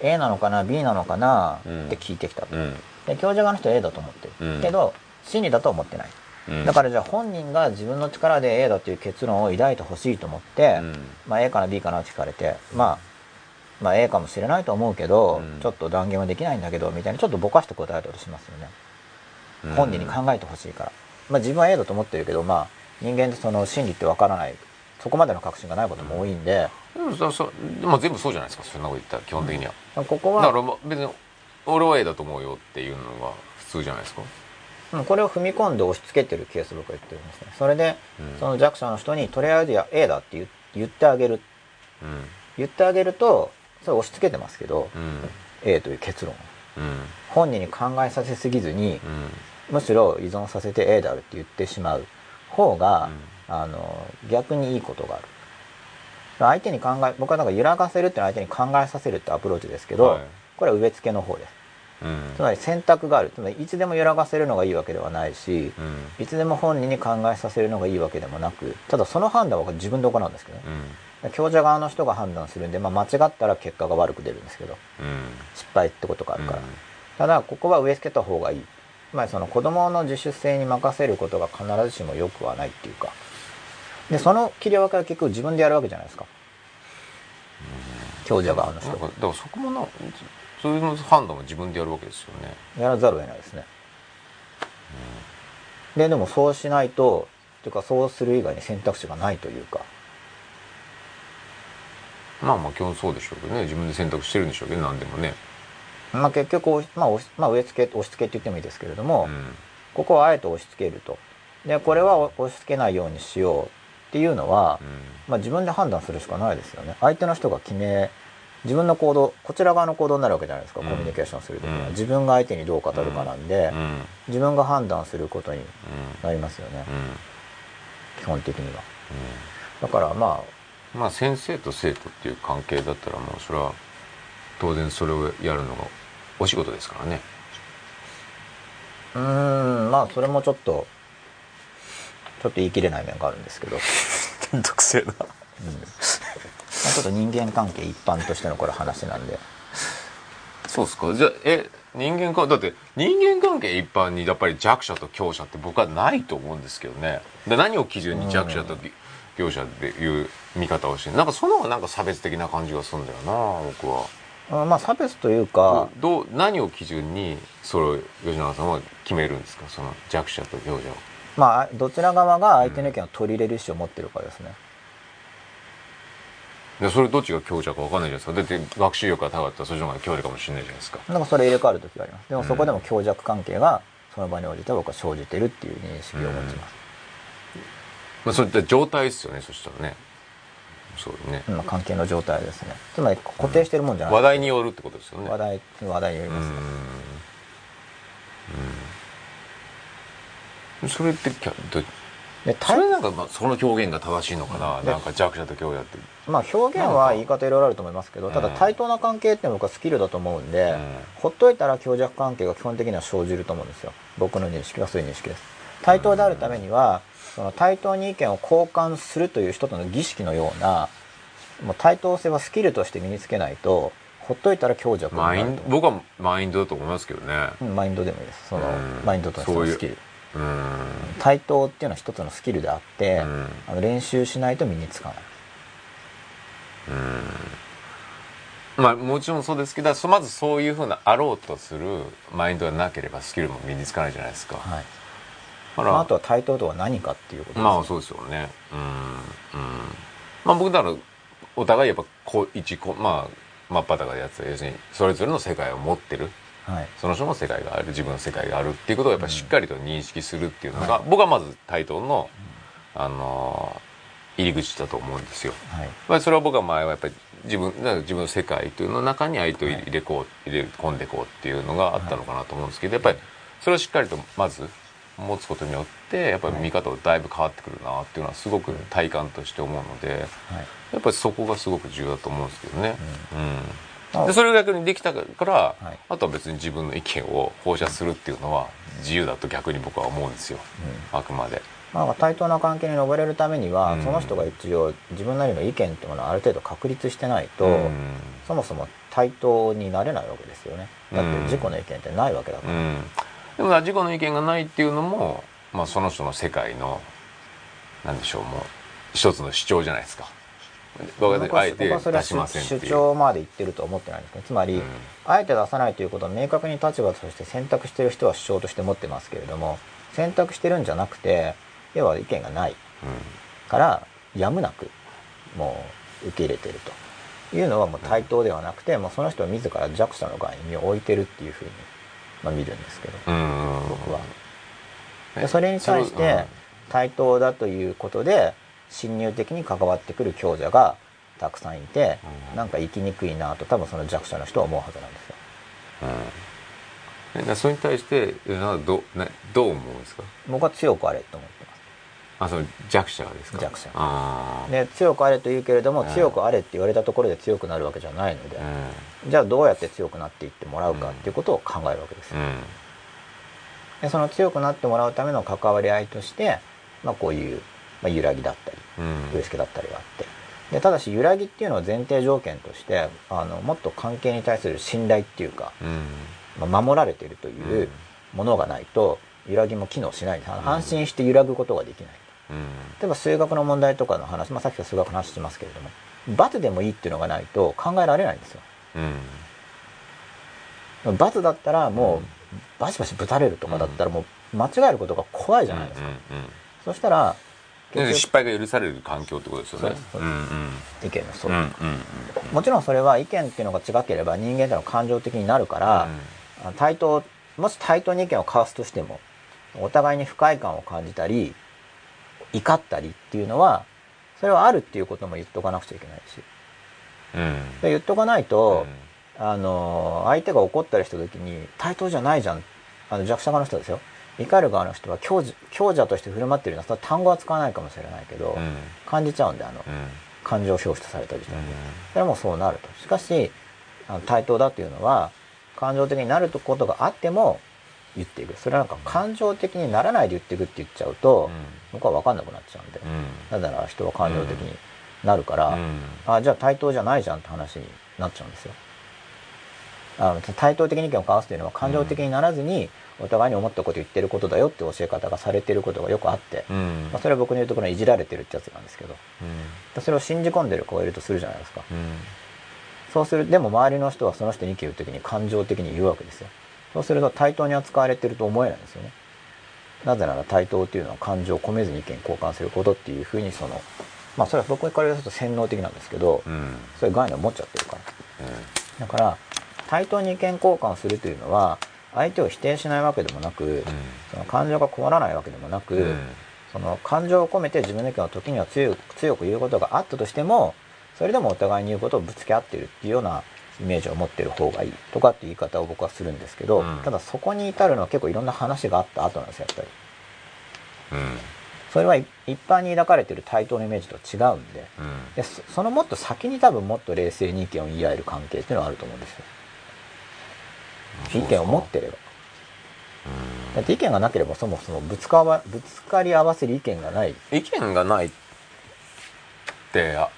A なのかな B なのかなうん。って聞いてきたと、うん。で強者側の人は A だと思ってる、うん。けど真理だと思ってない、うん。だからじゃあ本人が自分の力で A だっていう結論を抱いてほしいと思って、うん。まあ、A かな B かなって聞かれて、まあ、まあ A かもしれないと思うけど、うん。ちょっと断言はできないんだけどみたいなちょっとぼかして答えたとしますよね、うん。本人に考えてほしいから、まあ、自分は A だと思ってるけどまあ人間ってその真理ってわからない。そこまでの確信がないことも多いんで、でもそそまあ全部そうじゃないですかそんなこと言ったら基本的には、ここはだからまあ別に俺は A だと思うよっていうのが普通じゃないですか。うんこれを踏み込んで押し付けてるケースを僕は言ってるんですね。それで、うん。その弱者の人にとりあえずや A だって言言ってあげる。うん。言ってあげるとそれ押し付けてますけど、うん。A という結論。をうん。本人に考えさせすぎずにうん。むしろ依存させて A であるって言ってしまう方が、あの逆にいいことがある。相手に考え僕はなんか揺らがせるっていうのは相手に考えさせるってアプローチですけど、はい。これは植え付けの方です。うん。つまり選択がある。つまりいつでも揺らがせるのがいいわけではないし、うん。いつでも本人に考えさせるのがいいわけでもなくただその判断は自分で行うんですけどねうん強者側の人が判断するんで、まあ、間違ったら結果が悪く出るんですけどうん。失敗ってことがあるから、うん。ただここは植え付けた方がいい。つまりその子供の自主性に任せることが必ずしも良くはないっていうか。でその切り分けは結局自分でやるわけじゃないですか。強者側の人。なんかだからそこもなそういう判断も自分でやるわけですよね。やらざるを得ないですね、ででもそうしないとというかそうする以外に選択肢がないというかまあまあ基本そうでしょうけどね。自分で選択してるんでしょうけど何でもね。まあ結局、まあ、まあ植え付け押し付けって言ってもいいですけれども、うん。ここはあえて押し付けると。でこれは押し付けないようにしようっていうのは、まあ、自分で判断するしかないですよね。相手の人が決め自分の行動こちら側の行動になるわけじゃないですか、うん。コミュニケーションする時には、うん。自分が相手にどう語るかなんで、うん。うん。自分が判断することにうんなりますよね、うん。基本的には。だからままあ先生と生徒っていう関係だったらもうそれは当然それをやるのがお仕事ですからね。あうーんまあそれもちょっとちょっと言い切れない面があるんですけど、うんめんどくせえな。まあ、ちょっと人間関係一般としてのこれ話なんで。そうですか？じゃあえ人間関だって人間関係一般にやっぱり弱者と強者って僕はないと思うんですけどね。で何を基準に弱者と強者っていう見方をしてなんかその方がなんか差別的な感じがするんだよな僕は。うんまあ差別というか、どう何を基準にそれを吉永さんは決めるんですか？その弱者と強者を。まあどちら側が相手の意見を取り入れる意思を持ってるかですね、でそれどっちが強者か分かんないじゃないですか。だって学習力が高かったらそっちの方が強力かもしれないじゃないですか。なんかそれ入れ替わる時があります。でもそこでも強弱関係がその場に応じて僕は生じてるっていう認識を持ちます、まあそういった状態ですよねそしたらねそうね、まあ、関係の状態ですね。つまり固定してるもんじゃない、話題によるってことですよね。話題話題によりうますね、ん。それってきゃどでそれなんかまあその表現が正しいのかな、でなんか弱者と強者って。まあ表現は言い方いろいろあると思いますけどただうん。対等な関係って僕はスキルだと思うんで、うんほっといたら強弱関係が基本的には生じると思うんですよ僕の認識はそういう認識です対等であるためにはその対等に意見を交換するという一つの儀式のようなもう対等性はスキルとして身につけないとほっといたら強弱になマイるとン僕はマインドだと思いますけどね。うんマインドでもいいです。そのうん。マインドとしてのスキル。うん。対等っていうのは一つのスキルであって、うん。あの練習しないと身につかない。まあもちろんそうですけどそまずそういうふうなあろうとするマインドがなければスキルも身につかないじゃないですか、はいまあ、あとは対等とは何かっていうことです、まあそうですよね。うんうん。まあ僕だからお互いやっぱこう一こまあ真っ裸でやつは要するにそれぞれの世界を持ってる。はい。その人の世界がある自分の世界があるっていうことをやっぱりしっかりと認識するっていうのが、僕はまず対等の、あのー入り口だと思うんですよ。はい。まあ、それは僕は前はやっぱり自分自分の世界というのの中に相手を入れこう入れ込んでいこうっていうのがあったのかなと思うんですけどやっぱりそれをしっかりとまず持つことによってやっぱり見方がだいぶ変わってくるなっていうのはすごく体感として思うのではい。やっぱりそこがすごく重要だと思うんですけどね。うん。あでそれが逆にできたから、はい。あとは別に自分の意見を放射するっていうのは自由だと逆に僕は思うんですよ、あくまで。まあ、対等な関係に上れるためには、うん。その人が一応自分なりの意見っていうものをある程度確立してないと、うん。そもそも対等になれないわけですよね。だってうん自己の意見ってないわけだから、うん、でも自己の意見がないっていうのも、まあ、その人の世界のなんでしょうもう一つの主張じゃないですか。僕僕ははあえて僕はそれは出しません主張まで言ってるとは思ってないんです。ねつまり、うん。あえて出さないということを明確に立場として選択してる人は主張として持ってますけれども選択してるんじゃなくて要は意見がない。からやむなくもう受け入れてると。いうのはもう対等ではなくて、もうその人は自ら弱者の側に身を置いてるっていうふうに、まあ、見るんですけど僕は。えでそれに対して対等だということで侵入的に関わってくる強者がたくさんいて、うんなんか生きにくいなと多分その弱者の人は思うはずなんですよ。うんそれに対してどなどう思うんですか？僕は強くあれと思。あその弱者ですか？弱者。あー。で強くあれと言うけれども、うん強くあれって言われたところで強くなるわけじゃないので、うんじゃあどうやって強くなっていってもらうかっていうことを考えるわけですでその強くなってもらうための関わり合いとして、まあ、こういう、まあ、揺らぎだったりうん。植え付けだったりがあって。でただし揺らぎっていうのは前提条件としてあのもっと関係に対する信頼っていうか、うん。まあ、守られているというものがないと揺らぎも機能しない。ん。です安心して揺らぐことができない。うん例えば数学の問題とかの話、まあ、さっきから数学の話してますけれども罰でもいいっていうのがないと考えられないんですよ。うん。罰だったらもうバシバシぶたれるとかだったらもう間違えることが怖いじゃないですか、うんうんそしたら失敗が許される環境ってことですよね。そうんうん。局意見のそう、うんうんもちろんそれは意見っていうのが違ければ人間ってのは感情的になるから、あ対等もし対等に意見を交わすとしてもお互いに不快感を感じたり怒ったりっていうのはそれはあるっていうことも言っとかなくちゃいけないし。うん。で言っとかないと、あの相手が怒ったりした時に対等じゃないじゃん。あの弱者側の人ですよ。怒る側の人は強者強者として振る舞ってるのはそれは単語は使わないかもしれないけど、うん。感じちゃうんであの、うん。感情表出された時点で、それはもうそうなると。しかしあの対等だっていうのは感情的になることがあっても言っていく。それはなんか感情的にならないで言っていくって言っちゃうと、僕は分かんなくなっちゃうんで、うん。なぜなら人は感情的になるから、うん。あじゃあ対等じゃないじゃんって話になっちゃうんですよ。あの対等的に意見を交わすというのは感情的にならずに、お互いに思ったこと言ってることだよって教え方がされてることがよくあって、うん。まあ、それは僕に言うところのいじられてるってやつなんですけど。それを信じ込んでる子がいるとするじゃないですか。うん。そうするでも周りの人はその人に意見を言う時に感情的に言うわけですよ。そうすると対等に扱われてると思えないんですよねなぜなら対等っていうのは感情を込めずに意見交換することっていうふうにそのまあそれは僕から言うと洗脳的なんですけど、うん。そういう概念を持っちゃってるから。だから対等に意見交換するというのは相手を否定しないわけでもなく、その感情が困らないわけでもなく、うん。その感情を込めて自分の意見を時には強く強く言うことがあったとしてもそれでもお互いに言うことをぶつけ合ってるっていうようなイメージを持ってる方がいいとかって言い方を僕はするんですけど、うんただそこに至るのは結構いろんな話があった後なんですよやっぱり。うんそれはい一般に抱かれてる対等のイメージと違うんでうんでそそのもっと先に多分もっと冷静に意見を言い合える関係っていうのはあると思うんですよ。意見を持ってれば。だって意見がなければそもそもぶつかわぶつかり合わせる意見がない。意見がないってあ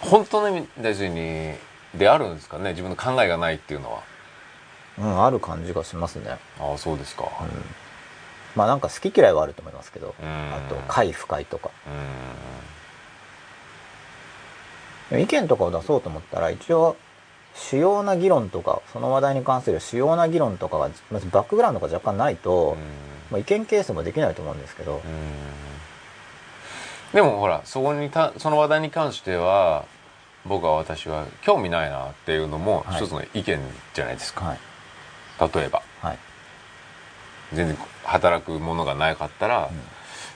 本当の意味大にであるんですかね？自分の考えがないっていうのは。うん、ある感じがしますね。ああそうですか。うん。まあなんか好き嫌いはあると思いますけど、うん。あと快不快とか。意見とかを出そうと思ったら一応主要な議論とかその話題に関する主要な議論とかがまずバックグラウンドが若干ないと、ん。まあ、意見形成もできないと思うんですけど、うん。でもほらそこにたその話題に関しては僕は私は興味ないなっていうのもはい。一つの意見じゃないですか、はい。例えば。はい。全然働くものがなかったら、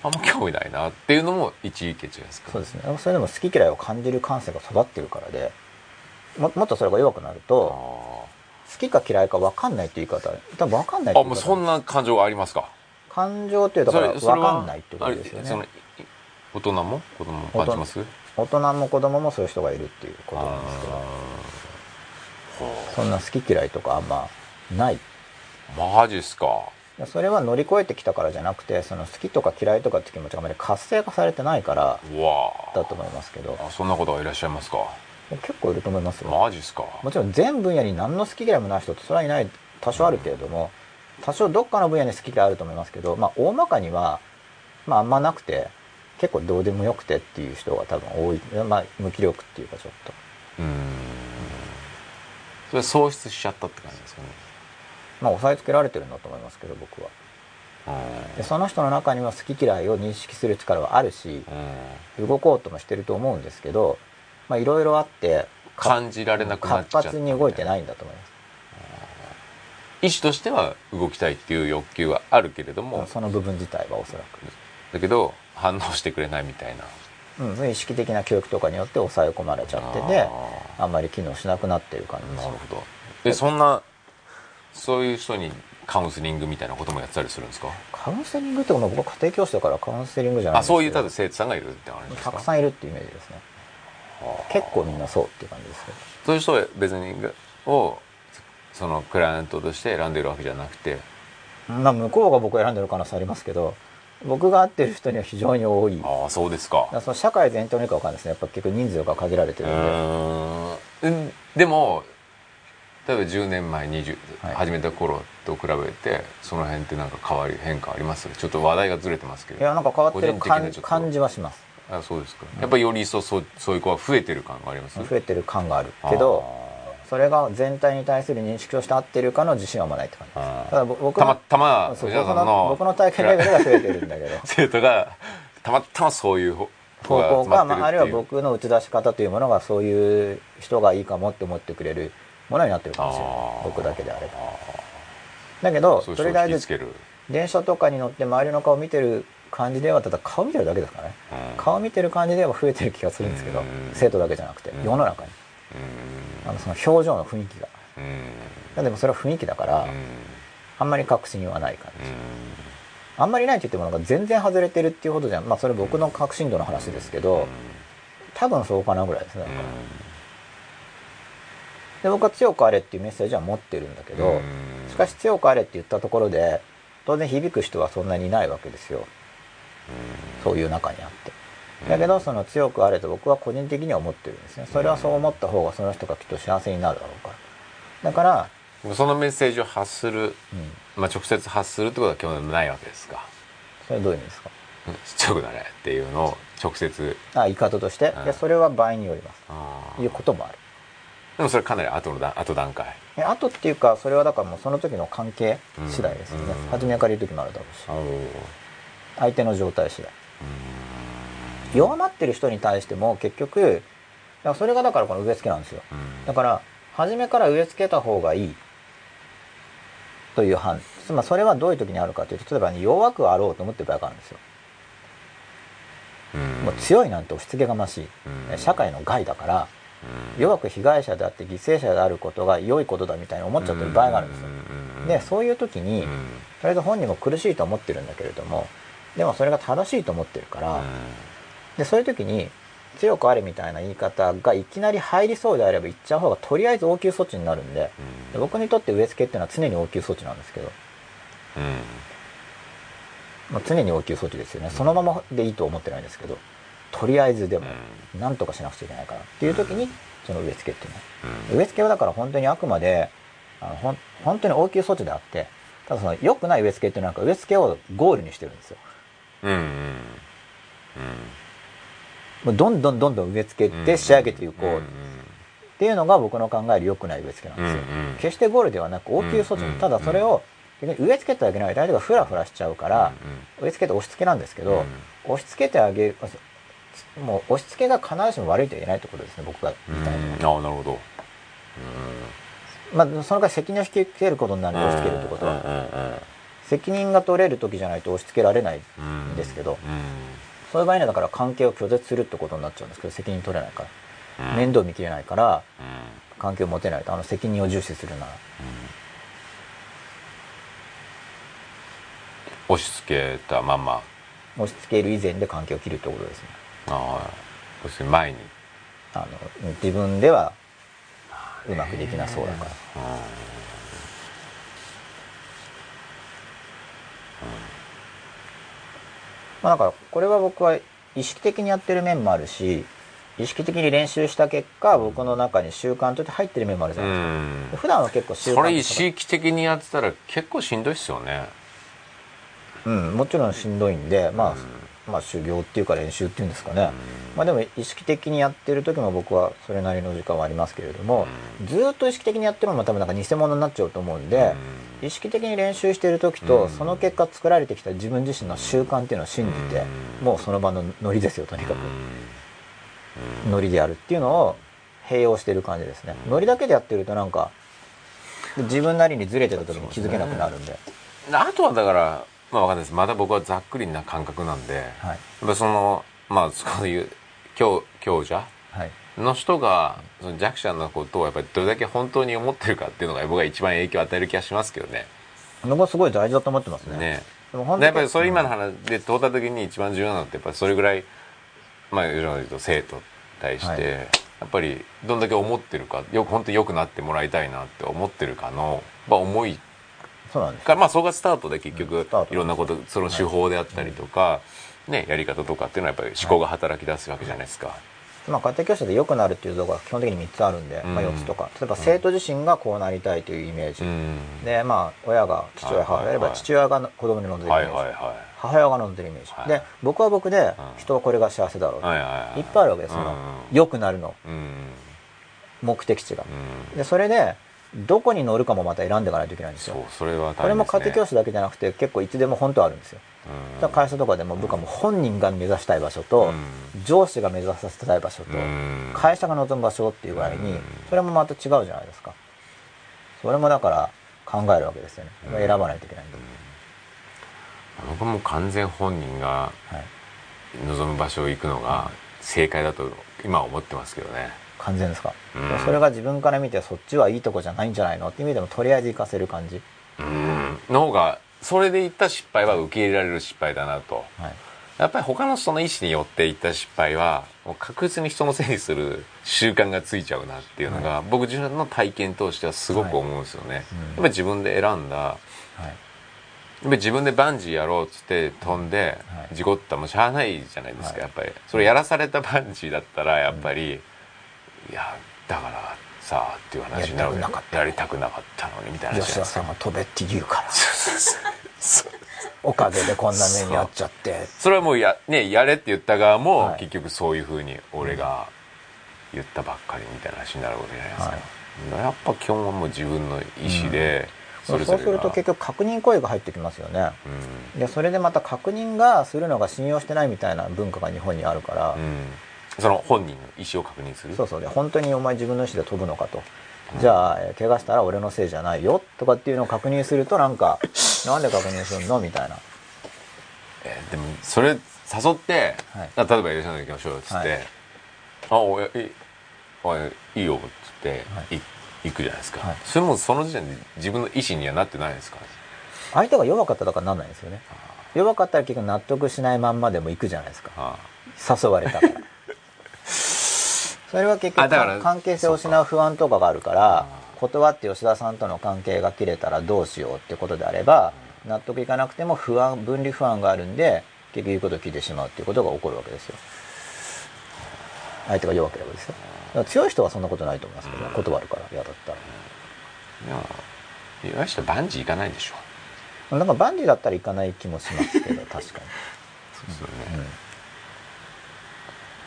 あんま興味ないなっていうのも一意見じゃないですか。そうですね。それでも好き嫌いを感じる感性が育ってるからでももっとそれが弱くなると好きか嫌いか分かんないっていう言い方多分分かんないああもうそんな感情がありますか？感情っていうとだから分かんないってことですよね。い大人も子供も感じます？大人も子供もそういう人がいるっていうことなんですけどあそんな好き嫌いとかあんまない。ーマジっすか。それは乗り越えてきたからじゃなくてその好きとか嫌いとかって気持ちがあまり活性化されてないからだと思いますけど。あそんな方がいらっしゃいますか。結構いると思いますよ。マジっすか。もちろん全分野に何の好き嫌いもない人ってそれはいない多少あるけれども多少どっかの分野に好き嫌いあると思いますけどまあ大まかにはまああんまなくて結構どうでもよくてっていう人が多分多い。まあ無気力っていうかちょっと。うーん。それ喪失しちゃったって感じですかね。まあ押さえつけられてるんだと思いますけど僕は。でその人の中には好き嫌いを認識する力はあるしうん。動こうともしてると思うんですけどまあいろいろあってか感じられなくなっちゃ活発に動いてないいんだと思います。意思としては動きたいっていう欲求はあるけれども。その部分自体はおそらだけど反応してくれないみたいな。く、うん、意識的な教育とかによって抑え込まれちゃっててあんまり機能しなくなってる感じなるほど。でそんなそういう人にカウンセリングみたいなこともやってたりするんですか？カウンセリングって僕は家庭教師だからカウンセリングじゃないんあそういう多分生徒さんがいるって感じですか？たくさんいるっていうイメージですね。結構みんなそうっていう感じですけど。そういう人は別にをそのクライアントとして選んでるわけじゃなくて。まあ向こうが僕を選んでる可能性ありますけど僕が会ってる人には非常に多い。ああそうですか。その社会全体のか分かんないですね。やっぱ結構人数が限られてうるん。ででも例えば10年前20、はい。始めた頃と比べてその辺ってなんか変わり変化あります？ちょっと話題がずれてますけど。いやなんか変わってる感感じはします。あそうですか、やっぱりより一層そうそういう子は増えてる感があります？増えてる感があるけどあそれが全体に対する認識として合ってるかの自信はまないって感じです。だぼ僕たまのたま僕の体験レベルが増えてるんだけど。生徒がたまたまそういう方方向か、まあ、あるいは僕僕の打ち出し方というものがそういう人がいいかもって思ってくれるものになってるかもしれない。僕だけであれば。だけどとりあえず電車とかに乗って周りの顔見てる感じではただ顔見てるだけですからね。うん。顔見てる感じでは増えてる気がするんですけどうん。生徒だけじゃなくてうん。世の中に。うんあのその表情の雰囲気が。うん。でもそれは雰囲気だからうん。あんまり確信はない感じ。うん。あんまりないって言ってもなんか全然外れてるっていうほどじゃん。まあそれ僕の確信度の話ですけど多分そうかなぐらいですねだからで僕は強くあれっていうメッセージは持ってるんだけどしかし強くあれって言ったところで当然響く人はそんなにいないわけですよ。そういう中にあってだけどその強くあれと僕は個人的には思ってるんですね。それはそう思った方がその人がきっと幸せになるだろうから。だから、そのメッセージを発する、うん、まあ、直接発するってことは基本ないわけですか。それどういう意味ですか？うん強くなれっていうのを直接。あ言い方として？うん。いやそれは場合によります。いうこともある。でもそれかなり後のだ後段階。えあとっていうかそれはだからもうその時の関係次第ですよね。うん。初めから言う時もあるだろうし。相手の状態次第。な弱まってる人に対しても結局だからそれがだからこの植え付けなんですよ。うん。だから初めから植え付けた方がいい。という判つまりそれはどういう時にあるかというと例えば、ね、弱くあろうと思ってる場合があるんですよ。うん。もう強いなんて押し付けがましい、うん。社会の害だからうん。弱く被害者であって犠牲者であることが良いことだみたいに思っちゃってる場合があるんですよ。うん。でそういう時に、うん。とりあえず本人も苦しいと思ってるんだけれどもでもそれが正しいと思ってるから、でそういう時に強くあれみたいな言い方がいきなり入りそうであれば言っちゃう方がとりあえず応急措置になるんでで僕にとって植え付けっていうのは常に応急措置なんですけど、うん。うんまあ、常に応急措置ですよね。そのままでいいと思ってないんですけどとりあえずでも何とかしなくちゃいけないからっていう時にその植え付けっていうの植え付けはだから本当にあくまであのほん本当に応急措置であってただその良くない植え付けっていうのはなんか植え付けをゴールにしてるんですよ。うん。うんもうどんどんどんどん植え付けて仕上げていこうっていうのが僕の考える良くない植え付けなんですよ、決してゴールではなく応急措置、ただそれを植え付けてあげないと相手がフラフラしちゃうから、植え付けて押し付けなんですけど、押し付けてあげるもう押し付けが必ずしも悪いと言えないってことですね僕がうん言いたいのは、ああなるほど。まあ、その代わり責任を引き受けることになるんで押し付けるってことは、責任が取れる時じゃないと押し付けられないんですけど、そういう場合にはだから関係を拒絶するってことになっちゃうんですけど責任取れないから、面倒見きれないから関係を持てない。とあの責任を重視するなら。押し付けたまま。押し付ける以前で関係を切るってことですね。ああ。そして前に。あの自分ではうまくできなそうだからまあだからこれは僕は意識的にやってる面もあるし意識的に練習した結果僕の中に習慣として入ってる面もあるじゃうないですか、ん。普段は結構習慣それ意識的にやってたら結構しんどいっすよね。うんもちろんしんどいんでまあ、まあ修行っていうか練習っていうんですかね、まあでも意識的にやってる時も僕はそれなりの時間はありますけれども、ずーっと意識的にやってるのも多分なんか偽物になっちゃうと思うんで、意識的に練習してる時と、うん。その結果作られてきた自分自身の習慣っていうのを信じて、うん。もうその場のノリですよとにかく、ノリでやるっていうのを併用してる感じですね、ノリだけでやってるとなんか自分なりにずれてた時に気づけなくなるんで、あとはだからまあわかんないです。まだ僕はざっくりな感覚なんで、やはい。っぱそのまあそういう強強者はい。の人がその弱者のことをやっぱりどれだけ本当に思ってるかっていうのが僕は一番影響を与える気がしますけどね。僕はすごい大事だと思ってますね。ね。でもやっぱりそういう今の話で問うた時に一番重要なのってやっぱりそれぐらいまあ吉野で言うと生徒に対して、はい。やっぱりどんだけ思ってるかよく本当に良くなってもらいたいなって思ってるかの、まあ、思いそうなんです。からまあそこがスタートで結うん局いろんなことその手法であったりとか、ね、やり方とかっていうのはやっぱり思考が働き出すわけじゃないですか。まあ、家庭教師で良くなるっていう動画が基本的に3つあるんで、まあ、うん4つとか。例えば生徒自身がこうなりたいというイメージ、うん。でまあ親が父親母親れば父親が子供に望んでるイメージ、はいはいは母親が望んでるイメージ、はい。で僕は僕でうん。人はこれが幸せだろういはいはいはい。いっぱいあるわけですそのうん。良くなるの。うん。目的地が。うん。でそれでどこに乗るかもまた選んでいかないといけないんですよ。それはね。これも家庭教師だけじゃなくて結構いつでも本当はあるんですよ。うん。会社とかでも部下も本人が目指したい場所と、上司が目指させたい場所と、うん。会社が望む場所っていうぐらいにうん。それもまた違うじゃないですか。それもだから考えるわけですよね。うん。選ばないといけないん。で、僕も完全本人がはい、望む場所を行くのが正解だと今は思ってますけどね完全ですか、うん。それが自分から見てそっちはいいとこじゃないんじゃないの？っていう意味でもとりあえず行かせる感じ、うん。の方がそれで言った失敗は受け入れられる失敗だなと。はい、やっぱり他の人の意思によって言った失敗はもう確実に人のせいにする習慣がついちゃうなっていうのが、僕自分の体験としてはすごく思うんですよね、うん。やっぱり自分で選んだはい、やっぱり自分でバンジーやろうっつって飛んではい。事故ったらもうしゃあないじゃないですか、はい。やっぱり。それやらされたバンジーだったらやっぱり、いやだからさあっていう話になるややりたくなかったのにみたいな話吉田さんが飛べって言うから。おかげでこんな目に遭っちゃって。それはもうや,、ね、やれって言った側も、はい。結局そういうふうに俺が言ったばっかりみたいな話になるわけじゃないですか、やっぱ基本はもう自分の意思で、それぞれが。そうすると結局確認行為が入ってきますよね。うん。でそれでまた確認がするのが信用してないみたいな文化が日本にあるから、うんその本人の意思を確認する。そうそう。で本当にお前自分の意思で飛ぶのかと、じゃあえー怪我したら俺のせいじゃないよ。とかっていうのを確認するとなんか なんで確認するの？みたいな。えーでもそれ誘って、はい。あ例えば「吉野行きましょう」っつって「はい。あおいいおいいいよ」っつって、はい。い行くじゃないですか、はい。それもその時点で自分の意思にはなってないですか？相手が弱かったとかなんないんですよね。弱かったら結局納得しないまんまでも行くじゃないですか。あ。誘われたからそれは結局関係性を失う不安とかがあるからあ断って吉田さんとの関係が切れたらどうしようってことであれば納得いかなくても不安分離不安があるんで結局言うことを聞いてしまうっていうことが起こるわけですよ。相手が弱ければですよ。だから強い人はそんなことないと思いますけどね断るから嫌だったら。でも岩下バンジー行かないでしょ。なんかバンジーだったら行かない気もしますけど確か そうですよね、に、うん、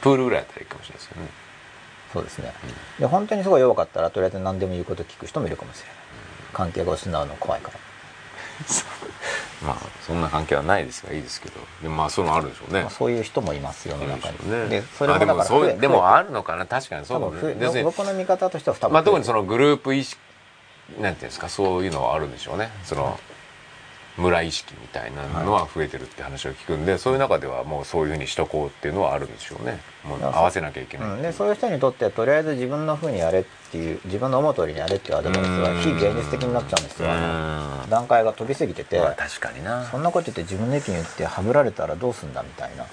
プールぐらいだったらいいかもしれないですよねそうですね、で本当にすごい弱かったらとりあえず何でも言うこと聞く人もいるかもしれない。関係が失うの怖いから。まあそんな関係はないですがいいですけど。でもまあそういうのあるでしょうね。まあ、そういう人もいます世の中に、ね。でそれももだから増えそうでも増あるのかな？確かにえそうだね。別に僕の見方としては多分まあ特にそののグループ意識なんていうんですか？そういうのはあるんでしょうね。その村意識みたいなのは増えてるって話を聞くんで、そういう中ではもうそういうふうにしとこうっていうのはあるんでしょうね。もう合わせなきゃいけない、う。ん、でそういう人にとってはとりあえず自分の風にやれっていう自分の思う通りにやれっていうアドバイスは非現実的になっちゃうんですよ段階が飛びすぎてて、まあ確かにな。そんなこと言って自分の意見言ってはぶられたらどうすんだみたいな。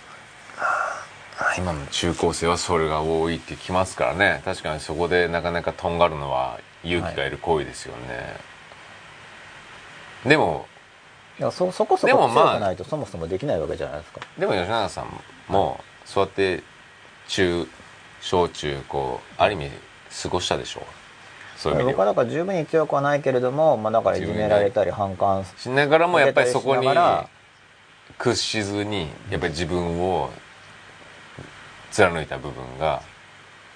今の中高生はそれが多いって聞きますからね。確かにそこでなかなかとんがるのは勇気がいる行為ですよね、でもいやそそこそこ強くないとそもそもできないわけじゃないですか、でも吉永さんもそうやって中小中高ある意味過ごしたでしょ？うそういう意味では。僕はだから十分に強くはないけれども、まあ、だからいじめられたり反感しながらもやっぱりそこに屈しずにやっぱり自分を貫いた部分がやっ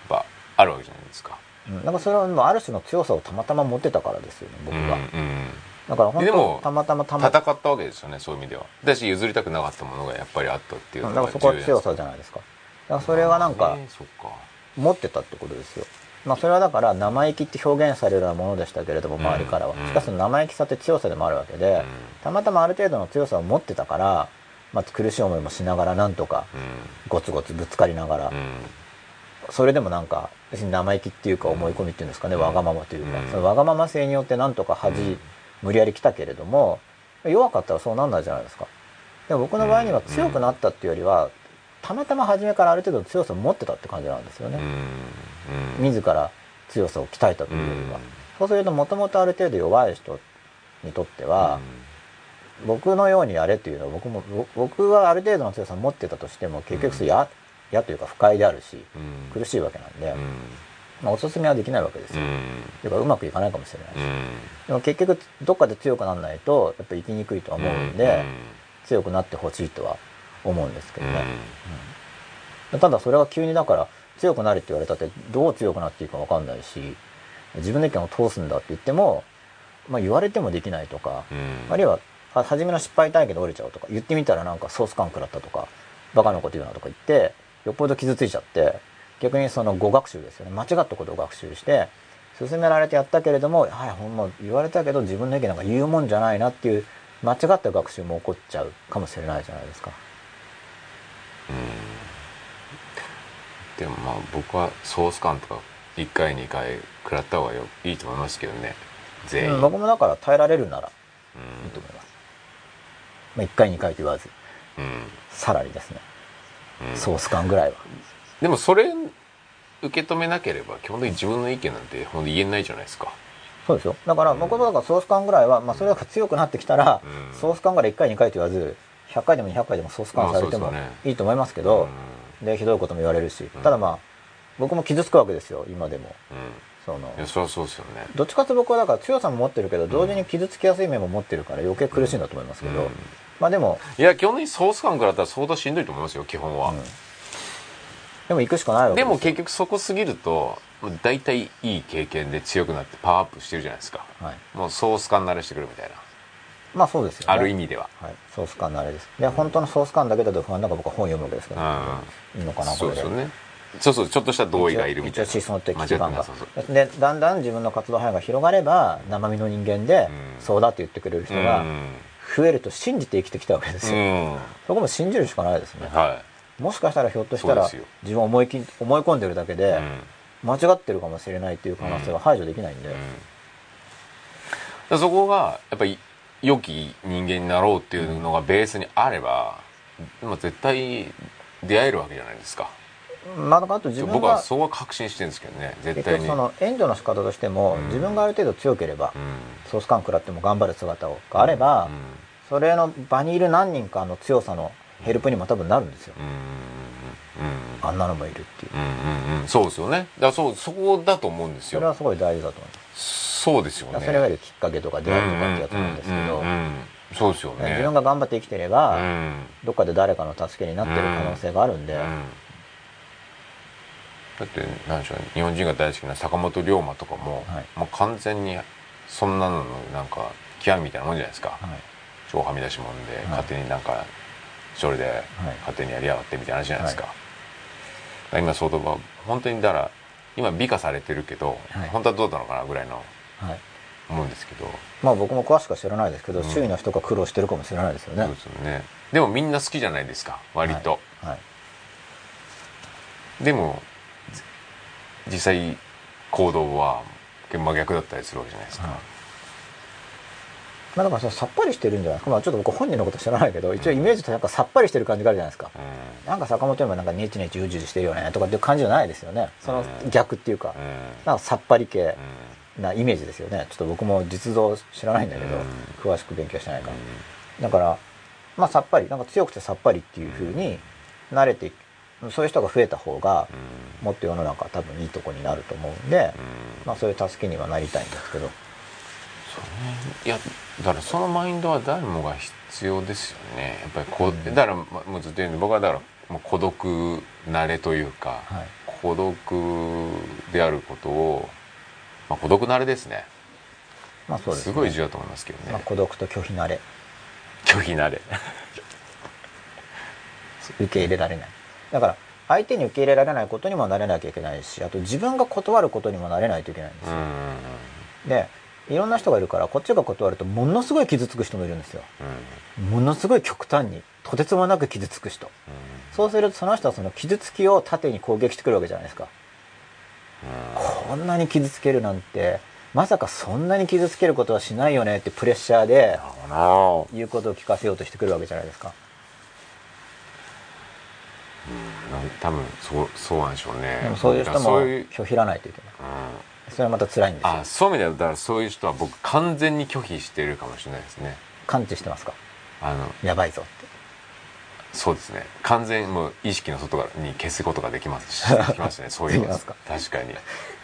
ぱあるわけじゃないですか。うん。なんかそれはある種の強さをたまたま持ってたからですよね僕が、うんうんだから本でも当たまたまたま戦ったわけですよねそういう意味では。だし譲りたくなかったものがやっぱりあったっていうのがだからそこは強さ重じゃないですか。だからそれがなんか持ってたってことですよ。まあそれはだから生意気って表現されるようなものでしたけれども周りからは。うん。しかし生意気さって強さでもあるわけでたまたまある程度の強さを持ってたから、まあ、苦しい思いもしながらなんとかゴツゴツぶつかりながら。うんうん。それでもなんか別に生意気っていうか思い込みっていうんですかね、うん。わがままというか、うん。そのわがまま性によってなんとか恥、うん無理やり来たけれども弱かったらそうなんないじゃないですか。でも僕の場合には強くなったっていうよりはたまたま初めからある程度の強さを持ってたって感じなんですよね、うん自ら強さを鍛えたというよりは、うん。そうするともともとある程度弱い人にとっては、僕のようにやれっていうのは僕もぼ僕はある程度の強さを持ってたとしても結局それ嫌嫌というか不快であるしうん。苦しいわけなんで、うんまあ、おすすめはできないわけですよ、うん。というかうまくいかないかもしれないし、うん。でも結局どっかで強くならないとやっぱり生きにくいとは思うんで、強くなってほしいとは思うんですけどね、ただそれは急にだから強くなれって言われたってどう強くなっていいか分かんないし自分の意見を通すんだって言っても、まあ、言われてもできないとか、うん。あるいはは初めの失敗体験で折れちゃうとか言ってみたらなんかソース感食らったとかバカなこと言うなとか言ってよっぽど傷ついちゃって逆にその語学習ですよね。間違ったことを学習して勧められてやったけれどもはいほんま言われたけど自分の意見なんか言うもんじゃないなっていう間違った学習も起こっちゃうかもしれないじゃないですか。でもまあ僕はソース感とか1回2回食らった方がよいいと思いますけどね。全員、うん、僕もだから耐えられるならうん。いいと思います。まあ、1回2回と言わずうん。さらにですね。うん。ソース感ぐらいは。でもそれ受け止めなければ基本的に自分の意見なんて本当言えないじゃないですか。そうですよ。だから僕もだからソース感ぐらいは、まあそれが強くなってきたら、うん。ソース感ぐらい1回2回と言わず、100回でも200回でもソース感されてもいいと思いますけど、で、ひどいことも言われるし、ただまあ、僕も傷つくわけですよ、今でも。うん。そのいやそりゃそうですよね。どっちかって僕はだから強さも持ってるけど、同時に傷つきやすい面も持ってるから余計苦しいんだと思いますけど、うん。まあでも、いや基本的にソース感食らったら相当しんどいと思いますよ基本は、うんでも行くしかないわけですもよ結局そこ過ぎると大体いい経験で強くなってパワーアップしてるじゃないですか。はい、もうソース感慣れしてくるみたいな。まあそうですよね。ある意味では。はい、ソース感のあれです。で本当のソース感だけだと不安だから僕は本読むわけですから、いいのかなこれで。そうですよね。そうそうちょっとした同意がいるみたいな。一応思想的基盤が。でだんだん自分の活動範囲が広がれば生身の人間で、うん。そうだって言ってくれる人がうん。増えると信じて生きてきたわけですよ、うん。そこも信じるしかないですね。はもしかしたらひょっとしたら自分思いき思い込んでるだけい、でうん。間違ってるかもしれないっていう可能性は排除できないんで、うん。でそこがやっぱり良き人間になろうっていうのがベースにあれば、まあ、絶対出会えるわけじゃないですか。まあ、だからあと自分僕はがそこは確信してるんですけどね絶結対に。局その援助の仕方としても、うん。自分がある程度強ければ、うん。ソース感食らっても頑張る姿をがあれば、うん。それの場にいる何人かの強さのヘルプにも多分なるんですよ、うんうんあんなのもいるっていう。うんうんうん。そうですよね。だからそうそこだと思うんですよ。それはすごい大事だと思います。そうですよね。それはいわゆるきっかけとか出会いとかってやつなんですけど、うんうんうんうん。そうですよね。自分が頑張って生きてれば、うん。どっかで誰かの助けになってる可能性があるんで、うん。だって何でしょう日本人が大好きな坂本龍馬とかも、はい。もう完全にそんなののなんか極みみたいなもんじゃないですか、はい。超はみ出しもんで、い。勝手になんかそれで勝手にやりやがってみたいな話じゃないですか,、はだから今相当は本当にだから今美化されてるけど、はい。本当はどうなのかなぐらいのはい。思うんですけど、まあ僕も詳しくは知らないですけど、うん。周囲の人が苦労してるかもしれないですよね。そうですよね。でもみんな好きじゃないですか割と、はい、はい。でもじ実際行動は真逆だったりするわけじゃないですか、はいまあだからそのさっぱりしてるんじゃないですか、まあ、ちょっと僕本人のこと知らないけど一応イメージとなんかさっぱりしてる感じがあるじゃないですか、うなんか坂本山なんかネチネチうじうじしてるよねとかっていう感じじゃないですよね。そのうん。逆っていうか、んうん。なんかさっぱり系うなイメージですよね。ちょっと僕も実像知らないんだけど、うん。詳しく勉強してないから、ん。だからまあさっぱりなんか強くてさっぱりっていう風に慣れていくそういう人が増えた方がうん。もっと世の中多分いいとこになると思うんで、うん。まあそういう助けにはなりたいんですけどそうね。いやだからそのマインドは誰もが必要ですよね。やっぱりこう、だからまもうずっと言うように僕はだからもう孤独慣れというか、はい。孤独であることを、まあ、孤独慣れですね。まあそうです、ね、ごい重要だと思いますけどね、まあ、孤独と拒否慣れ。拒否慣れ。受け入れられない。だから相手に受け入れられないことにもなれなきゃいけないしあと自分が断ることにもなれないといけないんですよ、うん。でいろんな人がいるからこっちが断るとものすごい傷つく人もいるんですよ。うん。ものすごい極端にとてつもなく傷つく人。そうするとその人はその傷つきを縦に攻撃してくるわけじゃないですか。こんなに傷つけるなんてまさかそんなに傷つけることはしないよねってプレッシャーであ言うことを聞かせようとしてくるわけじゃないですか。多分そうそうなんでしょうね。でもそういう人も拒否らないといけない。うんそれはまた辛いんですよ。あそういう意味ではだからそういう人は僕完全に拒否してるかもしれないですね。感知してますか？あのやばいぞって。そうですね。完全にもう意識の外側に消すことができますし できますね。そういう確かに。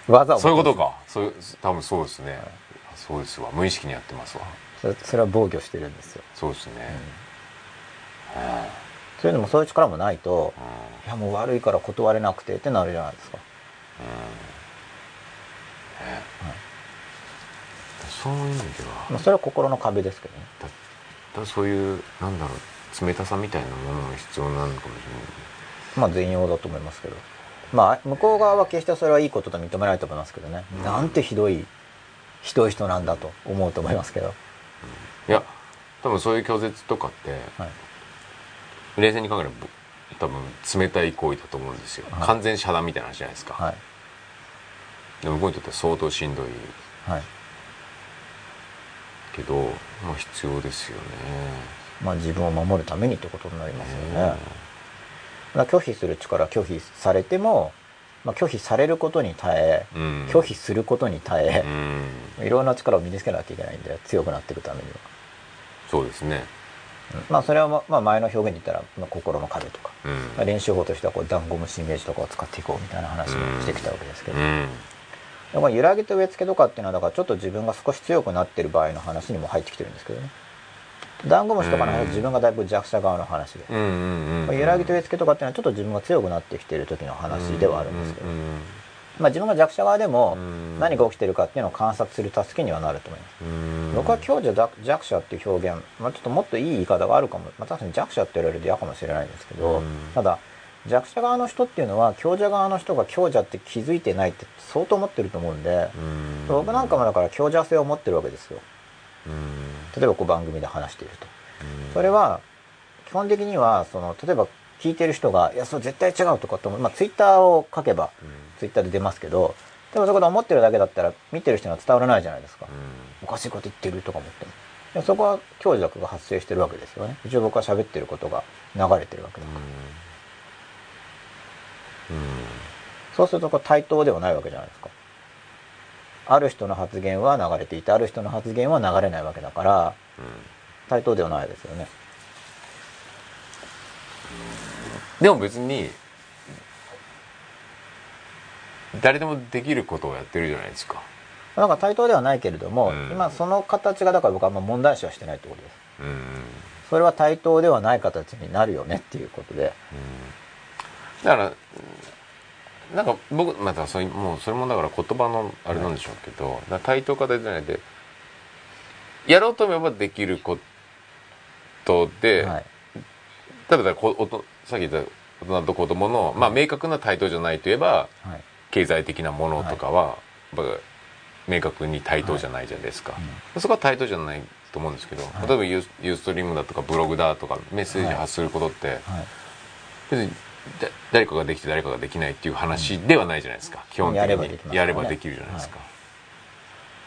技をそういうことか。そういう多分そうですね、そうですわ。無意識にやってますわ。それそれは防御してるんですよ。そうですね、そういうのもそういう力もないとうん。いやもう悪いから断れなくてってなるじゃないですかそうい。う意味ではまあそれは心の壁ですけどね。だだそういうなんだろう冷たさみたいなものも必要なのかもしまあ全容だと思いますけど。まあ向こう側は決してそれはいいことと認めないと思いますけどね、なんてひどいひどい人なんだと思うと思いますけど、れないいや多分そういう拒絶とかってはい、冷静に考えれば多分冷たい行為だと思うんですよ、はい。完全遮断みたいな話じゃないですか、はいでも向こうにとっては相当しんどいはい。けど、まあ、必要ですよね。まあ自分を守るためにってことになりますよね、まあ拒否する力拒否されても、まあ、拒否されることに耐え、うん。拒否することに耐えう、ん。いろんな力を身につけなきゃいけないんで強くなっていくためには、そうですね。うん。まあそれはままあ前の表現で言ったら、まあ、心の壁とか、うん。まあ練習法としてはこうダンゴムシイメージとかを使っていこうみたいな話をしてきたわけですけど、うんでこの揺らぎと植え付けとかっていうのはだからちょっと自分が少し強くなってる場合の話にも入ってきてるんですけどね。ダンゴムシとかの話は自分がだいぶ弱者側の話で、揺らぎと植え付けとかっていうのはちょっと自分が強くなってきてる時の話ではあるんですけど、まあ、自分が弱者側でもうん何が起きてるかっていうのを観察する助けにはなると思います、うん。僕は強者弱弱者っていう表現、まあ、ちょっともっといい言い方があるかも、まあ、確かに弱者って言われると嫌かもしれないんですけど、うん。ただ弱者側の人っていうのは強者側の人が強者って気づいてないって相当思ってると思うんで、うん。僕なんかもだから強者性を持ってるわけですよ。うん。例えばこう番組で話していると。うん。それは基本的にはその例えば聞いてる人が「いやそれ絶対違う」とかと思う。まあツイッターを書けばツイッターで出ますけどでもそこで思ってるだけだったら見てる人には伝わらないじゃないですか、おかしいこと言ってるとか思っても。いやそこは強弱が発生してるわけですよね。一応僕は喋ってることが流れてるわけだから、そうするとこれ対等ではないわけじゃないですか。ある人の発言は流れていてある人の発言は流れないわけだから対等ではないですよね。でも別に誰でもできることをやってるじゃないですか。なんか対等ではないけれども、うん。今その形がだから僕はあんま問題視はしてないってことです。うん。それは対等ではない形になるよねっていうことでだからうんなんか僕またそれもうそれもだから言葉のあれなんでしょうけど、だから対等型じゃないでやろうと思えばできることで、はい。例えばこおとさっき言った大人と子供の、まあ、明確な対等じゃないといえばはい。経済的なものとかは、明確に対等じゃないじゃないですか、そこは対等じゃないと思うんですけど、はい。例えばユーユーストリームだとかブログだとかメッセージ発することって、はい。別にだ誰かができて誰かができないっていう話ではないじゃないですか、基本的やればでにやればできるじゃないですか、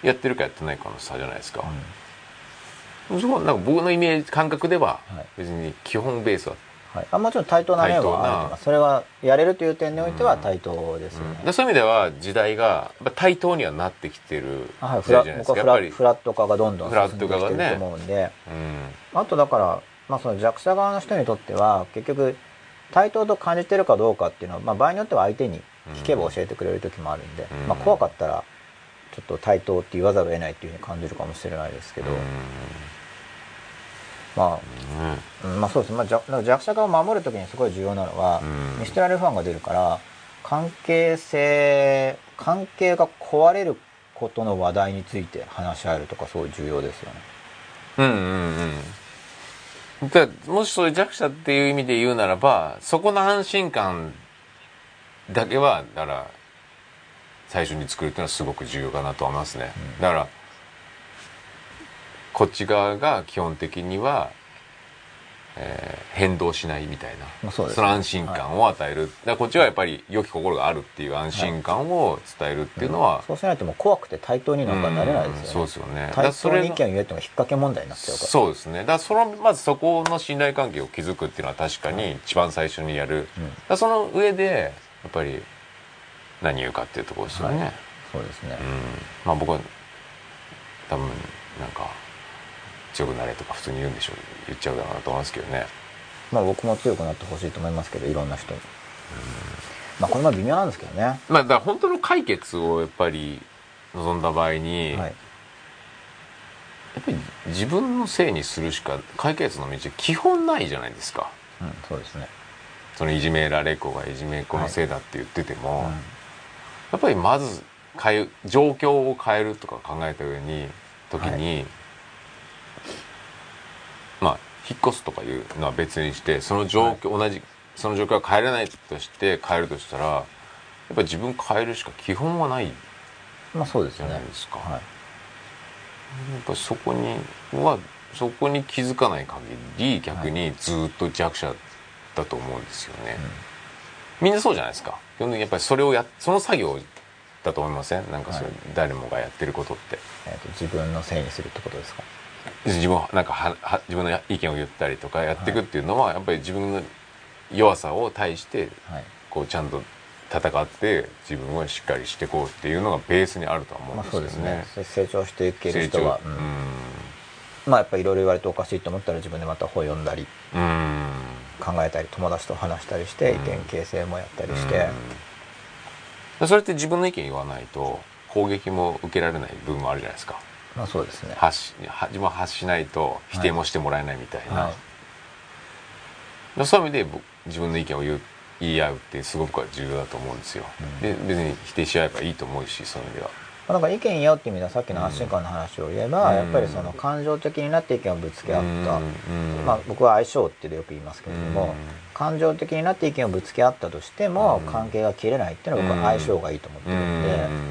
やってるかやってないかの差じゃないですか、そこはなんか僕のイメージ感覚でははい。別に基本ベースは、はい、あもちろん対等な面はあるそれはやれるという点においては対等ですよね、でそういう意味では時代が対等にはなってきてるじゃないですか。やっぱりラフラット化がどんどんフラ進んできてるット化がねと思うんで、うんあとだから、まあ、その弱者側の人にとっては結局対等と感じてるかどうかっていうのは、まあ、場合によっては相手に聞けば教えてくれる時もあるんで、うん。まあ、怖かったらちょっと対等って言わざるを得ないっていうふうに感じるかもしれないですけど、まあ、うん。まあそうです、まあ、弱者側を守る時にすごい重要なのは、うん。見捨てられるファンが出るから関係性関係が壊れることの話題について話し合えるとかすごい重要ですよね。うんうんうんだもしそれ弱者っていう意味で言うならばそこの安心感だけはだから最初に作るっていうのはすごく重要かなと思いますね、だからこっち側が基本的には、えー変動しないみたいな、まあそうですね。の安心感を与える、だからこっちはやっぱり良き心があるっていう安心感を伝えるっていうのは、そうしないともう怖くて対等になんかなれないですよね。うんそうですよね。対等に意見を言えても引っ掛け問題になっちゃうから。そうですね。だからそのまずそこの信頼関係を築くっていうのは確かに一番最初にやる、だからその上でやっぱり何言うかっていうところですよね、はい。そうですね。うん。まあ僕は多分なんか強くなれとか普通に言うんでしょう言っちゃうだろうなと思いますけどねまあ僕も強くなってほしいと思いますけど、いろんな人に。まあこれも微妙なんですけどね。まあだから本当の解決をやっぱり望んだ場合に、はい。やっぱり自分のせいにするしか解決の道基本ないじゃないですかうん、そうですね。そのいじめられっ子がいじめっ子のせいだって言ってても、うんやっぱりまず変え状況を変えるとか考えた上に時に、まあ引っ越すとかいうのは別にしてその状況、同じその状況が変えれないとして変えるとしたらやっぱり自分変えるしか基本はないまあそうですね。ゃないですか。はい。やっぱそこにはそこに気づかない限り逆にずっと弱者だと思うんですよね、みんなそうじゃないですか基本的にやっぱりそれをやその作業だと思いません？なんかそれ、はい誰もがやってることってえっ、と、自分のせいにするってことですか？自分をなんかはは自分の意見を言ったりとかやっていくっていうのは、やっぱり自分の弱さを対してはい。こうちゃんと戦って自分をしっかりしていこうっていうのがベースにあるとは思うんまあですよそうですね。ね。。成長していける人は、うん。まあやっぱりいろいろ言われておかしいと思ったら自分でまた本読んだりうん。うん考えたり友達と話したりして意うん。見形成もやったりして、うん。それって自分の意見言わないと攻撃も受けられない部分もあるじゃないですかまあそうですね。発しは自分は発しないと否定もしてもらえないみたいな、はい。でそういう意味で僕自分の意見を言う言い合うってすごく重要だと思うんですよ、うん。で別に否定し合えばいいと思うしそういう意味では。まあなんか意見言い合うっていう意味ではさっきの安心感の話を言えば、うん。やっぱりその感情的になって意見をぶつけ合った、うん。まあ、僕は相性ってよく言いますけれども、うん。感情的になって意見をぶつけ合ったとしても、うん。関係が切れないっていうのは僕は相性がいいと思ってるんで、うん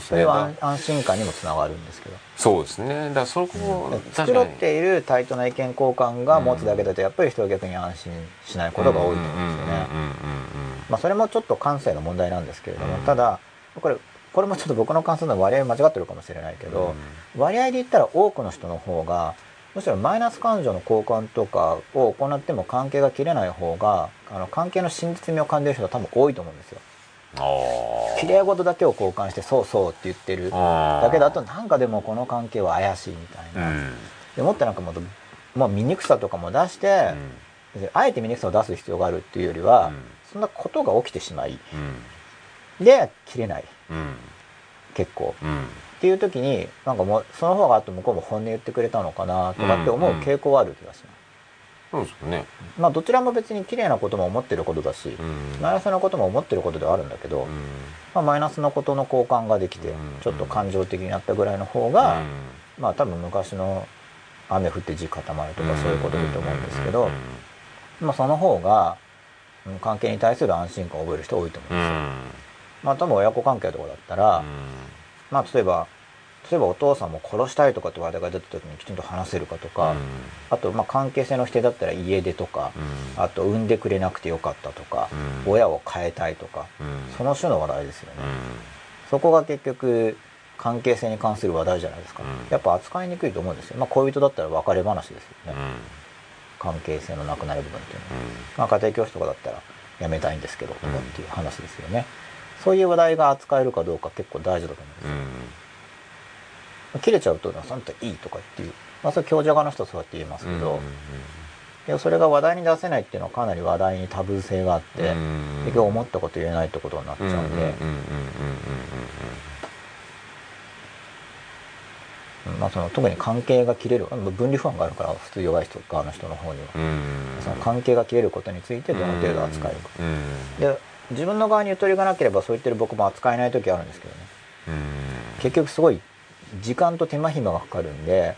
それねは安安心感にもつながるんですけど、そうですね。だからそこ、確繕かに。っている対等な意見交換が持つだけだとやっぱり人は逆に安心しないことが多いと思うんですよね。うんうんうんうんまあ、それもちょっと感性の問題なんですけれども、うん。ただこれこれもちょっと僕の感想の割合間違ってるかもしれないけど、割合で言ったら多くの人の方がむしろマイナス感情の交換とかを行っても関係が切れない方があの関係の真実味を感じる人が多分多いと思うんですよ。あー。綺麗事だけを交換してそうそうって言ってるだけだとなんかでもこの関係は怪しいみたいな。うん。でもっとなんかもっともう醜さとかも出して、あえて醜さを出す必要があるっていうよりは、そんなことが起きてしまいで切れない。うん。うん結構。うん。っていう時になんかもうその方があと向こうも本音言ってくれたのかなとかって思う傾向はある気がします、そうですよね。まあどちらも別に綺麗なことも思ってることだし、うん。マイナスなことも思ってることではあるんだけど、うん。まあ、マイナスのことの交換ができてうん。ちょっと感情的になったぐらいの方が、まあ多分昔の雨降って地固まるとかそういうことだと思うんですけど、まあその方がうん関係に対する安心感を覚える人多いと思うんですよ。うん。まあ多分親子関係とかだったら、まあ例えば例えばお父さんも殺したいとかって話題が出た時にきちんと話せるかとか、あとまあ関係性の否定だったら家出とか、あと産んでくれなくてよかったとか、うん。親を変えたいとか、その種の話題ですよね。そこが結局関係性に関する話題じゃないですか、うん。やっぱ扱いにくいと思うんですよ、まあ、恋人だったら別れ話ですよね、関係性のなくなる部分っていうのは、まあ、家庭教師とかだったら辞めたいんですけどとかっていう話ですよね、そういう話題が扱えるかどうか結構大事だと思うん。ですよ、切れちゃうと「あんたいい」とかっていう、まあ、それ強者側の人はそうやって言いますけど、でそれが話題に出せないっていうのはかなり話題にタブー性があって、結局思ったこと言えないってことになっちゃうんで、まあ、その特に関係が切れるまあ分離不安があるから普通弱い人側の人の方には、その関係が切れることについてどの程度扱えるか、で自分の側にゆとりがなければそう言ってる僕も扱えない時あるんですけどね。結局すごい時間と手間暇がかかるんで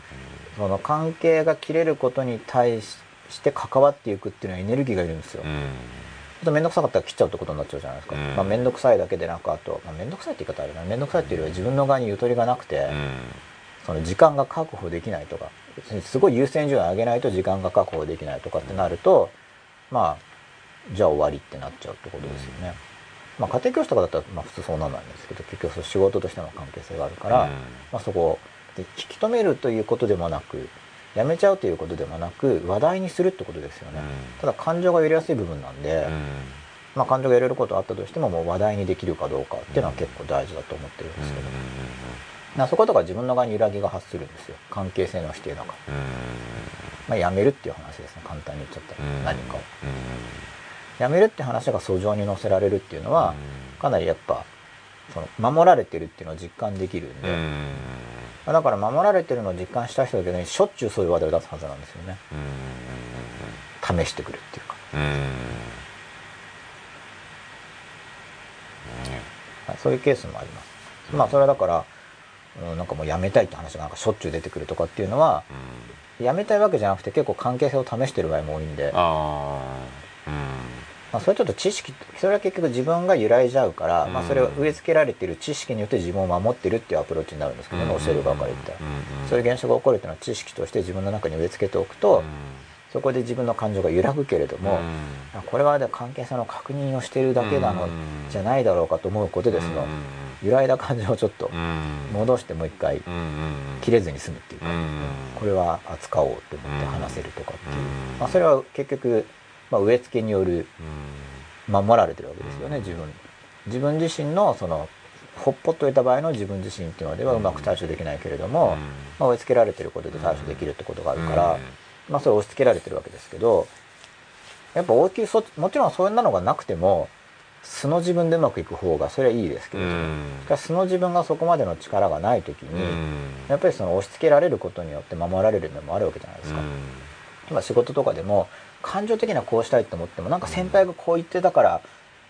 その関係が切れることに対して関わっていくっていうのはエネルギーがいるんですよ、ちょっと面倒くさかったら切っちゃうってことになっちゃうじゃないですか、うん。まあ面倒くさいだけでなくあと、まあ、面倒くさいって言い方あるな。面倒くさいっていうよりは自分の側にゆとりがなくて、その時間が確保できないとか別にすごい優先順位を上げないと時間が確保できないとかってなるとまあじゃあ終わりってなっちゃうってことですよね。まあ、家庭教師とかだったらまあ普通そうなんないんですけど結局仕事としての関係性があるから、うん。まあ、そこをで引き止めるということでもなくやめちゃうということでもなく話題にするってことですよね。ただ感情が揺れやすい部分なんで、まあ、感情が揺れることあったとしてももう話題にできるかどうかっていうのは結構大事だと思ってるんですけど、まあそことか自分の側に揺らぎが発するんですよ。関係性の否定だか。ら、まあ、やめるっていう話ですね。簡単に言っちゃったら、何かをやめるって話が訴状に載せられるっていうのは、かなりやっぱその守られてるっていうのを実感できるんで、だから守られてるのを実感した人だけど、ね、しょっちゅうそういう話題を出すはずなんですよね。試してくるっていうか、はい、そういうケースもありますまあそれはだから、うん、なん。かもうやめたいって話がなん。かしょっちゅう出てくるとかっていうのは、やめたいわけじゃなくて結構関係性を試してる場合も多いん。であまあ、それちょっと知識それは結局自分が揺らいじゃうから、まあ、それを植え付けられてる知識によって自分を守ってるっていうアプローチになるんですけどね、教える側から言ったら、そういう現象が起こるっていうのは知識として自分の中に植え付けておくと、そこで自分の感情が揺らぐけれども、あこれはで関係性の確認をしてるだけなのじゃないだろうかと思うことでその。揺らいだ感情をちょっと戻してもう一回切れずに済むっていうか、これは扱おうと思って話せるとかっていう、まあ、それは結局、まあ、植え付けによる守られてるわけですよね自分。自分自身のそのほっぽっといた場合の自分自身っていうのではうまく対処できないけれども、まあ、植え付けられてることで対処できるってことがあるから、まあ、それを押し付けられてるわけですけどやっぱ応急措置もちろんそういうのがなくても素の自分でうまくいく方がそれはいいですけうれども、ん。しかし素の自分がそこまでの力がない時うに、ん。やっぱりその押し付けられることによって守られるのもあるわけじゃないですか、まあ仕事とかでも感情的にはこうしたいと思ってもなんか先輩がこう言ってたから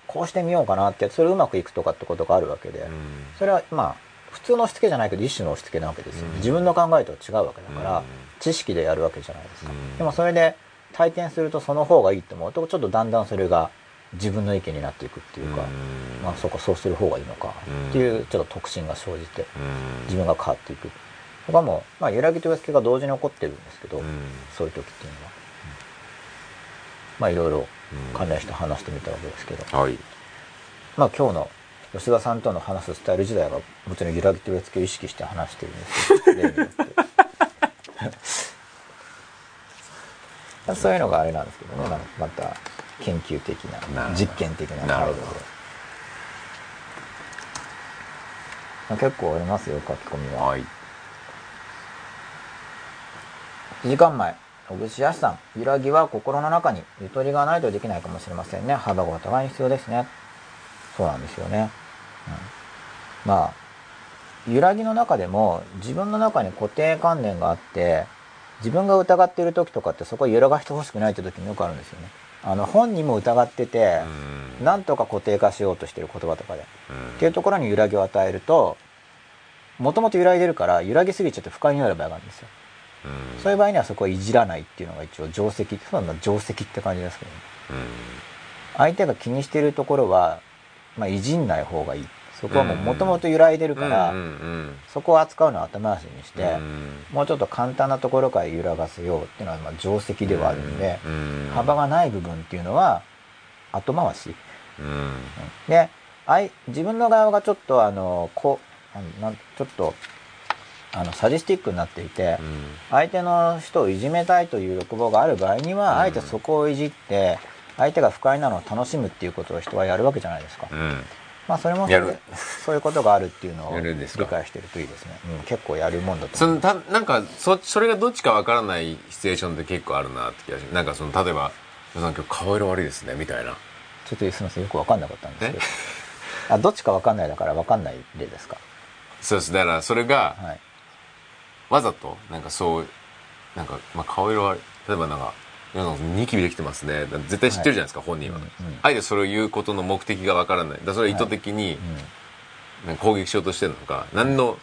こうしてみようかなってそれうまくいくとかってことがあるわけで、うん。それはまあ普通の押し付けじゃないけど一種の押し付けなわけですよ、うん。自分の考えとは違うわけだから、うん。知識でやるわけじゃないですか、うん。でもそれで退店するとその方がいいと思うとちょっとだんだんそれが自分の意見になっていくっていうか、うん。まあそうかそうする方がいいのかっていうちょっと特進が生じてうん。自分が変わっていく。とかも、まあ、揺らぎと寄けが同時に起こってるんですけど、うん。そういう時っていうのは、まあいろいろうん関連して話してみたわけですけど、はい。まあ今日の吉田さんとの話すスタイル自体がもちろん揺らぎと寄せ付けを意識して話してるんですけどそういうのがあれなんですけどね、まあまた研究的な実験的な態度で。結構ありますよ書き込みは。はい。1時間前小口康さん揺らぎは心の中にゆとりがないとできないかもしれませんね。幅がお互いに必要ですね。そうなんですよね、うん、まあ揺らぎの中でも自分の中に固定観念があって自分が疑っている時とかってそこを揺らがしてほしくないって時によくあるんですよね。あの本人も疑ってて、うん。なんとか固定化しようとしてる言葉とかで、うん。っていうところに揺らぎを与えるともともと揺らいでるから揺らぎすぎちゃって不快になる場合があるんですようん。そういう場合にはそこはいじらないっていうのが一応定石普段の定石って感じですけど、ね、相手が気にしているところは、まあ、いじんない方がいい。そこはもともと揺らいでるから、うんうんそこを扱うのは後回しにして、うん。もうちょっと簡単なところから揺らがせようっていうのはまあ定石ではあるので、うん幅がない部分っていうのは後回し、うん。で相自分の側がちょっとあのこなんちょっとあのサディスティックになっていて、うん。相手の人をいじめたいという欲望がある場合には、うん。あえてそこをいじって相手が不快なのを楽しむっていうことを人はやるわけじゃないですか、うん。まあそれもそういうことがあるっていうのを理解してるといいですね、うん、結構やるもんだとそのたなんかそそれがどっちかわからないシチュエーションって結構あるなって気がします。なんかその例えば「皆さん今日顔色悪いですね」みたいな。ちょっとすみませんよく分かんなかったんですけど。あどっちか分かんないだから分かんない例ですか？そうです。だからそれがはいわざとなんかそうなんか、まあ、顔色悪い。例えばなんか「皆さんニキビできてますね」絶対知ってるじゃないですか、本人は、うんうん。あえてそれを言うことの目的がわからない。だからそれは意図的になんか攻撃しようとしてるのか何の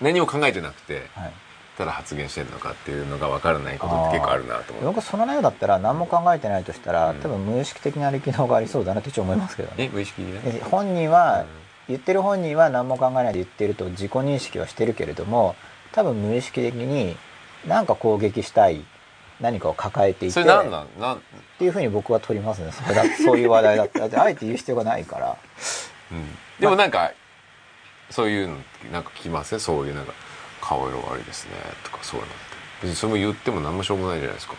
何も考えてなくてうんはい。ただ発言してるのかっていうのがわからないことって結構あるなと思って僕その内容だったら何も考えてないとしたら、うん。多分無意識的な力道がありそうだなって一応思いますけどね。え無意識にね。で本人は、言ってる本人は何も考えないで言ってると自己認識はしてるけれども多分無意識的に何か攻撃したい何かを抱えていてそれなんなん？なん？っていうふうに僕は取りますね。それだ そういう話題だった。あえて言う必要がないから。うん。でもなんか、そういうのなんか聞きます？ねそういうなんか「顔色悪いですね」とかそういうのって。別にそれも言っても何もしょうもないじゃないですか。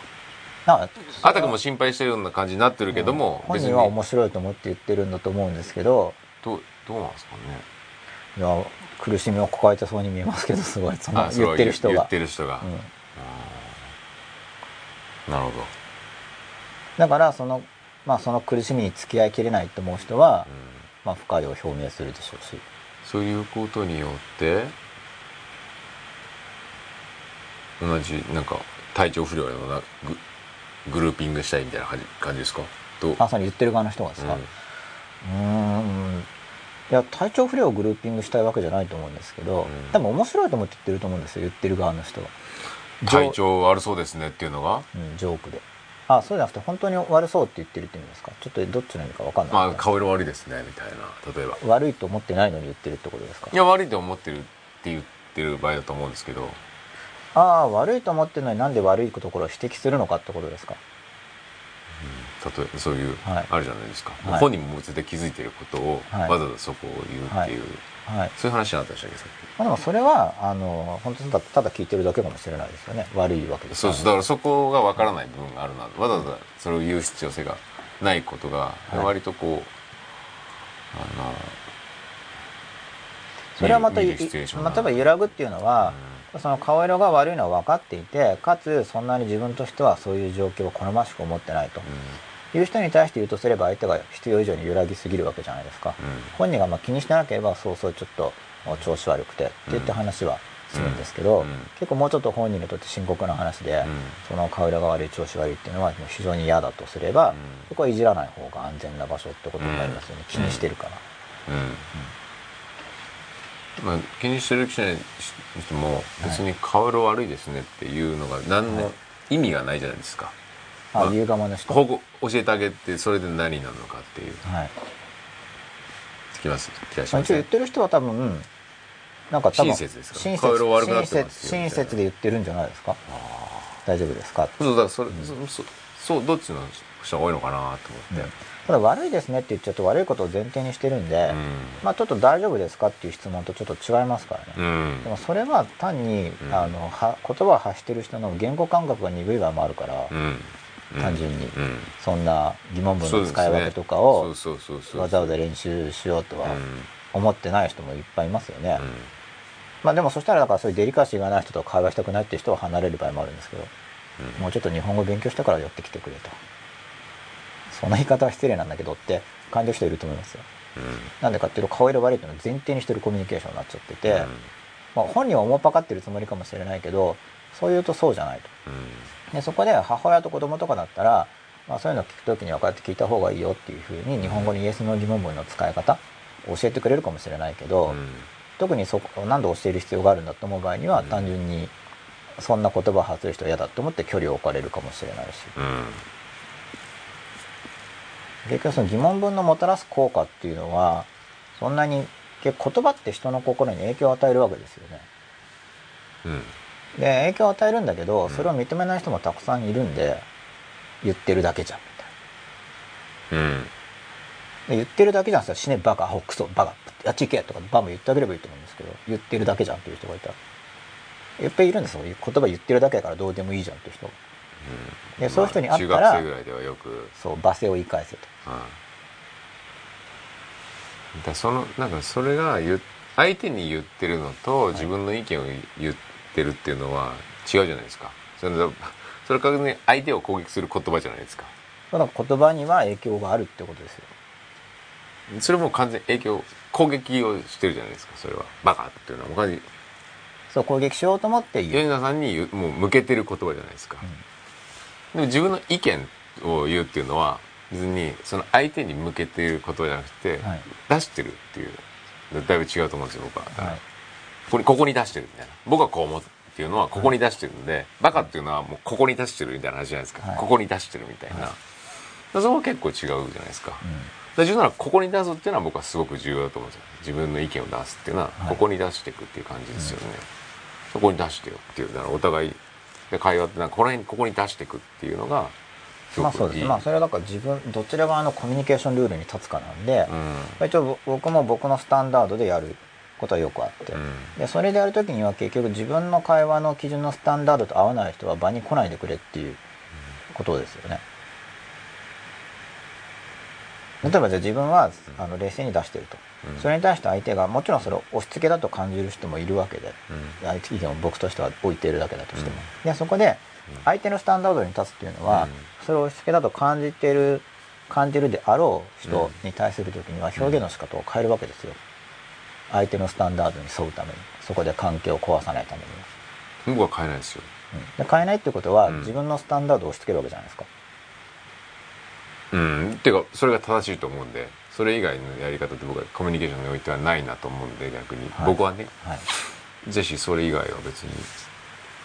あたかも心配してるような感じになってるけども、別に。本人は面白いと思って言ってるんだと思うんですけど。どうどうなんですかね。いや苦しみを抱えてそうに見えますけどすごいその言ってる人言がってる人が、うん。なるほど、だからその,、まあ、その苦しみに付き合いきれないと思う人は、うん。まあ、不快を表明するでしょうし。そういうことによって同じなんか体調不良のようなググルーピングしたいみたいな感じ感じですか？どう？あその言ってる側の人がですか、うんいや体調不良をグルーピングしたいわけじゃないと思うんですけど、うん。多分面白いと思って言ってると思うんですよ言ってる側の人は。体調悪そうですねっていうのが？うん、ジョークで。あそうじゃなくて本当に悪そうって言ってるって意味ですか？ちょっとどっちの意味か分かんない、まあ顔色悪いですねみたいな。例えば。悪いと思ってないのに言ってるってことですか？いや悪いと思ってるって言ってる場合だと思うんですけど。ああ悪いと思ってるのになんで悪いところを指摘するのかってことですか？例えばそういう、はい。あるじゃないですか、はい。本人も絶対気づいてることを、はい。わざわざそこを言うっていう、はい。そういう話になったでしたっけ？まあ、でもそれはあの本当ただただ聞いてるだけかもしれないですよね。悪いわけで。すきそう。ですだからそこがわからない部分があるなわざわざそれを言う必要性がないことが、い。割とこうあのそれはまた、例えば揺らぐっていうのは、その顔色が悪いのは分かっていてかつそんなに自分としてはそういう状況を好ましく思ってないと、いう人に対して言うとすれば相手が必要以上に揺らぎすぎるわけじゃないですか、うん。本人がまあ気にしてなければそうそうちょっと調子悪くてって言って話はするんですけど、うん。結構もうちょっと本人にとって深刻な話で、うん。その顔色が悪い調子悪いっていうのはもう非常に嫌だとすれば、うん。そこはいじらない方が安全な場所ってことになりますよね、気にしてるから、うん。まあ、気にしてる人にしても別に顔色悪いですねっていうのが何の意味がないじゃないですか、あまあ言う側の人保護教えてあげてそれで何なのかっていう。はい。気ます。気がしまあ、ますね一応言ってる人は多分なんか多分親切ですか親顔色悪くな切ってますよ親切で言ってるんじゃないですか？あ大丈夫ですか？そうだからそれ、そそそうどっちの人が多いのかなと思って、ただ悪いですねって言っちゃうと悪いことを前提にしてるんで、まあちょっと大丈夫ですかっていう質問とちょっと違いますからね、うんうん。でもそれは単に、うん。あのは言葉を発してる人の言語感覚が鈍い場合もあるから、うん単純に。うん。そんな疑問文の使い分けとかをわざわざ練習しようとはうん。思ってない人もいっぱいいますよね、うん。まあでもそしたらだからそういうデリカシーがない人と会話したくないっていう人は離れる場合もあるんですけどうん。もうちょっと日本語勉強したから寄ってきてくれと。その言い方は失礼なんだけどって感じる人いると思いますよ。なんでかっていうと顔色悪いっていうのを前提にしてるコミュニケーションになっちゃってて、うん。まあ、本人は思っぱかってるつもりかもしれないけどそう言うとそうじゃないと。うん。でそこで母親と子供とかだったら、まあ、そういうのを聞く時にはこうやって聞いた方がいいよっていうふうに日本語にイエスの疑問文の使い方教えてくれるかもしれないけど、うん。特にそこ何度教える必要があるんだと思う場合には、うん。単純にそんな言葉を発する人は嫌だと思って距離を置かれるかもしれないし。うん。結局その疑問文のもたらす効果っていうのはそんなに言葉って人の心に影響を与えるわけですよね。うんで影響を与えるんだけどうん。それを認めない人もたくさんいるんで言ってるだけじゃんみたいな。うん。で言ってるだけじゃん死ねバカアホクソバカやっち行けとかバンバン言ってあげればいいと思うんですけど言ってるだけじゃんっていう人がいたら。いっぱいいるんですよ言葉言ってるだけだからどうでもいいじゃんっていう人。がでそういう人に会ったらまあ中学生ぐらいではよく。そう罵声を言い返せと。うん。だそのなんかそれが言う相手に言ってるのと自分の意見を言ってるっていうのは違うじゃないですか。それそれからね相手を攻撃する言葉じゃないですか。だから言葉には影響があるってことですよ。それも完全に影響攻撃をしてるじゃないですか。それは。バカっていうのはもう完全にそう攻撃しようと思って言う。吉田さんにもう向けてる言葉じゃないですか、でも自分の意見を言うっていうのは別にその相手に向けてる言葉じゃなくて、はい。出してるっていう。だいぶ違うと思うんですよ僕は、はいここにここに出してるみたいな。僕はこう思うっていうのはここに出してるんで、バカっていうのはもうここに出してるみたいな話じゃないですか、はい。ここに出してるみたいな、はい。そこは結構違うじゃないですか,、うん。だからならここに出すっていうのは僕はすごく重要だと思うんですよ。自分の意見を出すっていうのははい。ここに出していくっていう感じですよね、そこに出してよっていうだからお互いで会話ってなんかこの辺ここに出していくっていうのがすまあそうです。まあそれはだから自分どちら側のコミュニケーションルールに立つかなんで、うん。一応ぼ僕も僕のスタンダードでやることはよくあって、うん。でそれでやるときには結局自分の会話の基準のスタンダードと合わない人は場に来ないでくれっていうことですよね。例えばじゃあ自分はあの冷静に出してると、うん。それに対して相手がもちろんそれを押し付けだと感じる人もいるわけで。うん。相手意見を僕としては置いているだけだとしても、でそこで相手のスタンダードに立つっていうのは、うん。それを押し付けだと感じてる感じるであろう人に対する時には表現の仕方を変えるわけですよ相手のスタンダードに沿うためにそこで関係を壊さないために。は、僕は変えないですよ。うん。で変えないってことは、うん。自分のスタンダードを押し付けるわけじゃないですか。うん。っていうかそれが正しいと思うんでそれ以外のやり方って僕はコミュニケーションにおいてはないなと思うんで逆に、はい。僕はね。はい、ぜひそれ以外は別に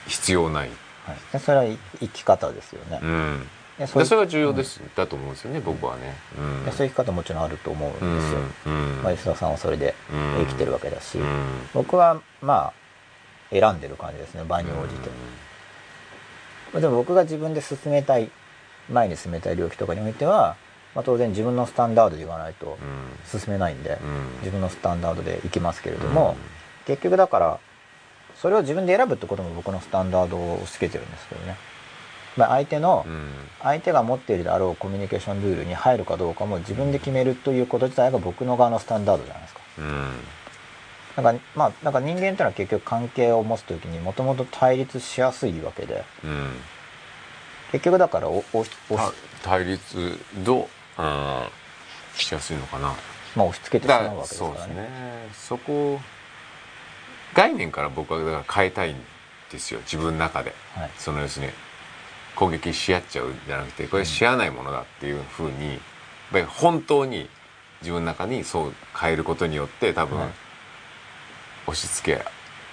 必要ない、はい、でそれは生き方ですよね、うん、でそれが重要です、だと思うんですよね僕はね、うん。でそういう生き方もちろんあると思うんですよ、うんまあ、吉田さんはそれでうん。生きてるわけだし、うん。僕はまあ選んでる感じですね場に応じて、でも僕が自分で進めたい前に進めたい領域とかにおいては、まあ、当然自分のスタンダードで言わないとうん。進めないんで、うん。自分のスタンダードでいきますけれども、結局だからそれを自分で選ぶってことも僕のスタンダードを押し付けてるんですけどね、まあ、相手の、うん。相手が持っているであろうコミュニケーションルールに入るかどうかも自分で決めるということ自体が僕の側のスタンダードじゃないですか。うん。なんかまあなんか人間っていうのは結局関係を持つ時にもともと対立しやすいわけで。うん。結局だからおお対立どう、うん、しやすいのかな。まあ、押し付けてしまうわけですからね。そうですね。そこ概念から僕はだから変えたいんですよ。自分の中で、はい。その要するに攻撃し合っちゃうんじゃなくてこれし合わないものだっていうふうにやっぱり本当に自分の中にそう変えることによって多分、はい。押し付け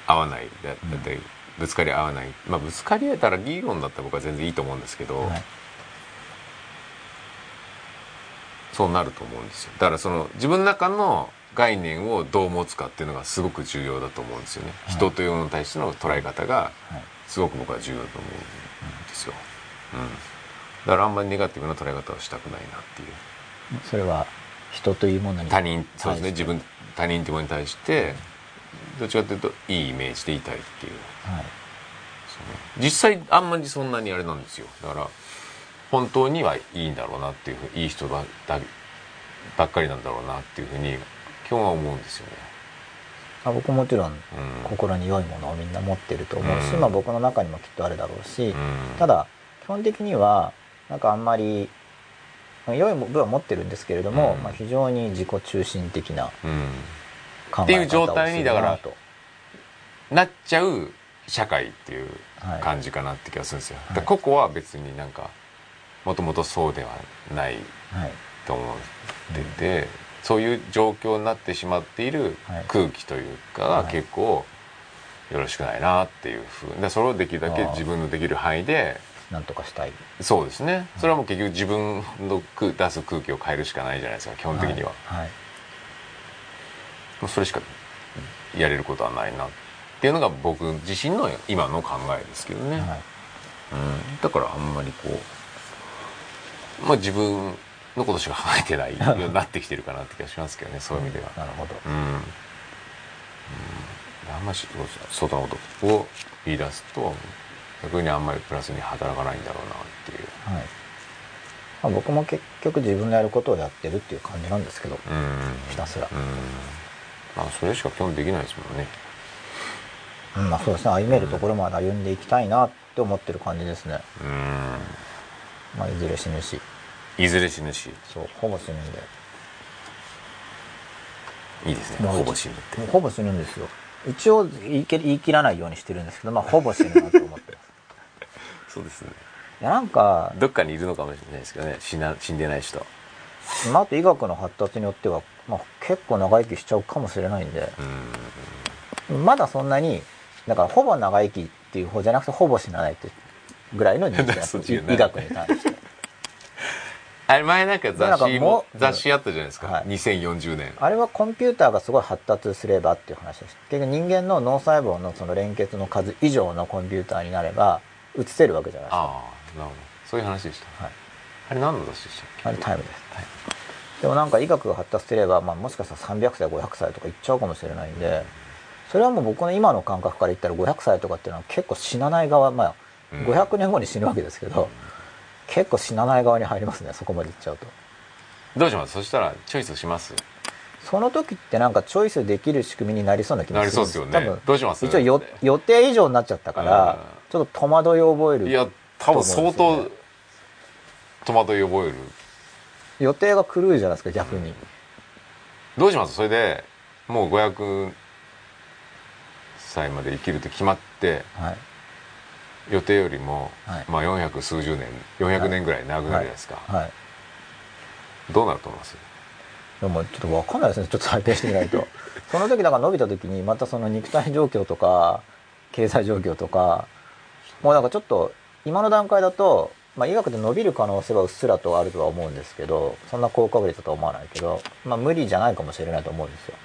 合わないだだってぶつかり合わない。まあぶつかり合えたら議論だったら僕は全然いいと思うんですけど、はい。そうなると思うんですよ。だからその自分の中の概念をどう持つかっていうのがすごく重要だと思うんですよね、はい。人というものに対しての捉え方がはい。すごく僕は重要だと思うんですよ、うん、だからあんまりネガティブな捉え方をしたくないなっていう。それは人というものに他人そうですね。自分他人というものに対してどっちかというといいイメージでいたいっていう。はい。実際あんまりそんなにあれなんですよ。だから本当にはいいんだろうなっていうふういい人ばっかりなんだろうなっていうふうに基本は思うんですよね。まあ、僕もちろんうん。心に良いものをみんな持ってると思うし、うん。まあ、僕の中にもきっとあるだろうし、うん。ただ基本的にはなんかあんまりまあ良い部分は持ってるんですけれども、うん。まあ、非常に自己中心的なうん。考え方をっていう状態にだからするなっちゃう社会っていうなと感じかなって気がするんですよ、はい。個々は別になんかもともとそうではないはい、はいと思ってて、そういう状況になってしまっているはい。空気というかがはい。結構よろしくないなっていうふうでそれをできるだけ自分のできる範囲でなんとかしたい。そうですね。それはもう結局自分の空出す空気を変えるしかないじゃないですか基本的には、はいもうそれしかやれることはないなっていうのが僕自身の今の考えですけどね、はい。うん、だからあんまりこうまあ自分のことしか考えてないようになってきてるかなって気がしますけどねそういう意味では。なるほど。うん、うん、あんまり外のことを言い出すと逆にあんまりプラスに働かないんだろうなっていう。はい。まあ、僕も結局自分のやることをやってるっていう感じなんですけどうん。ひたすら。うん。まあそれしか基本できないですもんね。うんまあそうですね。歩めるところまで歩んでいきたいなって思ってる感じですね、うまあ、いずれ死ぬし。んいずれ死ぬし。そうほぼ死ぬんで。いいですね。ほぼ死ぬって。ほぼ死ぬんですよ。一応言い切らないようにしてるんですけどまあほぼ死ぬなと思ってそうですね。いやなんか、どっかにいるのかもしれないですけどね。死な死んでない人。まあ、あと医学の発達によっては、まあ、結構長生きしちゃうかもしれないんで。うん。まだそんなにだからほぼ長生きっていう方じゃなくてほぼ死なないってぐらいの認識 医学に対して。あれ前なんか雑誌も雑誌あったじゃないですか、はい。2040年あれはコンピューターがすごい発達すればっていう話です結局人間の脳細胞のその連結の数以上のコンピューターになれば映せるわけじゃないですか。ああなるほど。そういう話でした、はい。あれ何の雑誌でしたっけ？あれタイムです、でもなんか医学が発達すれば、まあ、もしかしたら300歳500歳とかいっちゃうかもしれないんでそれはもう僕の今の感覚から言ったら500歳とかっていうのは結構死なない側まあうん。500年後に死ぬわけですけど、結構死なない側に入りますねそこまでいっちゃうと。どうします？そしたらチョイスします？その時ってなんかチョイスできる仕組みになりそうな気がするんなりそうですよね。多分どうします？一応よ予定以上になっちゃったからうんちょっと戸惑いを覚えるいや多分相当戸惑いを覚える。予定が狂うじゃないですか逆に、どうします？それでもう500歳まで生きるって決まってはい。予定よりも、はい。まあ400数十年400年ぐらい長くなるじゃないですか、はい。どうなると思います？でもちょっと分かんないですね。ちょっと採点してみないと。その時だから伸びた時にまたその肉体状況とか経済状況とかもうなんかちょっと今の段階だと、まあ、医学で伸びる可能性はうっすらとあるとは思うんですけどそんな高確率だとは思わないけど、まあ、無理じゃないかもしれないと思うんですよ。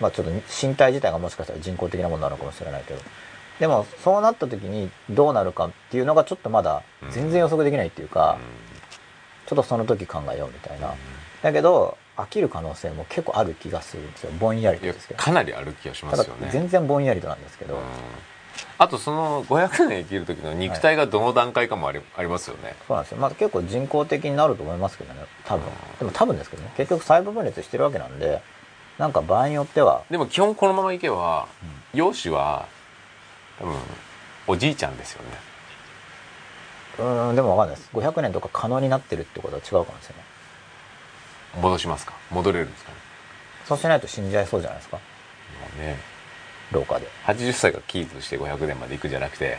まあちょっと身体自体がもしかしたら人工的なものなのかもしれないけど。でもそうなった時にどうなるかっていうのがちょっとまだ全然予測できないっていうか、ちょっとその時考えようみたいな。だけど飽きる可能性も結構ある気がするんですよ。ぼんやりとですけど。かなりある気がしますよね。全然ぼんやりとなんですけど、うんあとその500年生きる時の肉体がどの段階かもあり,、ありますよね。そうなんですよ。まあ結構人工的になると思いますけどね。多分。うん。でも多分ですけどね。結局細胞分裂してるわけなんでなんか場合によっては。でも基本このままいけば、養子は多分おじいちゃんですよね。うんでもわかんないです。500年とか可能になってるってことは違うかもしれない。戻しますか？戻れるんですかね？そうしないと死んじゃいそうじゃないですか？もうね廊下で。80歳がキープして500年まで行くんじゃなくて。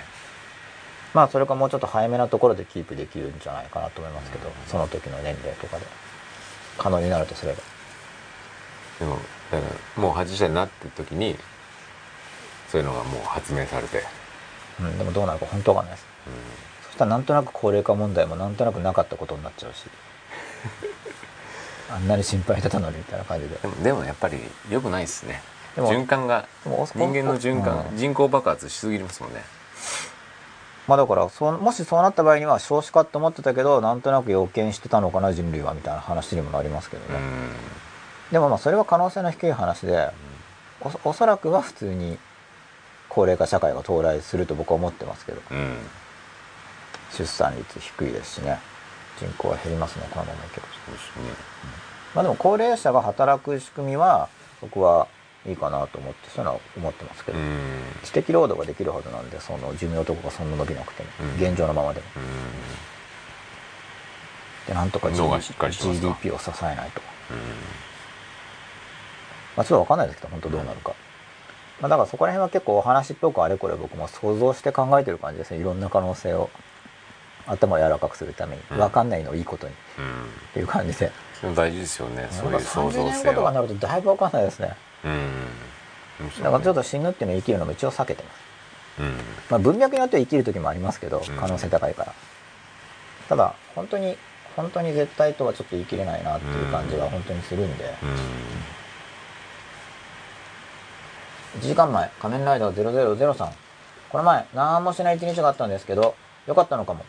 まあそれかもうちょっと早めなところでキープできるんじゃないかなと思いますけどその時の年齢とかで。可能になるとすれば。でもだからもう80歳になってる時にそういうのがもう発明されて、うんでもどうなるか本当わかんないです。そしたらなんとなく高齢化問題もなんとなくなかったことになっちゃうし。あんなに心配してたのにみたいな感じで。でもでもやっぱり良くないですねでも循環が人間の循環、うん。人口爆発しすぎますもんね。まあだからそうもしそうなった場合には少子化って思ってたけどなんとなく予見してたのかな人類はみたいな話にもなりますけどね、うん。でもまあそれは可能性の低い話でおおそらくは普通に高齢化社会が到来すると僕は思ってますけど。うん。出産率低いですしね。人口は減りますねこのままいけば。そうですね。まあでも高齢者が働く仕組みは僕はいいかなと思ってそういうのは思ってますけど、うん。知的労働ができるはずなんでその寿命とかがそんな伸びなくても、うん。現状のままでも。でなんとか GDP を支えないと。うん。まあ、ちょっと分かんないですけど本当どうなるか、まあ、だからそこら辺は結構お話っぽくあれこれ僕も想像して考えてる感じですね。いろんな可能性を頭を柔らかくするために。うん。分かんないのをいいことに。っうん。ていう感じで、大事ですよね。そういう創30造性年後とかになはるとだいぶ分かんないですねうん。だからちょっと死ぬっていうのを生きるのも一応避けてます。うん。まあ文脈によっては生きる時もありますけどうん。可能性高いから、ただ本当に本当に絶対とはちょっと言い切れないなっていう感じが本当にするんで、うん。1時間前仮面ライダー0003この前何もしない一日があったんですけど良かったのかも。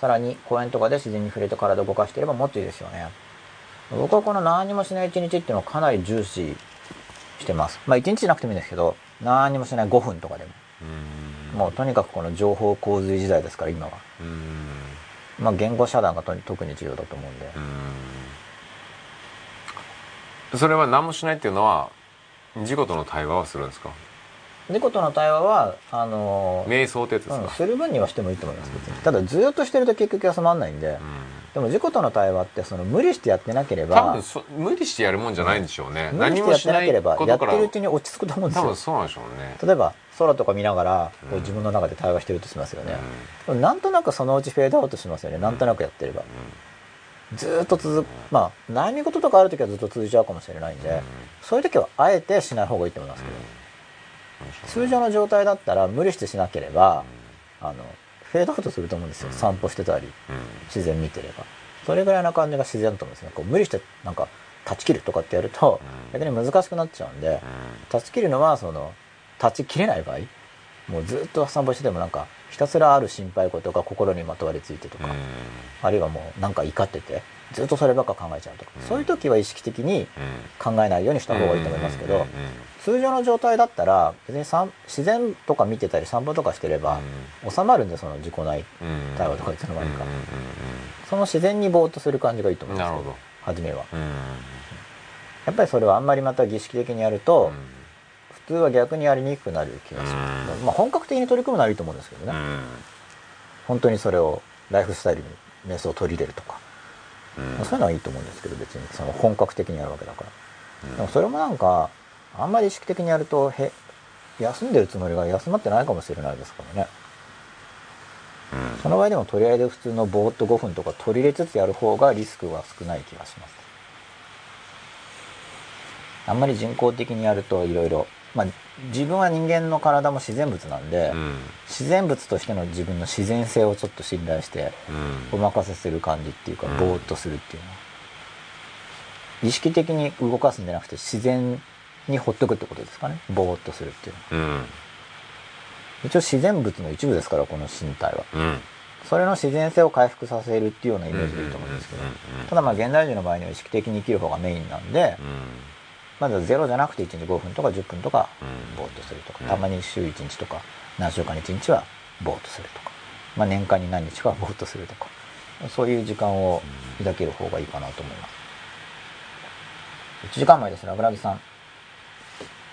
さらに公園とかで自然に触れて体を動かしていればもっといいですよね。僕はこの何もしない一日っていうのをかなり重視してます。まあ一日じゃなくてもいいんですけど何もしない5分とかでも。うん。もうとにかくこの情報洪水時代ですから今は。うん。まあ言語遮断がとに特に重要だと思うんで。うん。それは何もしないっていうのは事故との対話はするんですか？事故との対話はあのー瞑想ってやつですうん、かする分にはしてもいいと思いますただずっとしてると結局休まんないんで、うんでも事故との対話ってその無理してやってなけれ多ば分そ無理してやるもんじゃないんでしょうね、無理してやってなければやってるうちに落ち着くと思うんですよ。多分そうなんでしょうね。例えば空とか見ながらこううん自分の中で対話してるとしますよね、うでもなんとなくそのうちフェードアウトしますよね。なんとなくやってれば、ずーっと続くまあ悩み事とかある時はずっと続いちゃうかもしれないんで、うん。そういう時はあえてしない方がいいと思いますけど、通常の状態だったら無理してしなければ、あのフェードアウトすると思うんですよ、うん。散歩してたりうん。自然見てれば。それぐらいな感じが自然だと思うんですねこう無理してなんか断ち切るとかってやるとうん。逆に難しくなっちゃうんで断ち切るのはその断ち切れない場合もうずっと散歩しててもなんかひたすらある心配事が心にまとわりついてとか、あるいはもうなんか怒っててずっとそればっか考えちゃうとか、うん。そういう時は意識的に考えないようにした方がいいと思いますけど、通常の状態だったら別に散自然とか見てたり散歩とかしてれば収まるんでその自己内うん。対話とかいつの間にか。その自然にぼーっとする感じがいいと思うんですけど。初めは。うんやっぱりそれはあんまりまた儀式的にやると、普通は逆にやりにくくなる気がします、うん。まあ、本格的に取り組むのはいいと思うんですけどね、うん。本当にそれをライフスタイルに瞑想を取り入れるとか、そういうのはいいと思うんですけど別にその本格的にやるわけだから、うん。でもそれもなんかあんまり意識的にやるとへ休んでるつもりが休まってないかもしれないですからね。その場合でもとりあえず普通のぼーっと5分とか取り入れつつやる方がリスクは少ない気がします。あんまり人工的にやるといろいろまあ自分は人間の体も自然物なんで、うん。自然物としての自分の自然性をちょっと信頼してうん。お任せする感じっていうかうん。ぼーっとするっていうの。は意識的に動かすんじゃなくて自然にほっとくってことですかね。ぼーっとするっていうの。はうん。一応自然物の一部ですからこの身体は。うん。それの自然性を回復させるっていうようなイメージでいいと思うんですけど。うんうんうん。うんただまあ現代人の場合には意識的に生きる方がメインなんでまずはゼロじゃなくて1日5分とか10分とかうん。ぼーっとするとか。うん。たまに週1日とか何週間に1日はぼーっとするとか、まあ、年間に何日かはぼーっとするとか。そういう時間を抱ける方がいいかなと思います。1時間前ですラブラギさん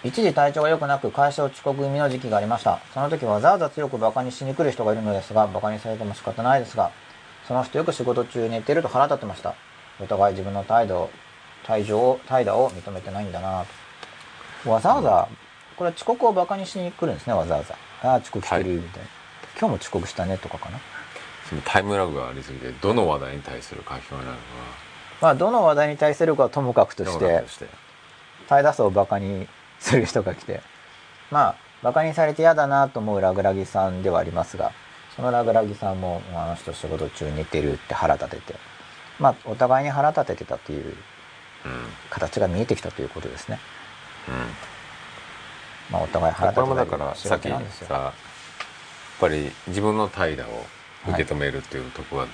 一時体調が良くなく会社を遅刻気味の時期がありました。その時わざわざ強く馬鹿にしに来る人がいるのですが、馬鹿にされても仕方ないですが、その人よく仕事中寝てると腹立ってました。お互い自分の態度、態度を、態度を認めてないんだなと。わざわざ、これは遅刻を馬鹿にしに来るんですね、わざわざ。ああ、遅刻してる、みたいな。今日も遅刻したね、とかかな。そのタイムラグがありすぎてどの話題に対する書き込みなのかまあ、どの話題に対するかはともかくとしてしてタイダスをバカにする人が来て、まあ、バカにされて嫌だなと思うラグラギさんではありますが、そのラグラギさんも、あの人仕事中寝てるって腹立てて、まあ、お互いに腹立ててたといううん形が見えてきたということですね。うん。まあ、お互い腹こ立てたれもだから仕さっきさ。やっぱり自分の怠惰を受け止めるっていうところが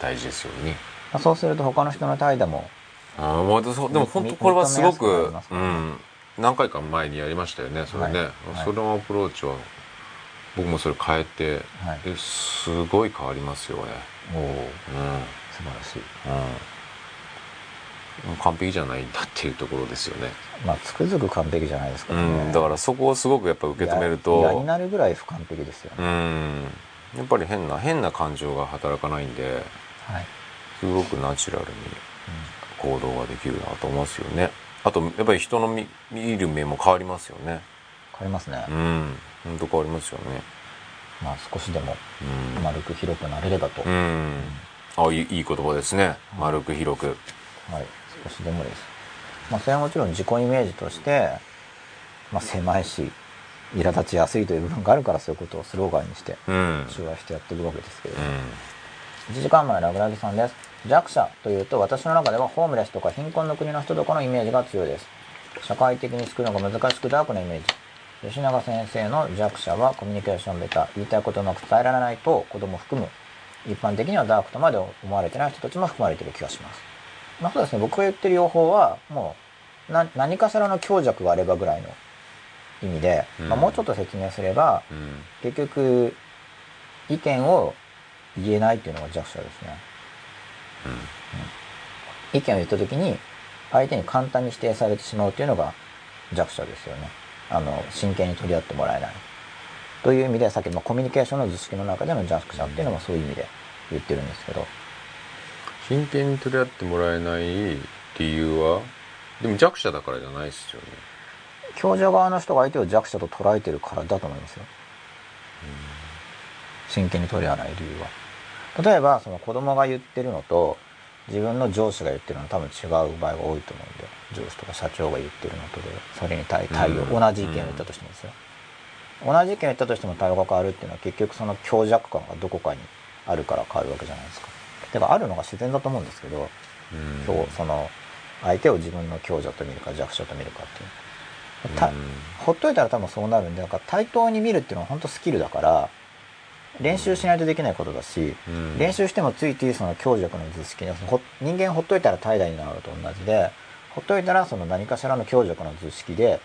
大事ですよね、まあ、そうすると他の人の態度も、ああもうそうでも本当みこれはすごくうん何回か前にやりましたよねそれね、はい。はいそのアプローチは僕もそれ変えて、はい。えすごい変わりますよねおおうん。素晴らしい。うん、完璧じゃないんだっていうところですよね、まあ、つくづく完璧じゃないですかね。ん、だからそこをすごくやっぱ受け止めると嫌になるぐらい不完璧ですようね。ん。やっぱり変な変な感情が働かないんではい。すごくナチュラルに行動ができるなと思いますよねあとやっぱり人の見見る目も変わりますよね。変わりますね。うん。本当変わりますよね。まあ、少しでもうん。丸く広くなれればと。うん。あいい言葉ですね。丸く広く。はい、少しでもです。まあ、それはもちろん自己イメージとして、まあ、狭いし、苛立ちやすいという部分があるからそういうことをスローガンにして、うん。中和してやっていくわけですけれど、う1時間前ラグラギさんです。弱者というと私の中ではホームレスとか貧困の国の人とかのイメージが強いです。社会的に作るのが難しくダークなイメージ。吉永先生の弱者はコミュニケーションベタ、言いたいことをうまく伝えられないと子供を含む。一般的にはダークとまで思われてない人たちも含まれている気がします。まあそうですね、僕が言ってる用法は、もう、な、何かしらの強弱があればぐらいの意味で、うんまあもうちょっと説明すれば、んうん結局、意見を言えないっていうのが弱者ですね。意見を言った時に、相手に簡単に否定されてしまうっていうのが弱者ですよね。あの、真剣に取り合ってもらえない。という意味で、さっきのコミュニケーションの図式の中での弱者っていうのもそういう意味で言ってるんですけど、真剣に取り合ってもらえない理由は？でも弱者だからじゃないですよね強者側の人が相手を弱者と捉えてるからだと思いますよ。真剣に取り合わない理由は。例えば、その子供が言ってるのと、自分の上司が言ってるのは多分違う場合が多いと思うんで、上司とか社長が言ってるのとで、それに対対応、うん同じ意見を言ったとしてもですよ。同じ意見を言ったとしても対応が変わるっていうのは結局その強弱感がどこかにあるから変わるわけじゃないですか。だからあるのが自然だと思うんですけど、うその相手を自分の強者と見るか弱者と見るかっていう。たうんほっといたら多分そうなるんで、なんか対等に見るっていうのは本当スキルだから、練習しないとできないことだし、うん練習してもついついその強弱の図式に、ほ人間ほっといたら怠惰になるのと同じで、ほっといたらその何かしらの強弱の図式で、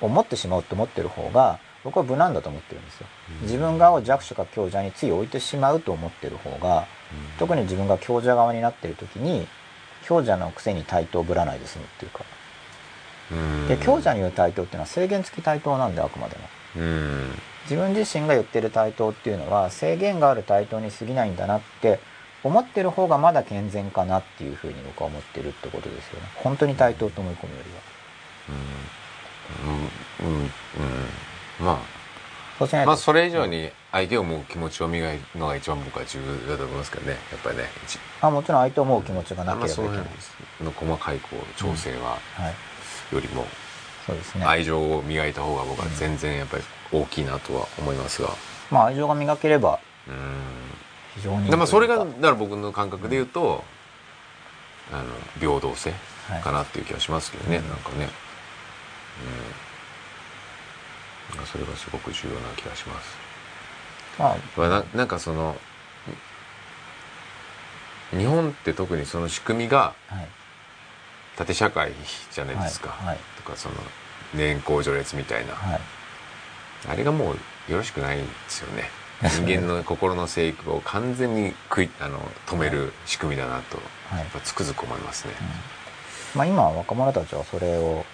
思ってしまうと思ってる方が、僕は無難だと思ってるんですよ。自分側を弱者か強者につい置いてしまうと思ってる方が、特に自分が強者側になってる時に、強者のくせに対等ぶらないで済むっていうか。うんで、強者に言う対等っていうのは制限付き対等なんで、あくまでも。うん自分自身が言ってる対等っていうのは制限がある対等に過ぎないんだなって思ってる方がまだ健全かなっていうふうに僕は思ってるってことですよね。本当に対等と思い込むよりは。うんうんうんまあそうしないと、まあそれ以上に相手を思う気持ちを磨くのが一番僕は重要だと思いますけどねやっぱりね一あもちろん相手を思う気持ちがなければいけない。辺の細かいこう調整ははい。よりもそうですね。愛情を磨いた方が僕は全然やっぱり大きいなとは思いますが。まあ愛情が磨ければうん。非常に。でまあそれがだから僕の感覚で言うとあの平等性かなっていう気がしますけどね、はい。なんかね。うん。それがすごく重要な気がします。まあ、まあななんかその日本って特にその仕組みがはい。縦社会じゃないですか、はい。はい。とかその年功序列みたいな、はい。あれがもうよろしくないんですよね。人間の心の生育を完全に食いあの止める仕組みだなと、はい。やっぱつくづく思いますね、まあ今若者たちはそれを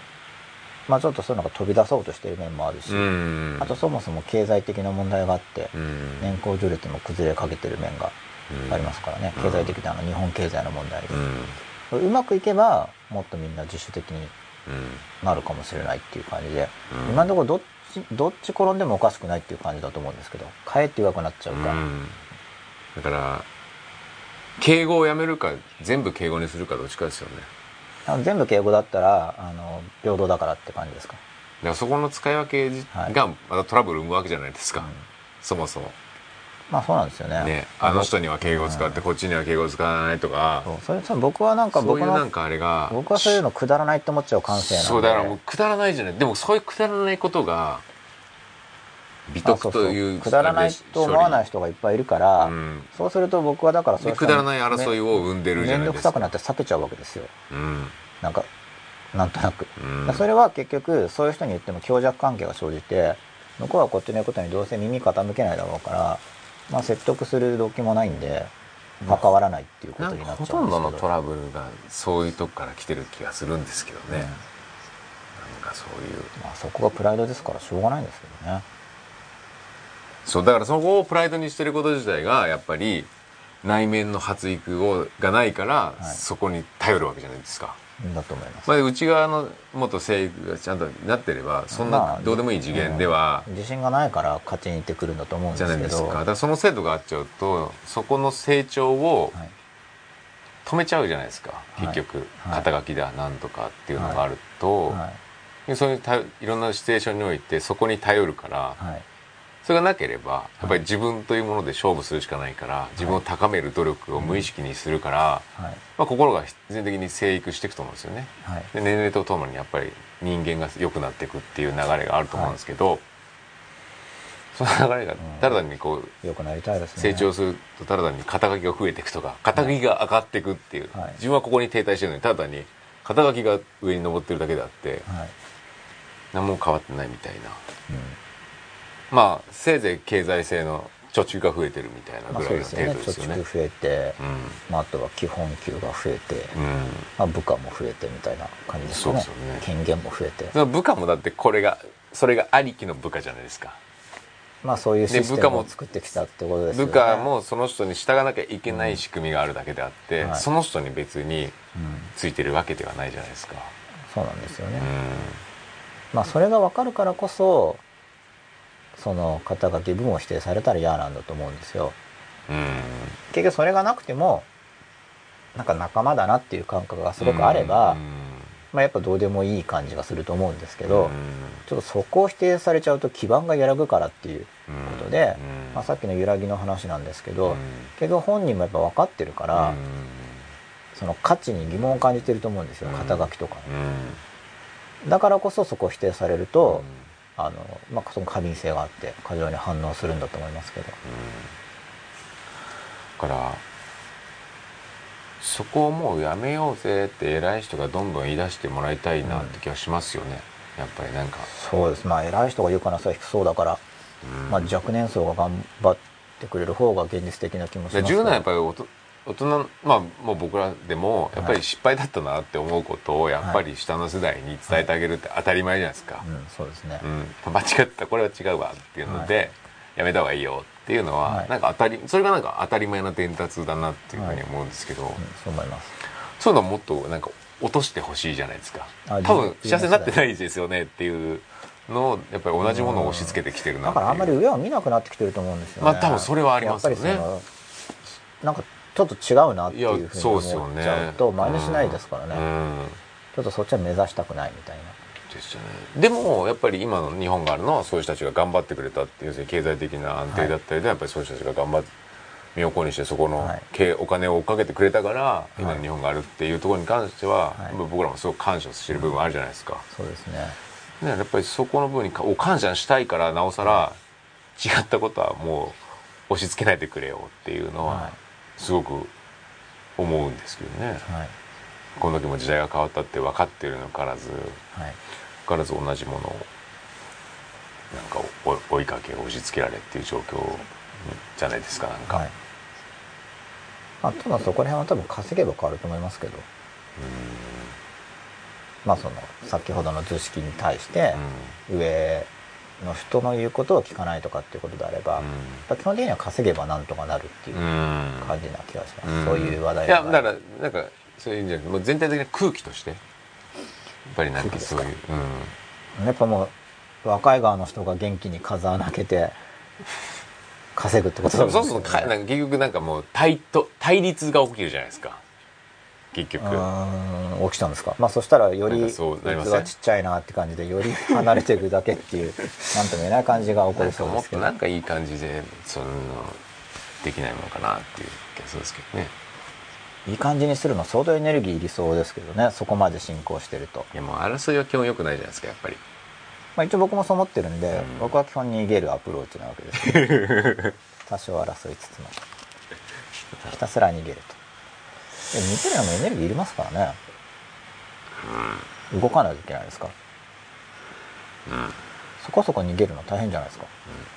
まあちょっとそういうのが飛び出そうとしてる面もあるし、うん。あとそもそも経済的な問題があって、うん。年功序列も崩れかけてる面がありますからね、うん。経済的なあの日本経済の問題でう、ん。うまくいけばもっとみんな自主的にうん。なるかもしれないっていう感じで、うん。今のところどっちどっち転んでもおかしくないっていう感じだと思うんですけどかえって弱くなっちゃうか、うん。だから敬語をやめるか全部敬語にするかどっちかですよね。全部敬語だったらあの平等だからって感じですか、だからそこの使い分けがまたトラブル生むわけじゃないですか、うん。そもそもまあそうなんですよね。ねあの人には敬語を使ってこっちには敬語を使わないとか。そうそれそれ僕はなんか僕のなんかあれが僕はそういうのくだらないって思っちゃう感性なんでそうだからもうくだらないじゃない。でもそういうくだらないことが美徳というくだらないと思わない人がいっぱいいるから、うん。そうすると僕はだからそういうくだらない争いを生んでるじゃないですか。面倒くさくなって避けちゃうわけですよ。うん。なんかなんとなく、うん。それは結局そういう人に言っても強弱関係が生じて向こうはこっちの言うことにどうせ耳傾けないだろうから、まあ、説得する動機もないんで関わらないっていうことになっちゃうんですけど。どのトラブルがそういうとこから来てる気がするんですけどね、うん。なんかそういう。まあ、そこがプライドですからしょうがないんですけどね。そうだからそこをプライドにしてること自体がやっぱり内面の発育をがないから、はい。そこに頼るわけじゃないですか、だと思います、まあ、内側の元生育がちゃんとなってればそんまあなどうでもいい次元ではうん。自信がないから勝ちに行ってくるんだと思うんですけど。じゃないですか。だからその制度があっちゃうとそこの成長をはい。止めちゃうじゃないですか、はい。結局はい。肩書きだなんとかっていうのがあると、はい。でそういうたいろんなシチュエーションにおいてそこに頼るから、はいそれがなければやっぱり自分というもので勝負するしかないから自分を高める努力を無意識にするから、はい。まあ、心が必然的に生育していくと思うんですよね。はい。で年齢とともにやっぱり人間が良くなっていくっていう流れがあると思うんですけど、その流れがただ単にこう良くなりたいですね。成長するとただ単に肩書きが増えていくとか肩書きが上がっていくっていう、はい。自分はここに停滞してるのにただ単に肩書きが上に登ってるだけであってはい。何も変わってないみたいな。うんまあせいぜい経済性の貯蓄が増えてるみたいなまあぐらいのそうですよね。貯程度ですよね。蓄増えて、うん。まあ、あとは基本給が増えて、うん。まあ、部下も増えてみたいな感じですかね。すよね。権限も増えて。部下もだってこれがそれがありきの部下じゃないですか。まあそういうシステで部下もムを作ってきたってことですよね。部下もその人に従わなきゃいけない仕組みがあるだけであって、はい。その人に別にうん。ついてるわけではないじゃないですか、そうなんですよね、うん。まあそれが分かるからこそその肩書き分を否定されたら嫌なんだと思うんですよ。うん。結局それがなくてもなんか仲間だなっていう感覚がすごくあれば、うん。まあ、やっぱどうでもいい感じがすると思うんですけど、うん。ちょっとそこを否定されちゃうと基盤が揺らぐからっていうことで、うん。まあ、さっきの揺らぎの話なんですけど、うん。結局本人もやっぱ分かってるから、うん。その価値に疑問を感じてると思うんですようん。肩書きとか。だからこそそこを否定されると、あのまあ、その過敏性があって過剰に反応するんだと思いますけど、だからそこをもうやめようぜって偉い人がどんどん言い出してもらいたいなって気がしますよね、やっぱりなんか、そうです。まあ偉い人が言う可能性は低そうだから、うん。まあ、若年層が頑張ってくれる方が現実的な気もしでますけど。10年やっぱり大人まあもう僕らでもやっぱり失敗だったなって思うことをやっぱり下の世代に伝えてあげるって当たり前じゃないですか、うん、そうですね、うん。間違ったこれは違うわっていうので、やめた方がいいよっていうのは、はい。なんか当たりそれがなんか当たり前の伝達だなっていうふうに思うんですけど、うん、そう思います。そういうのをもっとなんか落としてほしいじゃないですか。あ多分幸せになってないですよねっていうのをやっぱり同じものを押し付けてきてるなだからあんまり上を見なくなってきてると思うんですよね。まあ多分それはありますよね。なんかちょっと違うなっていうふうに思っちゃうと真似しないですからね、うん。ちょっとそっちは目指したくないみたいな。ですよね。でもやっぱり今の日本があるのはそういう人たちが頑張ってくれたっていう要するに経済的な安定だったりで、やっぱりそういう人たちが頑張って身を粉にしてそこのはい。経お金を追っかけてくれたから、今の日本があるっていうところに関しては、はい。僕らもすごく感謝してる部分あるじゃないですか、そうですね。ね、やっぱりそこの部分にかを感謝したいからなおさら違ったことはもう押し付けないでくれよっていうのははすごく思うんですけどね、はい。この時も時代が変わったって分かってるのからずはい。変わらず同じものをなんか追追いかけ押し付けられっていう状況じゃないですかなんか、はい。まあただそこら辺は多分稼げば変わると思いますけど。まあその先ほどの図式に対して上の人の言うことを聞かないとかっていうことであれば、うん。基本的には稼げばなんとかなるっていううん。感じな気がします、んそういう話題いやだからなんかそういうんじゃなくてもう全体的な空気としてやっぱりなんかそういううん。やっぱもう若い側の人が元気に風穴開けて稼ぐってことそうそうすよね。するとかなんか結局なんかもう対と対立が起きるじゃないですか結局。うーん起きたんですか？まあそしたらより器がちっちゃいなって感じでより離れていくだけっていう なんとも言えない感じが起こりそうですけど。となんかいい感じでそのできないものかなっていう気がするんですけどね。いい感じにするの相当エネルギーいりそうですけどね。そこまで進行してると、いやもう争いは基本良くないじゃないですかやっぱり。まあ、一応僕もそう思ってるんで、うん。僕は基本逃げるアプローチなわけですけど 多少争いつつも。ひたすら逃げるとでも逃げるのもエネルギーいりますからね。動かないといけないですから。うん。そこそこ逃げるの大変じゃないですか。うん